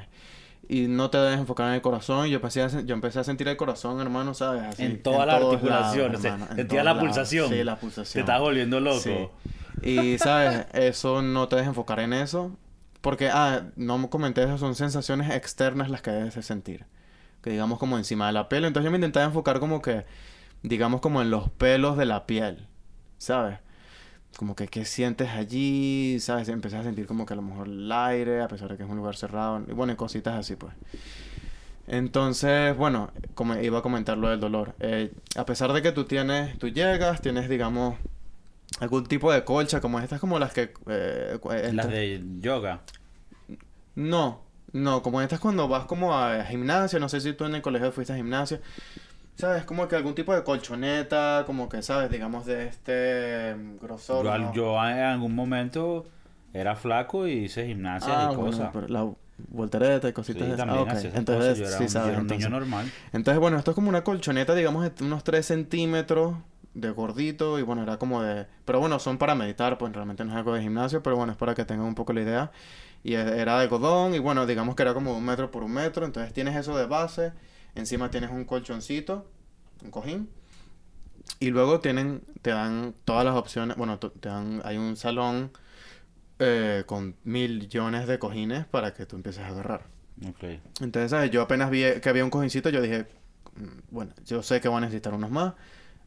Y no te debes enfocar en el corazón. Yo empecé a, yo empecé a sentir el corazón, hermano, ¿sabes? Así, En todas las articulaciones. todos la lados. pulsación. Sí, la Te pulsación. estás volviendo loco. Sí. Y, ¿sabes? Eso no te dejes enfocar en eso. Porque, ah, no me comenté eso, son sensaciones externas las que debes de sentir. Que digamos como encima de la piel. Entonces yo me intentaba enfocar como que, digamos como en los pelos de la piel. ¿Sabes? Como que qué sientes allí, ¿sabes? Empecé a sentir como que a lo mejor el aire, a pesar de que es un lugar cerrado. Y bueno, y cositas así, pues. Entonces, bueno, como iba a comentar lo del dolor. Eh, a pesar de que tú tienes, tú llegas, tienes, digamos, algún tipo de colcha, como estas, como las que... eh, cu- Las de yoga. No, no, como estas cuando vas como a gimnasio, no sé si tú en el colegio fuiste a gimnasio. ¿Sabes? Como que algún tipo de colchoneta, como que, ¿sabes? Digamos de este mm, grosor. Yo, ¿no? yo en algún momento era flaco y hice gimnasia Ah, y bueno, cosas. pero la voltereta y Sí, cositas de también ah, ok. hacía esas Entonces, cosas. Yo era, sí un, yo sabes. era un entonces. niño normal. Entonces, bueno, esto es como una colchoneta, digamos, de unos 3 centímetros de gordito y bueno, era como de... Pero bueno, son para meditar, pues realmente no es algo de gimnasio, pero bueno, es para que tengan un poco la idea. Y e- era de algodón y bueno, digamos que era como un metro por un metro, entonces tienes eso de base, encima tienes un colchoncito, un cojín. Y luego tienen, te dan todas las opciones, bueno, te dan, hay un salón eh, con millones de cojines para que tú empieces a agarrar. Ok. Entonces, ¿sabes? Yo apenas vi que había un cojincito, yo dije, "Mm, bueno, yo sé que voy a necesitar unos más.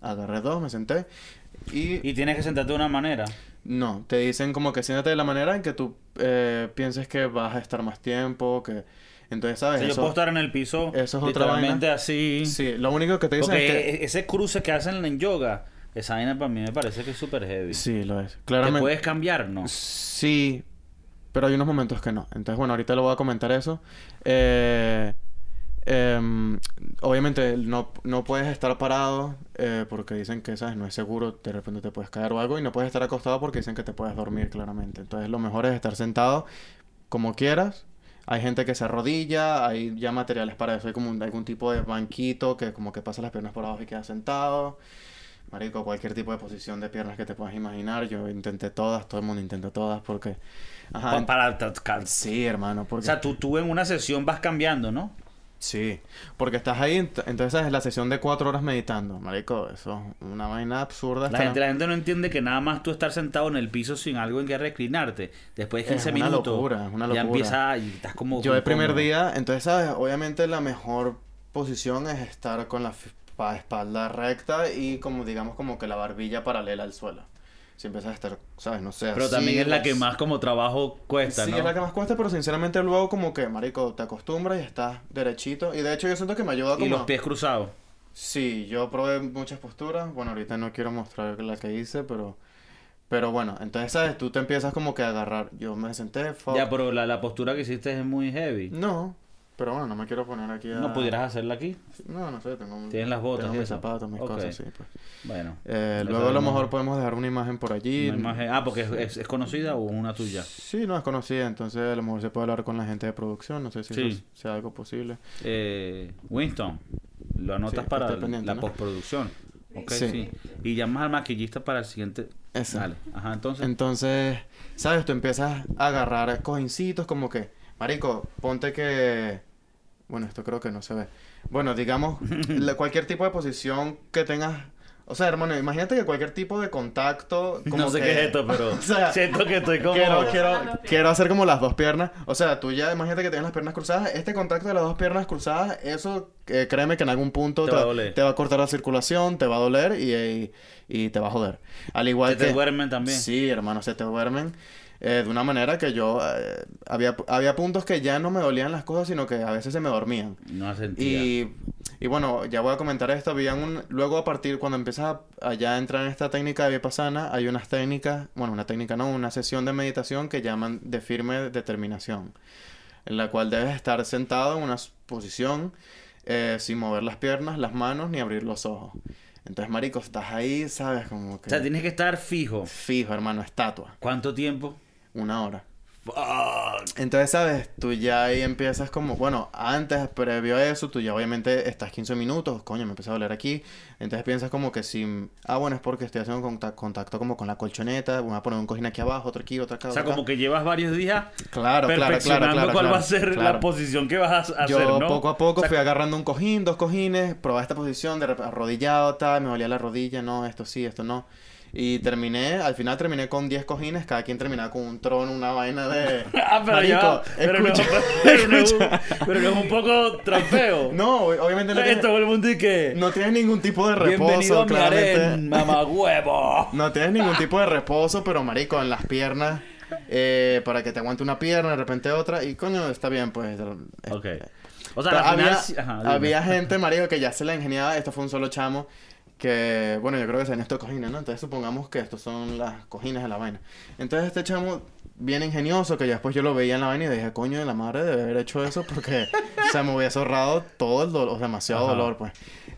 Agarré dos, me senté. Y, Y tienes que sentarte de una manera. no, te dicen como que siéntate de la manera en que tú eh, pienses que vas a estar más tiempo, que Entonces, ¿sabes? Si yo Eso- puedo estar en el piso eso es otra literalmente así. Sí, lo único que te dicen Porque es que... ese cruce que hacen en yoga, esa vaina para mí me parece que es súper heavy. Sí, lo es. ¿Te Claramente. puedes cambiar? No. Sí, pero hay unos momentos que no. Entonces, bueno, ahorita le voy a comentar eso. Eh, em, obviamente no, no puedes estar parado eh, porque dicen que, ¿sabes? No es seguro, de repente te puedes caer o algo. Y no puedes estar acostado porque dicen que te puedes dormir claramente. Entonces, lo mejor es estar sentado como quieras. Hay gente que se arrodilla, hay ya materiales para eso. Hay como un- algún tipo de banquito que como que pasa las piernas por abajo y queda sentado. Marico, cualquier tipo de posición de piernas que te puedas imaginar. Yo intenté todas, todo el mundo intentó todas porque... Ajá, para, ca- Sí, hermano, O sea, tú, tú en una sesión vas cambiando, ¿no? Sí, porque estás ahí, ent- entonces es la sesión de cuatro horas meditando. Marico, eso es una vaina absurda. La gente, la gente no entiende que nada más tú estar sentado en el piso sin algo en que reclinarte. Después de Es 15 una minutos. locura, es una Ya locura. empieza y estás como. Yo el primer día, entonces, ¿sabes? Obviamente la mejor posición es estar con la espalda recta y como digamos como que la barbilla paralela al suelo. Si empiezas a estar, ¿sabes? No sé. Pero así, también es la que más como trabajo cuesta, Sí, ¿no? es la que más cuesta, pero sinceramente luego como que, marico, te acostumbras y estás derechito. Y de hecho yo siento que me ayuda como... Y los pies cruzados. Sí, yo probé muchas posturas. Bueno, ahorita no quiero mostrar la que hice, pero... Pero bueno, entonces, ¿sabes? Tú te empiezas como que a agarrar. Yo me senté, fuck. Ya, pero la, la postura que hiciste es muy heavy. No, pero bueno, no me quiero poner aquí a... ¿No pudieras hacerla aquí? No, no sé, tengo... Tienes las botas Tengo mis zapatos, mis cosas, sí, pues. Bueno. Eh, luego a lo mejor podemos dejar una imagen por allí. Una imagen- Ah, porque es, es- es conocida o una tuya. Sí, no es conocida, entonces a lo mejor se puede hablar con la gente de producción, no sé si Sí. eso sea algo posible. Eh, Winston, lo anotas Sí, para la ¿no? postproducción. Ok, Sí. sí. Y llamas al maquillista para el siguiente. Dale. Ajá, entonces. Entonces, ¿sabes? Tú empiezas a agarrar cojincitos como que, marico, ponte que... Bueno, esto creo que no se ve. Bueno, digamos, la- cualquier tipo de posición que tengas... O sea, hermano, imagínate que cualquier tipo de contacto... Como no sé que- qué es esto, pero o sea, siento que estoy como. Quiero, quiero, quiero hacer como las dos piernas. O sea, tú ya imagínate que tienes las piernas cruzadas. Este contacto de las dos piernas cruzadas, eso eh, créeme que en algún punto Te va a doler. te va a cortar la circulación, te va a doler y, y, y te va a joder. Al igual Se te que... duermen también. Sí, hermano, se te duermen. Eh, de una manera que yo... eh, había, había puntos que ya no me dolían las cosas, sino que a veces se me dormían. No sentía. Y, y bueno, ya voy a comentar esto. Habían un, luego a partir, cuando empiezas a, a ya entrar en esta técnica de vipassana, hay unas técnicas, bueno, una técnica no, una sesión de meditación que llaman de firme determinación, en la cual debes estar sentado en una posición eh, sin mover las piernas, las manos ni abrir los ojos. Entonces, marico, estás ahí, ¿sabes? Como que O sea, tienes que estar fijo. fijo, hermano, estatua, ¿Cuánto tiempo? Una hora. Fuck. Entonces, ¿sabes? Tú ya ahí empiezas como, bueno, antes, previo a eso, tú ya obviamente estás 15 minutos, coño, me empezó a doler aquí. Entonces piensas como que si, ah, bueno, es porque estoy haciendo conta- contacto como con la colchoneta, voy a poner un cojín aquí abajo, otro aquí, otro acá, O sea, acá. como que llevas varios días Claro, claro, claro, perfeccionando claro, cuál claro, va a ser la posición que vas a Yo hacer, ¿no? poco a poco O sea, fui agarrando un cojín, dos cojines, probaba esta posición, de arrodillado, tal, me dolía la rodilla, no, esto sí, esto no. Y terminé, al final terminé con 10 cojines, cada quien terminaba con un trono, una vaina de... Ah, pero ya Marico, pero, no, pero, no es un, escucha. pero no es un poco trampeo. No, obviamente no Esto tienes, todo el mundo y que... no tienes ningún tipo de reposo, Bienvenido a claramente. mamagüevo. No tienes ningún tipo de reposo, pero marico, en las piernas, eh, para que te aguante una pierna, de repente otra, y coño, está bien, pues. eh, Ok. O sea, final... había, ajá, dime. había gente, marico, que ya se la ingeniaba, esto fue un solo chamo, que, bueno, yo creo que sean estos cojines, ¿no? Entonces supongamos que estos son las cojines de la vaina. Entonces este chamo, bien ingenioso, que ya después yo lo veía en la vaina y dije, coño, de la madre debe haber hecho eso porque, o sea, me hubiese ahorrado todo el dolor, demasiado Ajá. dolor, pues.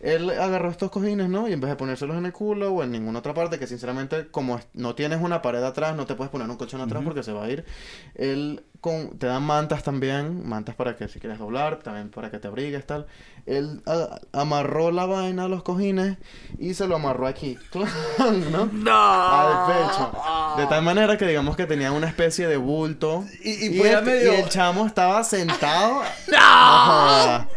Él agarró estos cojines, ¿no? Y en vez de ponérselos en el culo o en ninguna otra parte, que sinceramente, como no tienes una pared atrás, no te puedes poner un colchón atrás porque se va a ir. Él con, te dan mantas también, mantas para que si quieres doblar, también para que te abrigues, tal. Él a- amarró la vaina a los cojines y se lo amarró aquí, ¿no? Al pecho. De tal manera que digamos que tenía una especie de bulto. Y- y fue a este- medio- y el chamo estaba sentado. ¡No!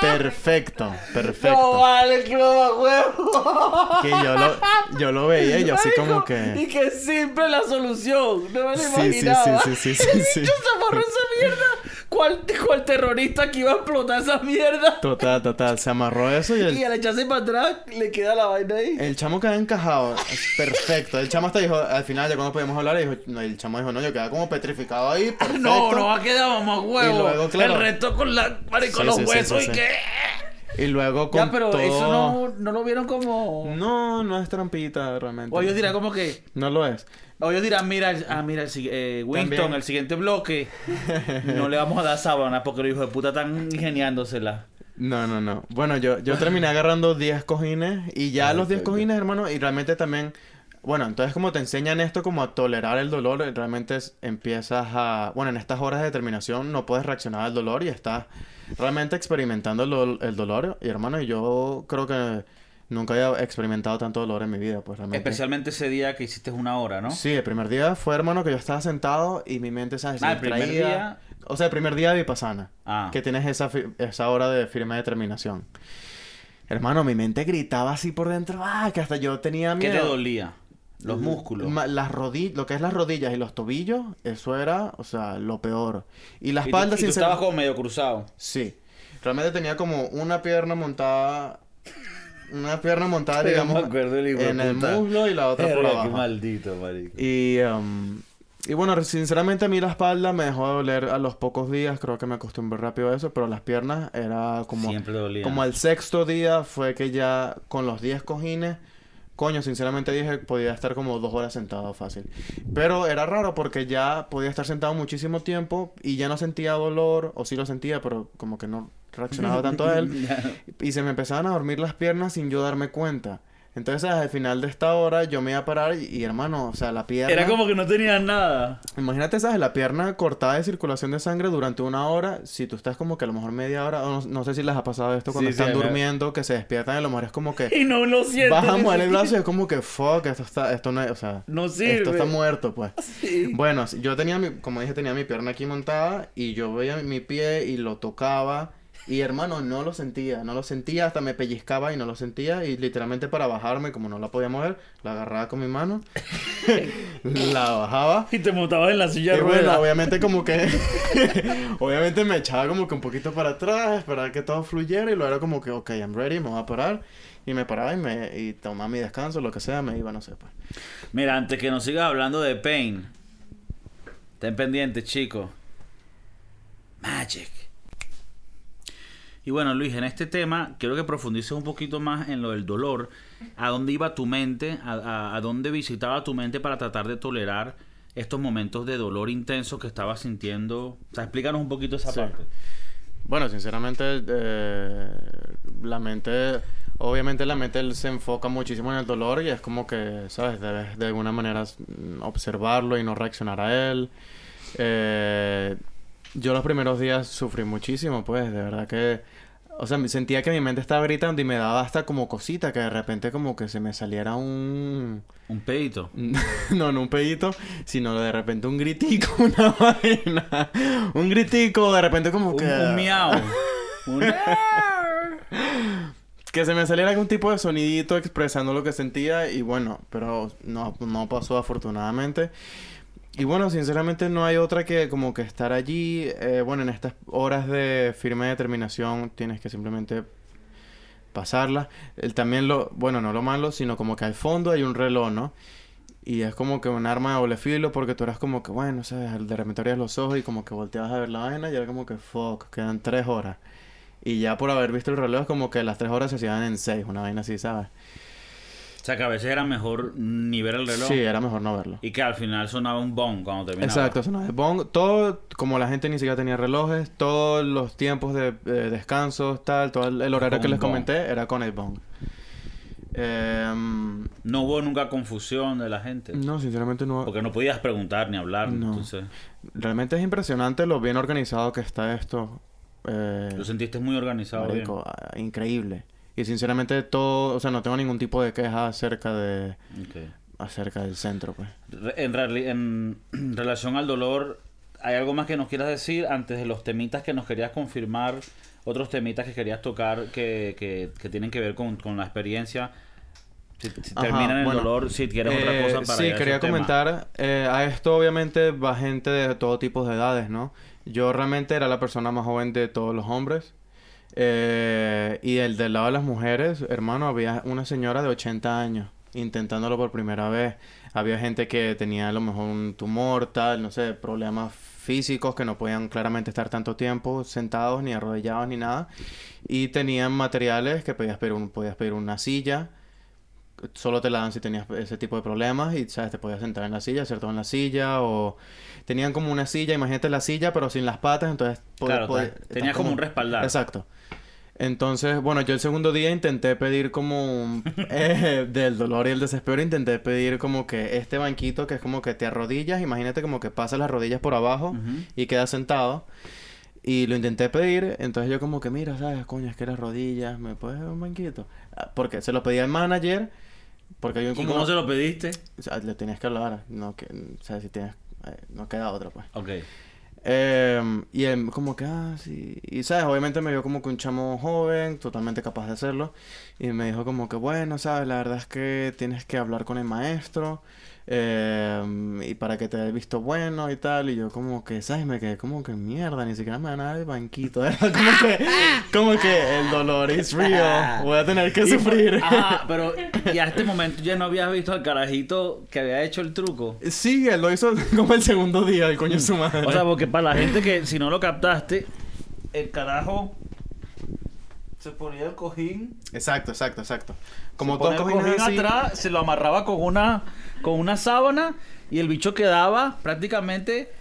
Perfecto, perfecto. vale, qué mamagüevo. Que yo lo, yo lo veía y yo así como que... Y que simple la solución. No me lo Sí, imaginaba. sí, sí, sí, sí, esa mierda ¿Cuál, ¿Cuál terrorista que iba a explotar esa mierda? Total, total. Se amarró eso y el, Y al echarse para atrás le queda la vaina ahí. el chamo quedó encajado. Es Perfecto. El chamo hasta dijo, al final ya cuando podíamos hablar, dijo, no, el chamo dijo, no, yo quedaba como petrificado ahí. Perfecto. No, no ha quedado más huevo. Y luego, claro. El resto con la Sí, los sí, huesos sí, y sí. Y luego con Ya, pero todo- eso no, no lo vieron como. No, no es trampita realmente. O ellos dirán como que. No lo es. O ellos dirán, mira, ah, mira, el, eh, Winston, También. el siguiente bloque. no le vamos a dar sábana porque los hijos de puta están ingeniándosela. No, no, no. Bueno, yo, yo terminé agarrando 10 cojines y ya Ay, los 10 qué- cojines, hermano, y realmente también... Bueno, entonces como te enseñan esto como a tolerar el dolor, realmente es- empiezas a... Bueno, en estas horas de determinación no puedes reaccionar al dolor y estás realmente experimentando el, dol- el dolor. Y hermano, yo creo que nunca había experimentado tanto dolor en mi vida, pues realmente... Especialmente ese día que hiciste una hora, ¿no? Sí, el primer día fue, hermano, que yo estaba sentado y mi mente, ¿sabes? Ah, el primer día- O sea, el primer día de Vipassana. Ah. Que tienes esa, esa hora de firme determinación. Hermano, mi mente gritaba así por dentro, ah, que hasta yo tenía ¿Qué miedo. te dolía? Los músculos. Las rodillas, lo que es las rodillas y los tobillos, eso era, o sea, lo peor. Y la Y tú- espalda, y tú, estabas como medio cruzado. Sí. Realmente tenía como una pierna montada... Una pierna montada, digamos, me acuerdo de en el muslo y la otra por abajo. Qué maldito, marico. Y, um, y bueno, sinceramente a mí la espalda me dejó de doler a los pocos días, creo que me acostumbré rápido a eso, pero las piernas era como... Siempre dolía. Como al sexto día fue que ya con los 10 cojines, coño, sinceramente dije podía estar como dos horas sentado fácil. Pero era raro porque ya podía estar sentado muchísimo tiempo y ya no sentía dolor, o sí lo sentía, pero como que no reaccionaba tanto a él. Y se me empezaban a dormir las piernas sin yo darme cuenta. Entonces, al final de esta hora, yo me iba a parar y, y, hermano, o sea, la pierna... Era como que no tenías nada. Imagínate, ¿sabes? La pierna cortada de circulación de sangre durante una hora. Si tú estás como que a lo mejor media hora, o no, no sé si les ha pasado esto cuando Sí, están durmiendo, que se despiertan y a lo mejor es como que... Y no lo mover el brazo y es como que, fuck, esto está... Esto no es... O sea... No sirve. Esto está muerto, pues. Sí. Bueno, yo tenía mi, como dije, tenía mi pierna aquí montada y yo veía mi pie y lo tocaba y hermano, no lo sentía, no lo sentía, hasta me pellizcaba y no lo sentía y literalmente para bajarme, como no la podía mover, la agarraba con mi mano, la bajaba Y te montabas en la silla y de bueno, ruedas. obviamente como que, obviamente me echaba como que un poquito para atrás, esperar que todo fluyera y luego era como que, ok, I'm ready, me voy a parar y me paraba y me y tomaba mi descanso, lo que sea, me iba, no sé, pues. Mira, antes que nos sigas hablando de Pain, ten pendiente, chico. Magic. Y bueno, Luis, en este tema quiero que profundices un poquito más en lo del dolor. ¿A dónde iba tu mente? ¿A, a- a dónde visitaba tu mente para tratar de tolerar estos momentos de dolor intenso que estabas sintiendo? O sea, explícanos un poquito esa Sí. parte. Bueno, sinceramente, eh, la mente, obviamente la mente se enfoca muchísimo en el dolor y es como que, ¿sabes? Debes de alguna manera observarlo y no reaccionar a él. Eh, yo los primeros días sufrí muchísimo, pues, de verdad que, o sea, me sentía que mi mente estaba gritando y me daba hasta como cosita, que de repente como que se me saliera un... Un pedito. No, no un pedito, sino de repente un gritico, una vaina. Un gritico, de repente como Un, que... un miau. Un- Que se me saliera algún tipo de sonidito expresando lo que sentía y bueno, pero no, no pasó afortunadamente. Y bueno, sinceramente no hay otra que como que estar allí. eh, bueno, en estas horas de firme determinación tienes que simplemente pasarla. El, también lo, bueno, no lo malo, sino como que al fondo hay un reloj, ¿no? Y es como que un arma de doble filo porque tú eras como que, bueno, ¿sabes? De repente abrías los ojos y como que volteabas a ver la vaina y era como que, fuck, quedan tres horas. Y ya por haber visto el reloj, como que las tres horas se hacían en seis, una vaina así, ¿sabes? O sea, que a veces era mejor ni ver el reloj. Sí, era mejor no verlo. Y que al final sonaba un bong cuando terminaba. Exacto, sonaba de bong. Todo, como la gente ni siquiera tenía relojes, todos los tiempos de, de descansos, tal, todo el, el horario Con que les bong. comenté era con el bong. Em, No hubo nunca confusión de la gente. no, sinceramente no. Porque no podías preguntar ni hablar. No. Entonces, Realmente es impresionante lo bien organizado que está esto. Eh, lo sentiste muy organizado. bien. marico, ah, increíble. Y sinceramente todo, o sea, no tengo ningún tipo de queja acerca de acerca del centro, pues. En, en relación al dolor, ¿hay algo más que nos quieras decir antes de los temitas que nos querías confirmar? Otros temitas que querías tocar que, que, que tienen que ver con, con la experiencia. Si, si Ajá, termina en el bueno. dolor, si quieres otra Eh, cosa para Sí, quería comentar. eh, a esto obviamente va gente de todo tipo de edades, ¿no? Yo realmente era la persona más joven de todos los hombres. Eh, y el del lado de las mujeres, hermano, había una señora de 80 años intentándolo por primera vez. Había gente que tenía a lo mejor un tumor, tal, no sé, problemas físicos que no podían claramente estar tanto tiempo sentados, ni arrodillados, ni nada. Y tenían materiales que podías pedir, un, podías pedir una silla, solo te la dan si tenías ese tipo de problemas y sabes te podías sentar en la silla hacer todo en la silla o tenían como una silla imagínate la silla pero sin las patas entonces Claro, tenías como un respaldar. exacto entonces bueno yo el segundo día intenté pedir como un- eh, del dolor y el desespero intenté pedir como que este banquito que es como que te arrodillas imagínate como que pasas las rodillas por abajo y quedas sentado y lo intenté pedir, entonces yo como que, mira, ¿sabes? Coño, es que las rodillas, ¿me puedes dar un banquito? Ah, Porque se lo pedí al manager, porque yo ¿Y como... cómo se lo pediste? O sea, le tenías que hablar, no que... O sea, si tienes... eh, no queda otra, pues. Ok. Eh, y él como que, ah, sí. Y, ¿sabes? Obviamente me vio como que un chamo joven, totalmente capaz de hacerlo. Y me dijo como que, bueno, ¿sabes? La verdad es que tienes que hablar con el maestro. Eh, y para que te dé visto bueno y tal. Y yo como que, ¿sabes? Me quedé como que mierda, ni siquiera me van a dar el banquito. Era como que, como que el dolor es real. Voy a tener que sufrir. Ajá, pero y a este momento ya no habías visto al carajito que había hecho el truco. Sí, él lo hizo como el segundo día, el coño de su madre. O sea, porque para la gente que si no lo captaste, el carajo se ponía el cojín, Exacto, exacto, exacto. Como se dos cojines así. atrás, se lo amarraba con una con una sábana y el bicho quedaba prácticamente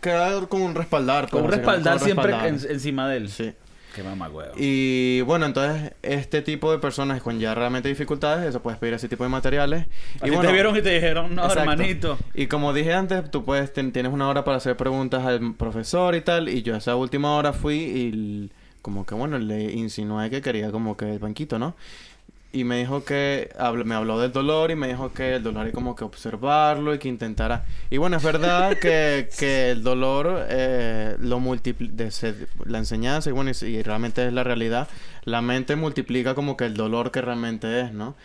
Queda como un respaldar. con un respaldar siempre en- encima de él. Sí. Qué mamagüevo. Y bueno, entonces este tipo de personas con ya realmente dificultades, eso puedes pedir ese tipo de materiales. A y bueno, te vieron y te dijeron, no, exacto. hermanito. Y como dije antes, tú puedes ten- tienes una hora para hacer preguntas al profesor y tal. Y yo a esa última hora fui y como que bueno, le insinué que quería como que el banquito, ¿no? Y me dijo que habl- me habló del dolor y me dijo que el dolor hay como que observarlo y que intentara. Y bueno, es verdad que, que el dolor eh, lo multiplica, la enseñanza y bueno, y, realmente es la realidad, la mente multiplica como que el dolor que realmente es, ¿no?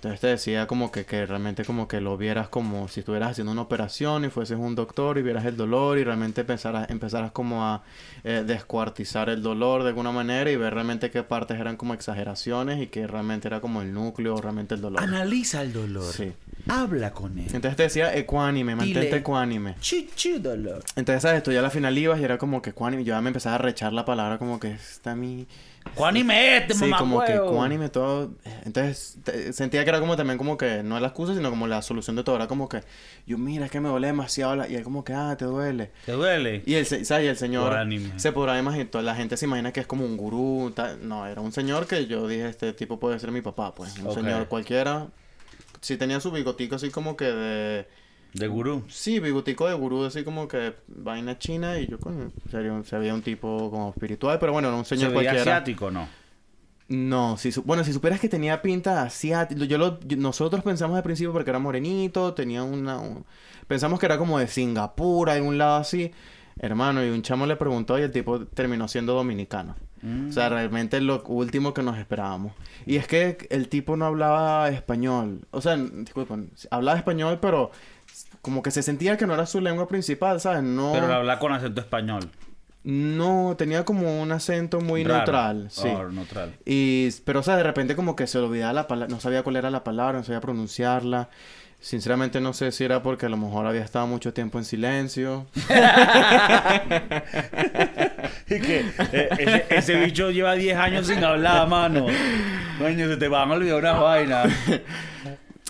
Entonces te decía como que, que realmente como que lo vieras como si estuvieras haciendo una operación y fueses un doctor y vieras el dolor y realmente empezaras, empezaras como a eh, descuartizar el dolor de alguna manera y ver realmente qué partes eran como exageraciones y que realmente era como el núcleo o realmente el dolor. Analiza el dolor. Sí. Habla con él. Entonces te decía ecuánime, mantente ecuánime. Chichi dolor. Entonces, ¿sabes? Tú ya a la final ibas y era como que ecuánime. Yo ya me empezaba a rechar la palabra como que está mi... Cuánime este, Sí, como que mamagüevo. ecuánime todo. Entonces te- sentía que era como también como que no es la excusa, sino como la solución de todo. Era como que yo, mira, es que me duele demasiado. la-", Y él como que, ah, te duele. ¿Te duele? Y el, ¿sabes? Y el señor Ecuánime. se podrá imaginar, la gente se imagina que es como un gurú. tal. No, era un señor que yo dije, este tipo puede ser mi papá, pues. Un señor cualquiera. Sí tenía su bigotico así como que de... De gurú. Sí, bigotico de gurú, así como que vaina china. Y yo, coño, sería se veía un tipo como espiritual. Pero bueno, era un ¿Se señor veía cualquiera. asiático no? No, si su- bueno, si supieras que tenía pinta asiática, yo lo, yo- nosotros pensamos al principio porque era morenito, tenía una, un- pensamos que era como de Singapur, algún lado así, hermano, y un chamo le preguntó y el tipo terminó siendo dominicano. Mm. O sea, realmente lo último que nos esperábamos. Y es que el tipo no hablaba español, o sea, disculpen, hablaba español, pero como que se sentía que no era su lengua principal, ¿sabes? No, Pero habla con acento español. no, tenía como un acento muy Raro. neutral, sí. Oh, neutral. Y, pero, o sea, de repente como que se olvidaba la palabra, no sabía cuál era la palabra, no sabía pronunciarla. Sinceramente no sé si era porque a lo mejor había estado mucho tiempo en silencio. Y que eh, ese, ese bicho lleva 10 años sin hablar, mano. Coño, se te van a olvidar unas vainas.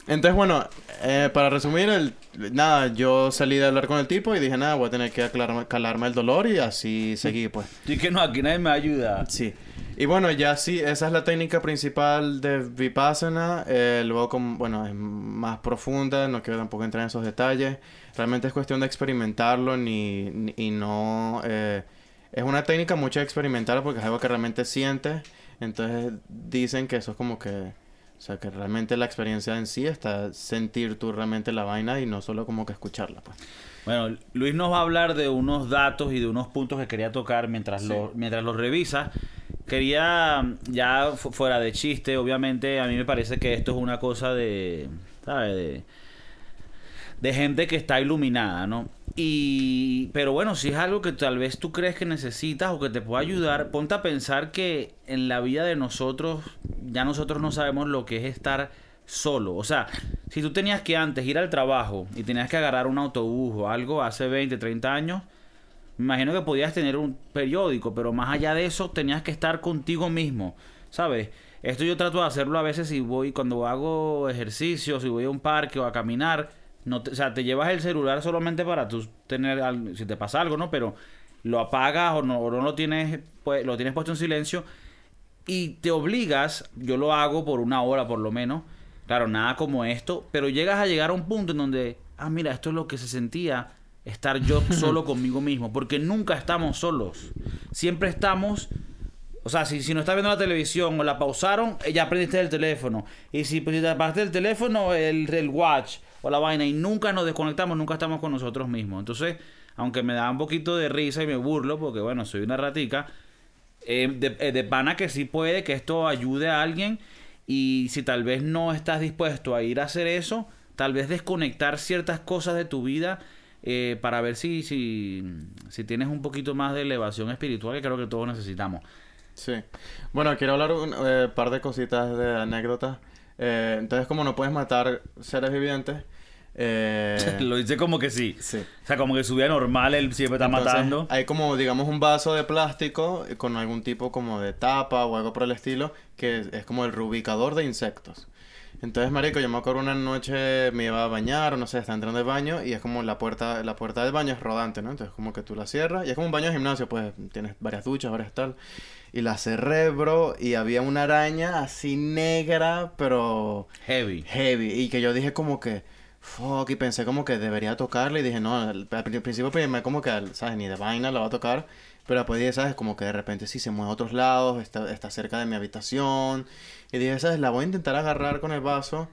Entonces, bueno, eh, para resumir, el, nada, yo salí de hablar con el tipo y dije, nada, voy a tener que aclararme- calarme el dolor y así seguí, pues. Sí que no, aquí nadie me ayuda. Sí. Y bueno, ya sí, esa es la técnica principal de Vipassana. Eh, luego, como, bueno, es más profunda, no quiero tampoco entrar en esos detalles. Realmente es cuestión de experimentarlo ni, ni- y no... eh, es una técnica mucho experimental porque es algo que realmente sientes. Entonces dicen que eso es como que... O sea, que realmente la experiencia en sí está sentir tú realmente la vaina y no solo como que escucharla, pues. Bueno, Luis nos va a hablar de unos datos y de unos puntos que quería tocar mientras, Sí. lo, mientras los revisa. quería, ya fuera de chiste, obviamente a mí me parece que esto es una cosa de, ¿sabes? De, de gente que está iluminada, ¿no? Y, pero bueno, si es algo que tal vez tú crees que necesitas o que te puede ayudar, ponte a pensar que en la vida de nosotros, ya nosotros no sabemos lo que es estar solo. O sea, si tú tenías que antes ir al trabajo y tenías que agarrar un autobús o algo hace 20, 30 años, me imagino que podías tener un periódico, pero más allá de eso tenías que estar contigo mismo, ¿sabes? Esto yo trato de hacerlo a veces si voy, cuando hago ejercicio, si voy a un parque o a caminar, no o sea, te llevas el celular solamente para tú tener, si te pasa algo, ¿no? Pero lo apagas o no, lo tienes, pues, lo tienes puesto en silencio y te obligas, yo lo hago por una hora por lo menos, claro, nada como esto, pero llegas a llegar a un punto en donde, ah, mira, esto es lo que se sentía estar yo solo conmigo mismo, porque nunca estamos solos, siempre estamos o sea, si, si no estás viendo la televisión o la pausaron, ya aprendiste el teléfono. Y si, pues, te apagaste el teléfono, el, el watch o la vaina y nunca nos desconectamos, nunca estamos con nosotros mismos. Entonces, aunque me da un poquito de risa y me burlo, porque bueno, soy una ratica, eh, de, eh, de pana que sí puede que esto ayude a alguien y si tal vez no estás dispuesto a ir a hacer eso, tal vez desconectar ciertas cosas de tu vida eh, para ver si, si, si tienes un poquito más de elevación espiritual que creo que todos necesitamos. Sí. Bueno, quiero hablar un par de cositas de anécdotas. Eh, entonces, como no puedes matar seres vivientes, eh... Lo dice como que sí. sí. O sea, como que su vida normal él siempre está matando. Hay como, digamos, un vaso de plástico con algún tipo como de tapa o algo por el estilo, que es, como el rubicador de insectos. Entonces, marico, yo me acuerdo una noche me iba a bañar, o no sé, estaba entrando al baño y es como la puerta, la puerta del baño es rodante, ¿no? Entonces, como que tú la cierras y es como un baño de gimnasio, pues tienes varias duchas, varias tal y la cerré, bro, y había una araña así negra, pero... Heavy. Heavy. Y que yo dije como que, fuck, y pensé como que debería tocarla y dije, no, al, principio pensé como que, ¿sabes? Ni de vaina la va a tocar, pero después dije, ¿sabes? Como que de repente si se mueve a otros lados, está, está cerca de mi habitación, y dije, ¿sabes? La voy a intentar agarrar con el vaso.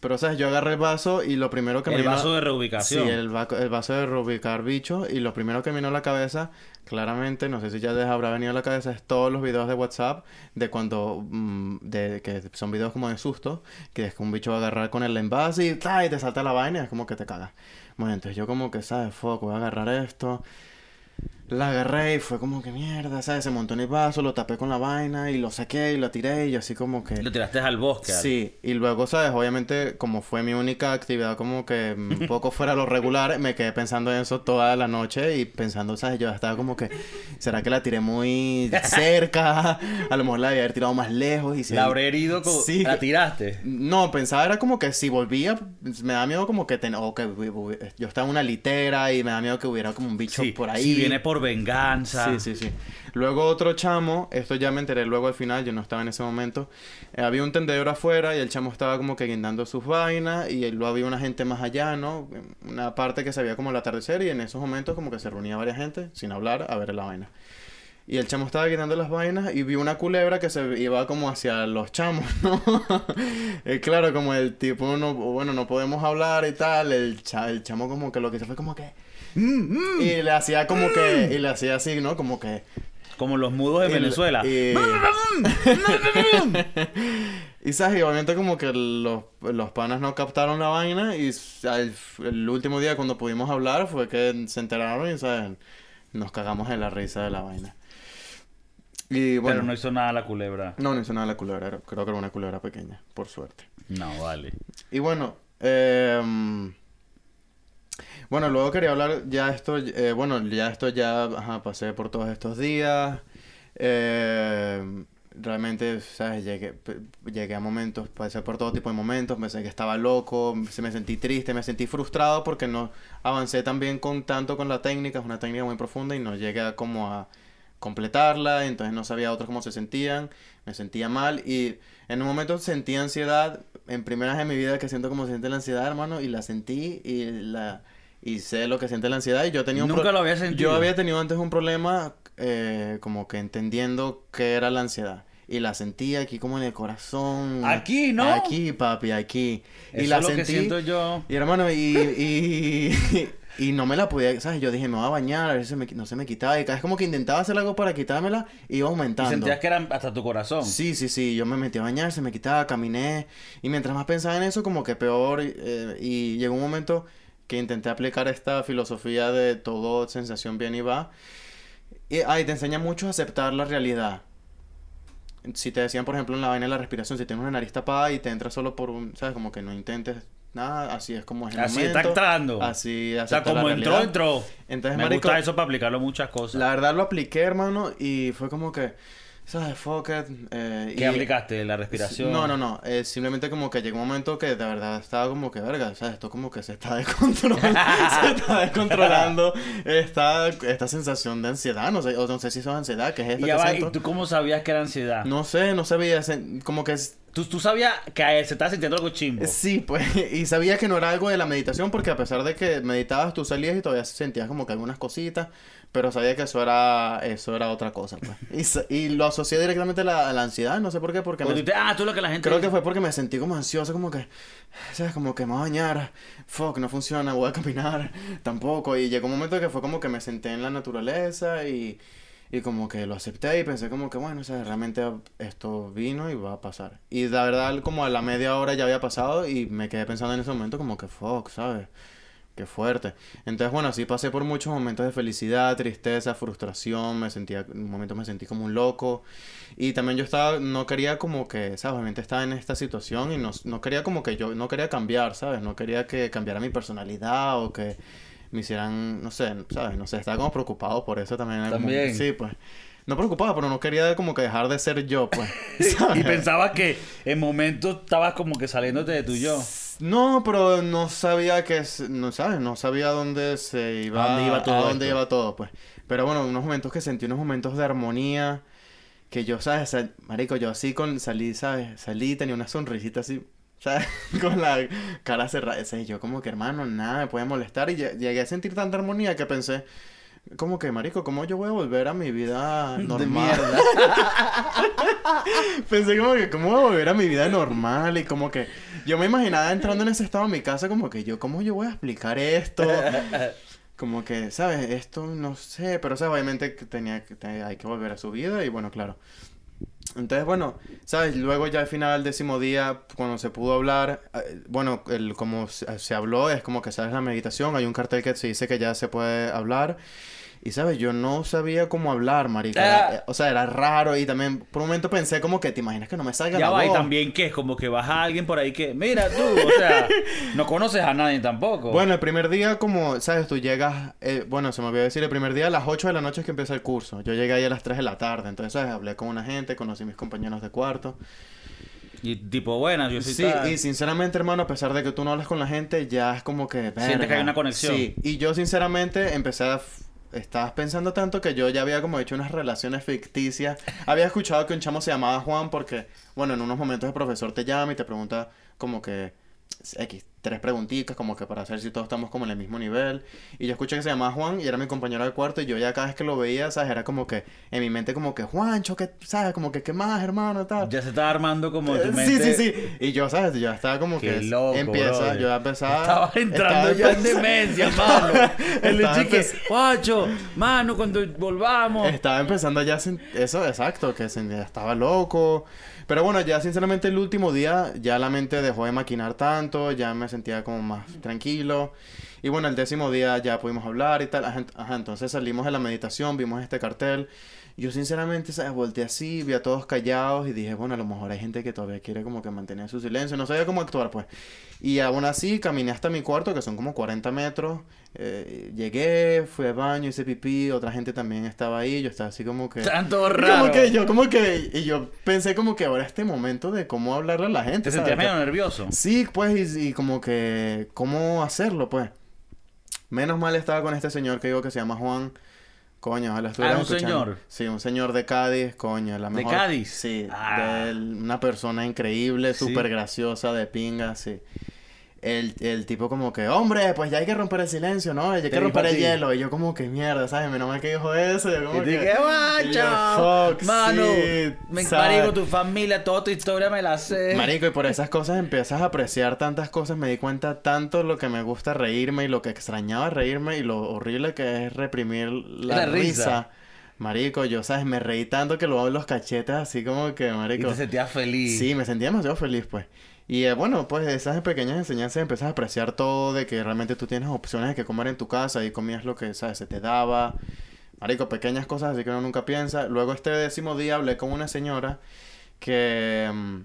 Pero, ¿sabes? Yo agarré el vaso y lo primero que me vino... El vaso de reubicación. Sí, el, el, vaso de reubicar bicho. Y lo primero que me vino a la cabeza, claramente, no sé si ya les habrá venido a la cabeza, es todos los videos de WhatsApp de cuando... Mm, de que son videos como de susto. Que es que un bicho va a agarrar con el envase y, y te salta la vaina y es como que te cagas. Bueno, entonces yo como que, ¿sabes? Foco, voy a agarrar esto la agarré y fue como que mierda, ¿sabes? Se montó en el vaso, lo tapé con la vaina y lo saqué y lo tiré y así como que... Lo tiraste al bosque. Sí, y luego, ¿sabes? Obviamente, como fue mi única actividad como que un poco fuera lo regular, me quedé pensando en eso toda la noche y pensando, ¿sabes? Yo estaba como que, ¿será que la tiré muy cerca? A lo mejor la había haber tirado más lejos y si... La habré herido como... Sí. ¿La tiraste? No, pensaba era como que si volvía, me da miedo como que... Ten... O que yo estaba en una litera y me da miedo que hubiera como un bicho por ahí. Si viene por venganza. Sí, sí, sí. Luego otro chamo, esto ya me enteré luego al final, yo no estaba en ese momento. Eh, había un tendedor afuera y el chamo estaba como que guindando sus vainas y luego había una gente más allá, ¿no? Una parte que se veía como el atardecer y en esos momentos como que se reunía varias gente sin hablar a ver la vaina. Y el chamo estaba guindando las vainas y vi una culebra que se iba como hacia los chamos, ¿no? y claro, como el tipo, no, bueno, no podemos hablar y tal, el, el chamo como que lo que se fue como que y le hacía como que, y le hacía así, ¿no? Como que... Como los mudos de Venezuela. Y... y sabes, obviamente como que los, los panas no captaron la vaina y el, último día cuando pudimos hablar fue que se enteraron y, ¿sabes? Nos cagamos en la risa de la vaina. Y, bueno, Pero no hizo nada la culebra. No, no hizo nada la culebra. Creo que era una culebra pequeña, por suerte. No, vale. Y bueno, eh bueno, luego quería hablar ya esto, eh, bueno, ya esto ya pasé por todos estos días. Eh, realmente, ¿sabes? Llegué, llegué a momentos, pasé por todo tipo de momentos, pensé que estaba loco, se me sentí triste, me sentí frustrado porque no avancé también con tanto con la técnica, es una técnica muy profunda y no llegué a como a completarla, entonces no sabía otros cómo se sentían, me sentía mal y en un momento sentí ansiedad, en primeras en mi vida que siento como se siente la ansiedad, hermano, y la sentí y la y sé lo que siente la ansiedad y yo tenía un Nunca lo había sentido. Yo había tenido antes un problema eh, como que entendiendo qué era la ansiedad. Y la sentí aquí como en el corazón. Aquí, ¿no? Aquí, papi, aquí. y la es lo que siento yo. Y hermano, y, y, Y no me la podía, ¿sabes? Yo dije, me voy a bañar, a ver si se me, no se me quitaba. Y cada vez como que intentaba hacer algo para quitármela y iba Y aumentando. sentías que eran hasta tu corazón. Sí, sí, sí, yo me metí a bañar, se me quitaba, caminé y mientras más pensaba en eso como que peor eh, y llegó un momento que intenté aplicar esta filosofía de todo sensación bien y va y ay, te enseña mucho a aceptar la realidad. Si te decían, por ejemplo, en la vaina de la respiración, si tienes una nariz tapada y te entra solo por un, ¿sabes? Como que no intentes nada, así es como es el Así momento. está entrando. Así O sea, como entró, entró. Entonces, Me marico, gusta eso para aplicarlo a muchas cosas. la verdad lo apliqué, hermano, y fue como que, ¿sabes? Fuck it. eh, ¿Qué y- aplicaste? ¿La respiración? No, no, no. eh, simplemente como que llegó un momento que de verdad estaba como que, verga, ¿sabes? Esto como que se está descontrolando. se está descontrolando esta, esta sensación de ansiedad. No sé, o no sé si eso es ansiedad, que es esto Y, que va. ¿y tú cómo sabías que era ansiedad? No sé, no sabía. Como que... ¿Tú, tú sabías que se estaba sintiendo algo chimbo. Sí, pues, y sabía que no era algo de la meditación porque a pesar de que meditabas, tú salías y todavía sentías como que algunas cositas, pero sabía que eso era, eso era otra cosa, pues. Y, y lo asocié directamente a la, a la ansiedad, no sé por qué, porque Porque me- ah, tú lo que la gente Creo que fue porque me sentí como ansioso, como que, ¿sabes? Como que me voy a bañar, fuck, no funciona, voy a caminar, tampoco. Y llegó un momento que fue como que me senté en la naturaleza y, y como que lo acepté y pensé como que, bueno, o sea, realmente esto vino y va a pasar. Y la verdad, como a la media hora ya había pasado y me quedé pensando en ese momento como que, fuck, ¿sabes? Qué fuerte. Entonces, bueno, así pasé por muchos momentos de felicidad, tristeza, frustración. Me sentía, en un momento me sentí como un loco. Y también yo estaba, no quería como que, ¿sabes? Obviamente estaba en esta situación y no, no quería como que yo, no quería cambiar, ¿sabes? No quería que cambiara mi personalidad o que me hicieran, no sé, ¿sabes? No sé, estaba como preocupado por eso también. era como- También. sí, pues. No preocupado, pero no quería como que dejar de ser yo, pues. Y ¿sabes? pensabas que en momentos estabas como que saliéndote de tu yo. No, pero no sabía que, no sabes, no sabía dónde se iba, ¿A dónde iba todo a dónde esto? iba todo, pues. Pero bueno, unos momentos que sentí, unos momentos de armonía, que yo, sabes, Sal- marico, yo así con, salí, sabes, salí, tenía una sonrisita así, sabes, con la cara cerrada, y yo como que, hermano, nada me puede molestar, y lle- llegué a sentir tanta armonía que pensé, como que, marico, ¿cómo yo voy a volver a mi vida De normal? mierda. Pensé como que, ¿cómo voy a volver a mi vida normal? Y como que yo me imaginaba entrando en ese estado en mi casa, como que yo, ¿cómo yo voy a explicar esto? Como que, ¿sabes? Esto no sé, pero, ¿sabes? Obviamente que tenía que, te- hay que volver a su vida y bueno, claro. Entonces, bueno, ¿sabes? Luego ya al final del décimo día, cuando se pudo hablar, eh, bueno, el, como se, se habló, es como que, ¿sabes? La meditación, hay un cartel que se dice que ya se puede hablar. Y, ¿sabes? Yo no sabía cómo hablar, marica. Ah. Eh, O sea, era raro y también por un momento pensé como que, ¿te imaginas que no me salga Ya la va, y voz? también que es como que vas a alguien por ahí que, mira tú, o sea, no conoces a nadie tampoco. Bueno, el primer día, como, ¿sabes? Tú llegas, eh, bueno, se me olvidó decir, el primer día a las 8 de la noche es que empieza el curso. Yo llegué ahí a las 3 de la tarde, entonces, ¿sabes? Hablé con una gente, conocí a mis compañeros de cuarto. Y tipo, buenas, yo Sí, tal. y sinceramente, hermano, a pesar de que tú no hablas con la gente, ya es como que... Sientes que hay una conexión. Sí, y yo sinceramente empecé a... Estabas pensando tanto que yo ya había como hecho unas relaciones ficticias. Había escuchado que un chamo se llamaba Juan porque, bueno, en unos momentos el profesor te llama y te pregunta como que X, tres preguntitas como que para saber si todos estamos como en el mismo nivel. Y yo escuché que se llamaba Juan y era mi compañero de cuarto y yo ya cada vez que lo veía, ¿sabes? Era como que en mi mente como que Juancho, ¿qué, ¿sabes? Como que, ¿qué más, hermano? Tal. Ya se está armando como tu Eh, mente. Sí, sí, sí. Y yo, ¿sabes? Yo estaba como Qué que loco, empieza, brother. yo ya empezaba... Estaba entrando estaba ya en demencia, mano. El Estaba chique, guacho, mano, cuando volvamos. Estaba empezando ya, sen- eso, exacto, que ya estaba loco. Pero bueno, ya sinceramente el último día ya la mente dejó de maquinar tanto, ya me sentía como más tranquilo. Y bueno, el décimo día ya pudimos hablar y tal. Entonces salimos de la meditación, vimos este cartel. Yo sinceramente, ¿sabes? Volteé así, vi a todos callados y dije, bueno, a lo mejor hay gente que todavía quiere como que mantener su silencio. No sabía cómo actuar, pues. Y aún así caminé hasta mi cuarto, que son como 40 metros. Eh, llegué, fui al baño, hice pipí, otra gente también estaba ahí. Yo estaba así como que... Tanto raro. Como que yo, como que, y yo pensé como que ahora este momento de cómo hablarle a la gente. Te ¿sabes? sentías medio nervioso. Sí, pues, y, y como que, cómo hacerlo, pues. Menos mal estaba con este señor que digo que se llama Juan. Coño, ojalá estuvieras Ah, un escuchando. señor. Sí, un señor de Cádiz, coño, la ¿De mejor. Cádiz? Sí, Ah. de él, una persona increíble, Sí. súper graciosa, de pinga, sí. El, el tipo como que, hombre, pues ya hay que romper el silencio, ¿no? Ya hay que romper el hielo. Y yo como que mierda, ¿sabes? Menos mal que dijo eso. Yo como Y que... dije, y fuck, mano, sí, me marico, tu familia, toda tu historia me la sé. Marico, y por esas cosas empiezas a apreciar tantas cosas. Me di cuenta tanto lo que me gusta reírme y lo que extrañaba reírme y lo horrible que es reprimir la, La risa. risa. Marico, yo, ¿sabes? Me reí tanto que lo hago en los cachetes así como que, y marico. te sentías feliz. Sí, me sentía demasiado feliz, pues. Y eh, bueno, pues esas pequeñas enseñanzas empiezas a apreciar todo, de que realmente tú tienes opciones de que comer en tu casa y comías lo que, ¿sabes? Se te daba. Marico, pequeñas cosas así que uno nunca piensa. Luego este décimo día hablé con una señora que mm,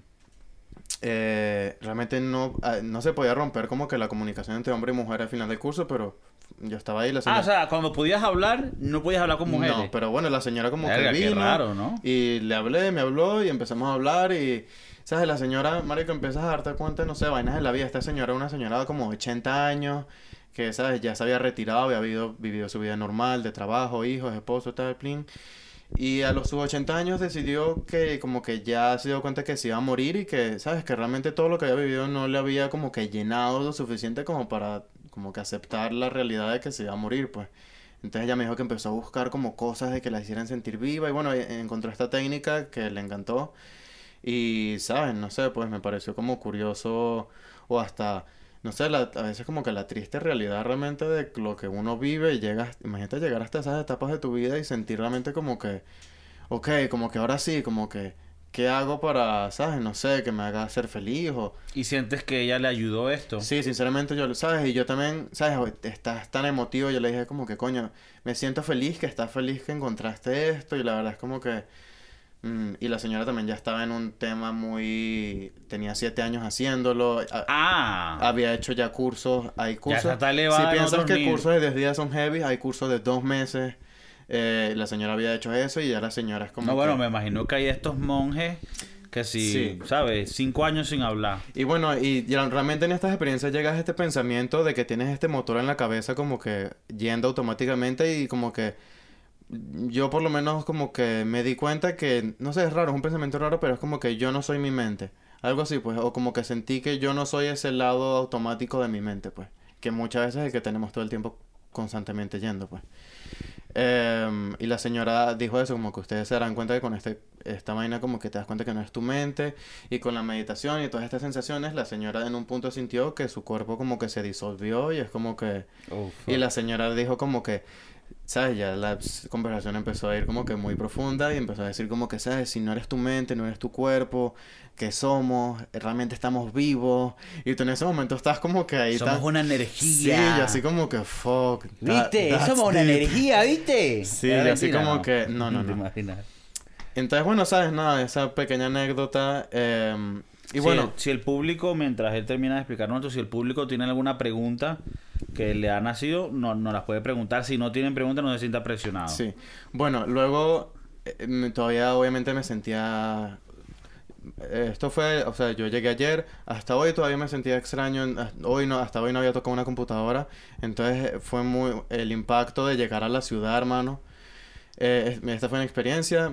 eh, realmente no, ah, no se podía romper como que la comunicación entre hombre y mujer al final del curso, pero yo estaba ahí, la Ah, señora... o sea, cuando podías hablar, no podías hablar con mujeres. No, pero bueno, la señora como Verga, que qué vino raro, ¿no? y le hablé, me habló y empezamos a hablar y, ¿sabes? La señora, marico, empiezas a darte cuenta, no sé, vainas de la vida. Esta señora, una señora de como 80 años, que, ¿sabes? Ya se había retirado, había vivido, su vida normal, de trabajo, hijos, esposo, tal, plin. Y a los sus 80 años decidió que como que ya se dio cuenta que se iba a morir y que, ¿sabes? Que realmente todo lo que había vivido no le había como que llenado lo suficiente como para como que aceptar la realidad de que se iba a morir, pues. Entonces ella me dijo que empezó a buscar como cosas de que la hicieran sentir viva y bueno, e- encontró esta técnica que le encantó y, ¿sabes? No sé, pues me pareció como curioso o hasta, no sé, la- a veces como que la triste realidad realmente de lo que uno vive y llegas, imagínate llegar hasta esas etapas de tu vida y sentir realmente como que, ok, como que ahora sí, como que, ¿qué hago para, ¿sabes? No sé, que me haga ser feliz o... Y sientes que ella le ayudó esto. Sí, sinceramente yo, ¿sabes? Y yo también, ¿sabes? Estás tan emotivo, yo le dije como que, coño, me siento feliz, que estás feliz que encontraste esto y la verdad es como que... mm, y la señora también ya estaba en un tema muy... Tenía siete años haciéndolo. Ah. Había hecho ya cursos, hay cursos... se está elevada si en piensas que cursos de 10 días son heavy, hay cursos de dos meses. Eh, la señora había hecho eso y ya la señora es como no, bueno, me imagino que hay estos monjes que si, Sí. ¿sabes? Cinco años sin hablar. Y bueno, y, y realmente en estas experiencias llegas a este pensamiento de que tienes este motor en la cabeza como que yendo automáticamente y como que yo por lo menos como que me di cuenta que, no sé, es raro, es un pensamiento raro, pero es como que yo no soy mi mente. Algo así, pues, o como que sentí que yo no soy ese lado automático de mi mente, pues, que muchas veces es el que tenemos todo el tiempo constantemente yendo, pues. Em, y la señora dijo eso, como que ustedes se darán cuenta que con este, esta vaina como que te das cuenta que no es tu mente y con la meditación y todas estas sensaciones, la señora en un punto sintió que su cuerpo como que se disolvió y es como que... Y la señora dijo como que, ¿sabes? Ya la conversación empezó a ir como que muy profunda y empezó a decir como que, ¿sabes? Si no eres tu mente, no eres tu cuerpo, ¿qué somos? Realmente estamos vivos. Y tú en ese momento estás como que ahí... Somos una Sí, energía. yo así como que, fuck. that- ¿Viste? Somos una deep. energía, ¿viste? Sí, yo así mentira, como ¿no? que- no, no, ¿Te no. imaginas? Entonces, bueno, ¿sabes? Nada, esa pequeña anécdota. em, y Si bueno, el- si el público, mientras él termina de explicarnos esto, si el público tiene alguna pregunta que le ha nacido, no, no las puede preguntar. Si no tienen preguntas, no se sienta presionado. Sí. Bueno, luego eh, todavía obviamente me sentía... eh, Esto fue, o sea, yo llegué ayer, hasta hoy todavía me sentía extraño, hasta hoy no, hasta hoy no había tocado una computadora, entonces eh, fue muy el impacto de llegar a la ciudad, hermano. Es- esta fue una experiencia,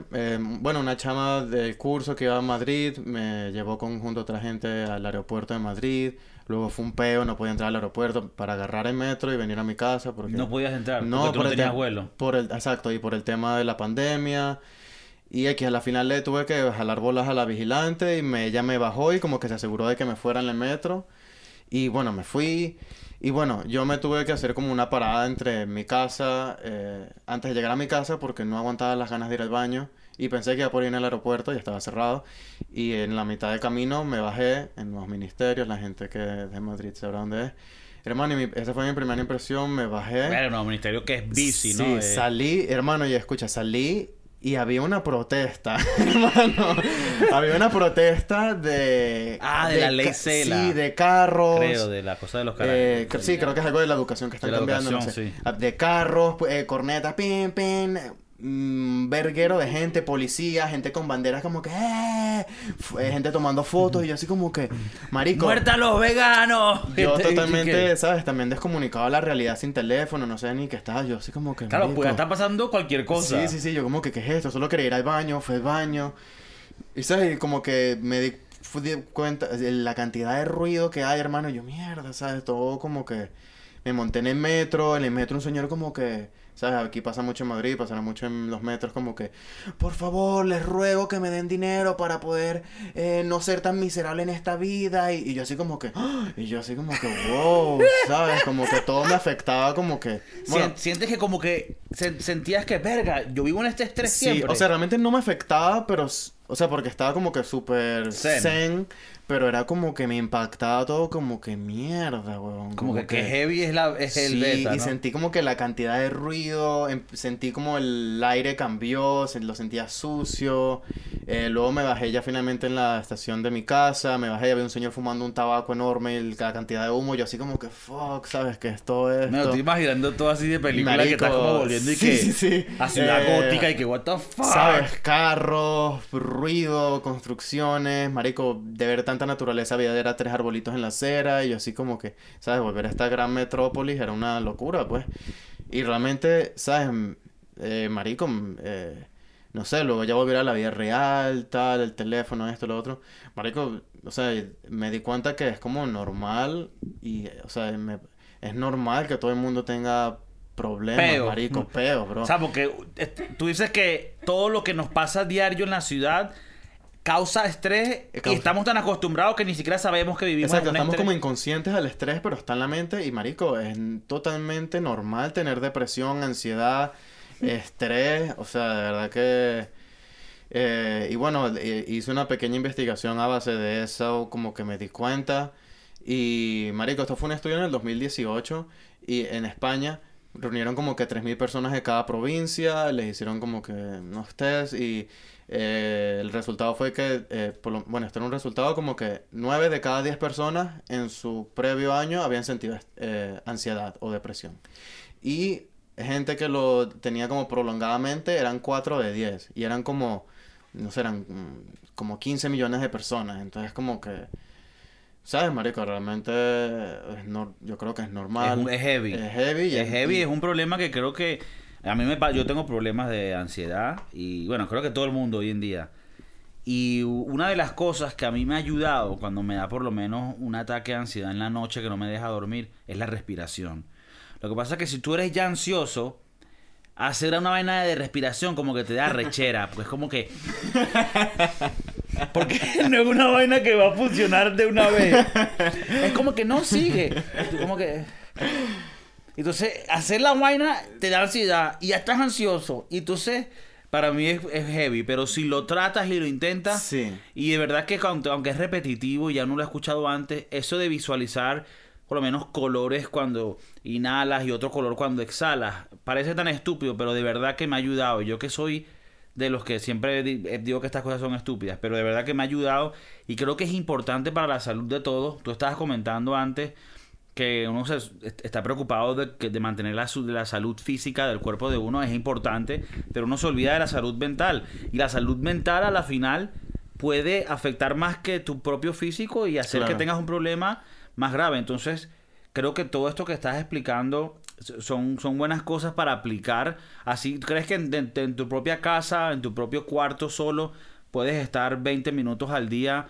bueno, una chama del curso que iba a Madrid me llevó con, junto a otra gente al aeropuerto de Madrid, luego fue un peo, no podía entrar al aeropuerto para agarrar el metro y venir a mi casa porque... No podías entrar No, porque tú no el tenías te- vuelo. Por el, exacto, y por el tema de la pandemia. Y aquí a la final le tuve que jalar bolas a la vigilante y me, ella me bajó y como que se aseguró de que me fuera en el metro. Y bueno, me fui. Y bueno, yo me tuve que hacer como una parada entre mi casa, eh, antes de llegar a mi casa porque no aguantaba las ganas de ir al baño. Y pensé que iba por ir en el aeropuerto, ya estaba cerrado. Y en la mitad del camino me bajé en los ministerios, la gente que de Madrid sabrá dónde es. Hermano, y mi- esa fue mi primera impresión, me bajé. Bueno, no, ministerio que es bici, Sí, ¿no? Eh, salí, hermano, y escucha, salí y había una protesta, hermano. había una protesta de... Ah, de la ley Cela. Sí, de carros. creo, de la cosa de los Eh, carajos. cre- sí, creo que es algo de la educación que están De la cambiando, no educación, sé. sí. Ah, De carros, pu- eh, cornetas, pin, pin, mm, verguero de gente, policía, gente con banderas como que, eh, eh, gente tomando fotos y yo así como que, marico. ¡Muerta a los veganos! Yo totalmente, ¿sabes? También descomunicado a la realidad sin teléfono, no sé ni qué estaba yo, así como que. Claro, marico. pues está pasando cualquier cosa. Sí, sí, sí, yo como que, ¿qué es esto? Solo quería ir al baño, fue al baño. Y sabes, Y como que me di, cuenta la cantidad de ruido que hay, hermano. Yo, mierda, ¿sabes? Todo como que me monté en el metro, en el metro un señor como que, ¿sabes? Aquí pasa mucho en Madrid, pasará mucho en los metros como que, por favor, les ruego que me den dinero para poder eh, no ser tan miserable en esta vida. Y, y yo así como que, ¡ah! y yo así como que, wow, ¿sabes? Como que todo me afectaba como que... Bueno, Sien- Sientes que como que sen- sentías que, verga, yo vivo en este estrés Sí, siempre. o sea, realmente no me afectaba, pero, o sea, porque estaba como que súper Zen. zen. Pero era como que me impactaba todo como que mierda, weón. como que, que heavy es, la, es el Sí, beta, y ¿no? sentí como que la cantidad de ruido, em- sentí como el aire cambió, se- lo sentía sucio. eh, luego me bajé ya finalmente en la estación de mi casa, me bajé y había un señor fumando un tabaco enorme y la cantidad de humo, yo así como que, fuck, ¿sabes qué es todo esto? Me lo estoy imaginando todo así de película que Marico, estás como volviendo y sí, que sí, sí. a ciudad Eh, gótica y que what the fuck. ¿Sabes? Carros, ruido, construcciones, marico, de ver tanta naturaleza había era tres arbolitos en la acera y yo así como que, ¿sabes? Volver a esta gran metrópolis era una locura, pues. Y realmente, ¿sabes? Eh, marico, eh, no sé, luego ya volver a la vida real, tal, el teléfono, esto, lo otro. Marico, o sea, me di cuenta que es como normal y, o sea, me- es normal que todo el mundo tenga problemas, Peo. marico, peo, bro. O sea, porque eh, tú dices que todo lo que nos pasa diario en la ciudad causa estrés y estamos tan acostumbrados que ni siquiera sabemos que vivimos Exacto, en un estamos estrés. como inconscientes al estrés, pero está en la mente y marico, es totalmente normal tener depresión, ansiedad, estrés, o sea, de verdad que... eh, y bueno, eh, hice una pequeña investigación a base de eso, como que me di cuenta. Y marico, esto fue un estudio en el 2018 y en España reunieron como que 3.000 personas de cada provincia, les hicieron como que unos test y eh, el resultado fue que, eh, por lo- bueno, este era un resultado como que 9 de cada 10 personas en su previo año habían sentido eh, ansiedad o depresión. Y gente que lo tenía como prolongadamente eran 4 de 10 y eran como, no sé, eran mm, como 15 millones de personas. Entonces como que, ¿sabes, marico? Realmente es nor- yo creo que es normal. Es un- es heavy. Es heavy. y Es heavy, y- es un problema que creo que a mí me yo tengo problemas de ansiedad y bueno, creo que todo el mundo hoy en día. Y una de las cosas que a mí me ha ayudado cuando me da por lo menos un ataque de ansiedad en la noche que no me deja dormir es la respiración. Lo que pasa es que si tú eres ya ansioso, hacer una vaina de respiración como que te da rechera, porque es como que porque no es una vaina que va a funcionar de una vez. Es como que no sigue. Como que entonces, hacer la vaina te da ansiedad y ya estás ansioso. Y entonces, para mí es, es heavy. Pero si lo tratas y lo intentas, Sí. y de verdad que aunque, es repetitivo, ya no lo he escuchado antes, eso de visualizar por lo menos colores cuando inhalas y otro color cuando exhalas, parece tan estúpido, pero de verdad que me ha ayudado. Yo que soy de los que siempre eh, digo que estas cosas son estúpidas, pero de verdad que me ha ayudado y creo que es importante para la salud de todos. Tú estabas comentando antes que uno se, est- está preocupado de, de mantener la, la salud física del cuerpo de uno es importante, pero uno se olvida de la salud mental. Y la salud mental a la final puede afectar más que tu propio físico y hacer Claro. que tengas un problema más grave. Entonces, creo que todo esto que estás explicando son, son buenas cosas para aplicar. Así, ¿crees que en, en- en tu propia casa, en tu propio cuarto solo, puedes estar 20 minutos al día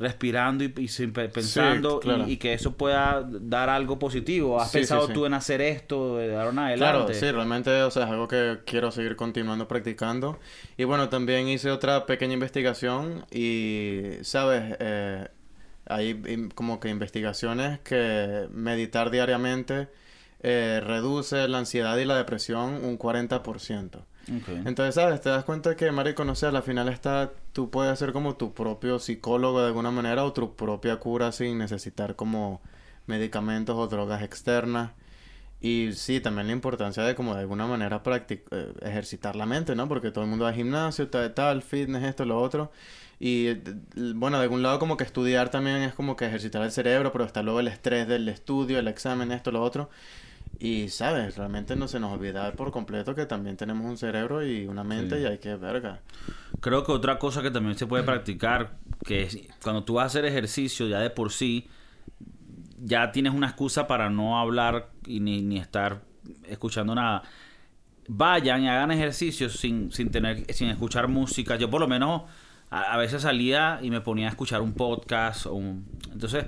respirando y, y pensando y- claro. y, que eso pueda dar algo positivo? ¿Has Sí, pensado sí. tú en hacer esto de ahora en Claro, adelante? sí, realmente, o sea, es algo que quiero seguir continuando practicando. Y bueno, también hice otra pequeña investigación y, ¿sabes? Eh, hay como que investigaciones que meditar diariamente eh, reduce la ansiedad y la depresión un 40%. Entonces, ¿sabes? Te das cuenta que, marico, no sé, al final está... Tú puedes ser como tu propio psicólogo de alguna manera o tu propia cura sin necesitar como medicamentos o drogas externas. Y sí, también la importancia de como de alguna manera eh, ejercitar la mente, ¿no? Porque todo el mundo va al gimnasio, tal, tal, fitness, esto, lo otro. Y eh, bueno, de algún lado como que estudiar también es como que ejercitar el cerebro, pero está luego el estrés del estudio, el examen, esto, lo otro. Y, ¿sabes? Realmente no se nos olvida por completo que también tenemos un cerebro y una mente Sí. y hay que, verga. Creo que otra cosa que también se puede practicar, que es cuando tú vas a hacer ejercicio ya de por sí, ya tienes una excusa para no hablar y ni, ni estar escuchando nada. Vayan y hagan ejercicio sin, sin tener, sin escuchar música. Yo por lo menos a, a veces salía y me ponía a escuchar un podcast o un... Entonces,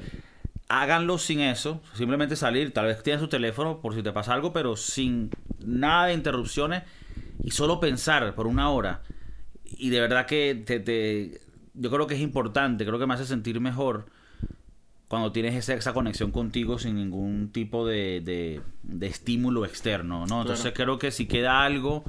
háganlo sin eso, simplemente salir, tal vez tienes su teléfono por si te pasa algo, pero sin nada de interrupciones y solo pensar por una hora. Y de verdad que te, te- yo creo que es importante, creo que me hace sentir mejor cuando tienes esa, esa conexión contigo sin ningún tipo de, de- de estímulo externo, ¿no? Entonces creo que si queda algo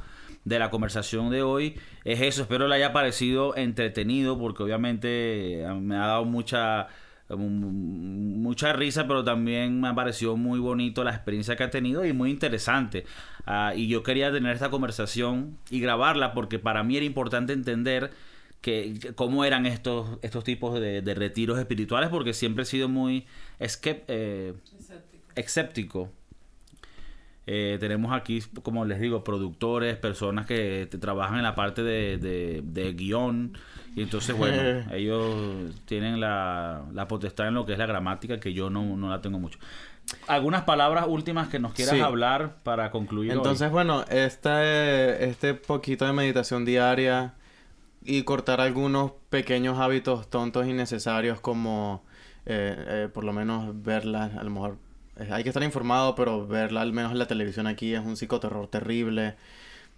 de la conversación de hoy es eso. Espero le haya parecido entretenido porque obviamente eh, me ha dado mucha mucha risa, pero también me ha parecido muy bonito la experiencia que ha tenido y muy interesante. Ah, y yo quería tener esta conversación y grabarla porque para mí era importante entender que, que cómo eran estos, estos tipos de, de retiros espirituales porque siempre he sido muy eh, escéptico. Eh, tenemos aquí, como les digo, productores, personas que te- trabajan en la parte de, de- de guion. Y entonces, bueno, ellos tienen la, la potestad en lo que es la gramática, que yo no, no la tengo mucho. ¿Algunas palabras últimas que nos quieras Sí. hablar para concluir? hoy? Entonces, bueno, este, este poquito de meditación diaria y cortar algunos pequeños hábitos tontos innecesarios como eh, eh, por lo menos verla, a lo mejor hay que estar informado, pero verla al menos en la televisión aquí es un psicoterror terrible.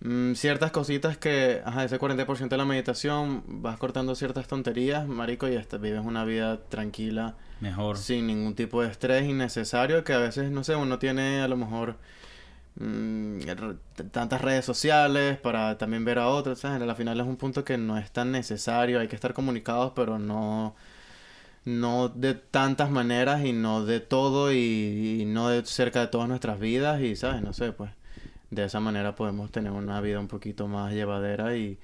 Mm, ciertas cositas que, ajá, ese 40% de la meditación, vas cortando ciertas tonterías, marico, y hasta vives una vida tranquila Mejor. sin ningún tipo de estrés innecesario que a veces, no sé, uno tiene a lo mejor mm, tantas redes sociales para también ver a otros, ¿sabes? Al final es un punto que no es tan necesario, hay que estar comunicados, pero no, no de tantas maneras y no de todo y, y no de cerca de todas nuestras vidas y, ¿sabes? No sé, pues de esa manera podemos tener una vida un poquito más llevadera y,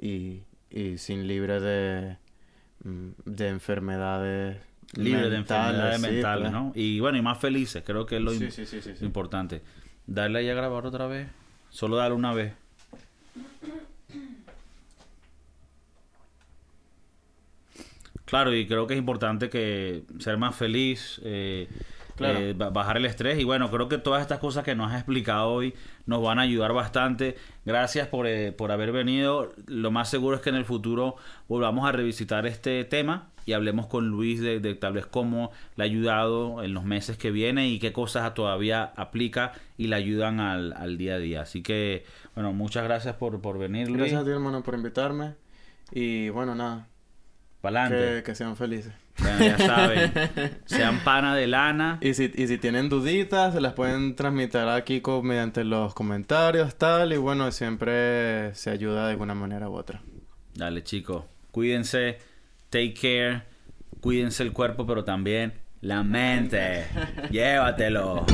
y, y sin libre de, mm, de enfermedades Libre de enfermedades sí, mentales, pues. ¿no? Y bueno, y más felices, creo que es lo Sí, im- sí. importante. Darle ahí a grabar otra vez. Solo darle una vez. Claro, y creo que es importante que ser más feliz, eh, Claro. eh, ba- bajar el estrés. Y bueno, creo que todas estas cosas que nos has explicado hoy nos van a ayudar bastante. Gracias por, eh, por haber venido. Lo más seguro es que en el futuro volvamos a revisitar este tema y hablemos con Luis de, de tal vez cómo le ha ayudado en los meses que vienen y qué cosas todavía aplica y le ayudan al, al día a día. Así que, bueno, muchas gracias por, por venir, Luis. Gracias a ti, hermano, por invitarme. Y bueno, nada, Pa'lante. que, que sean felices. Bueno, ya saben. Sean pana de lana. Y si, y si tienen duditas, se las pueden transmitir a Kiko mediante los comentarios, tal. Y bueno, siempre se ayuda de alguna manera u otra. Dale, chicos. Cuídense. Take care. Cuídense el cuerpo, pero también la mente. Llévatelo.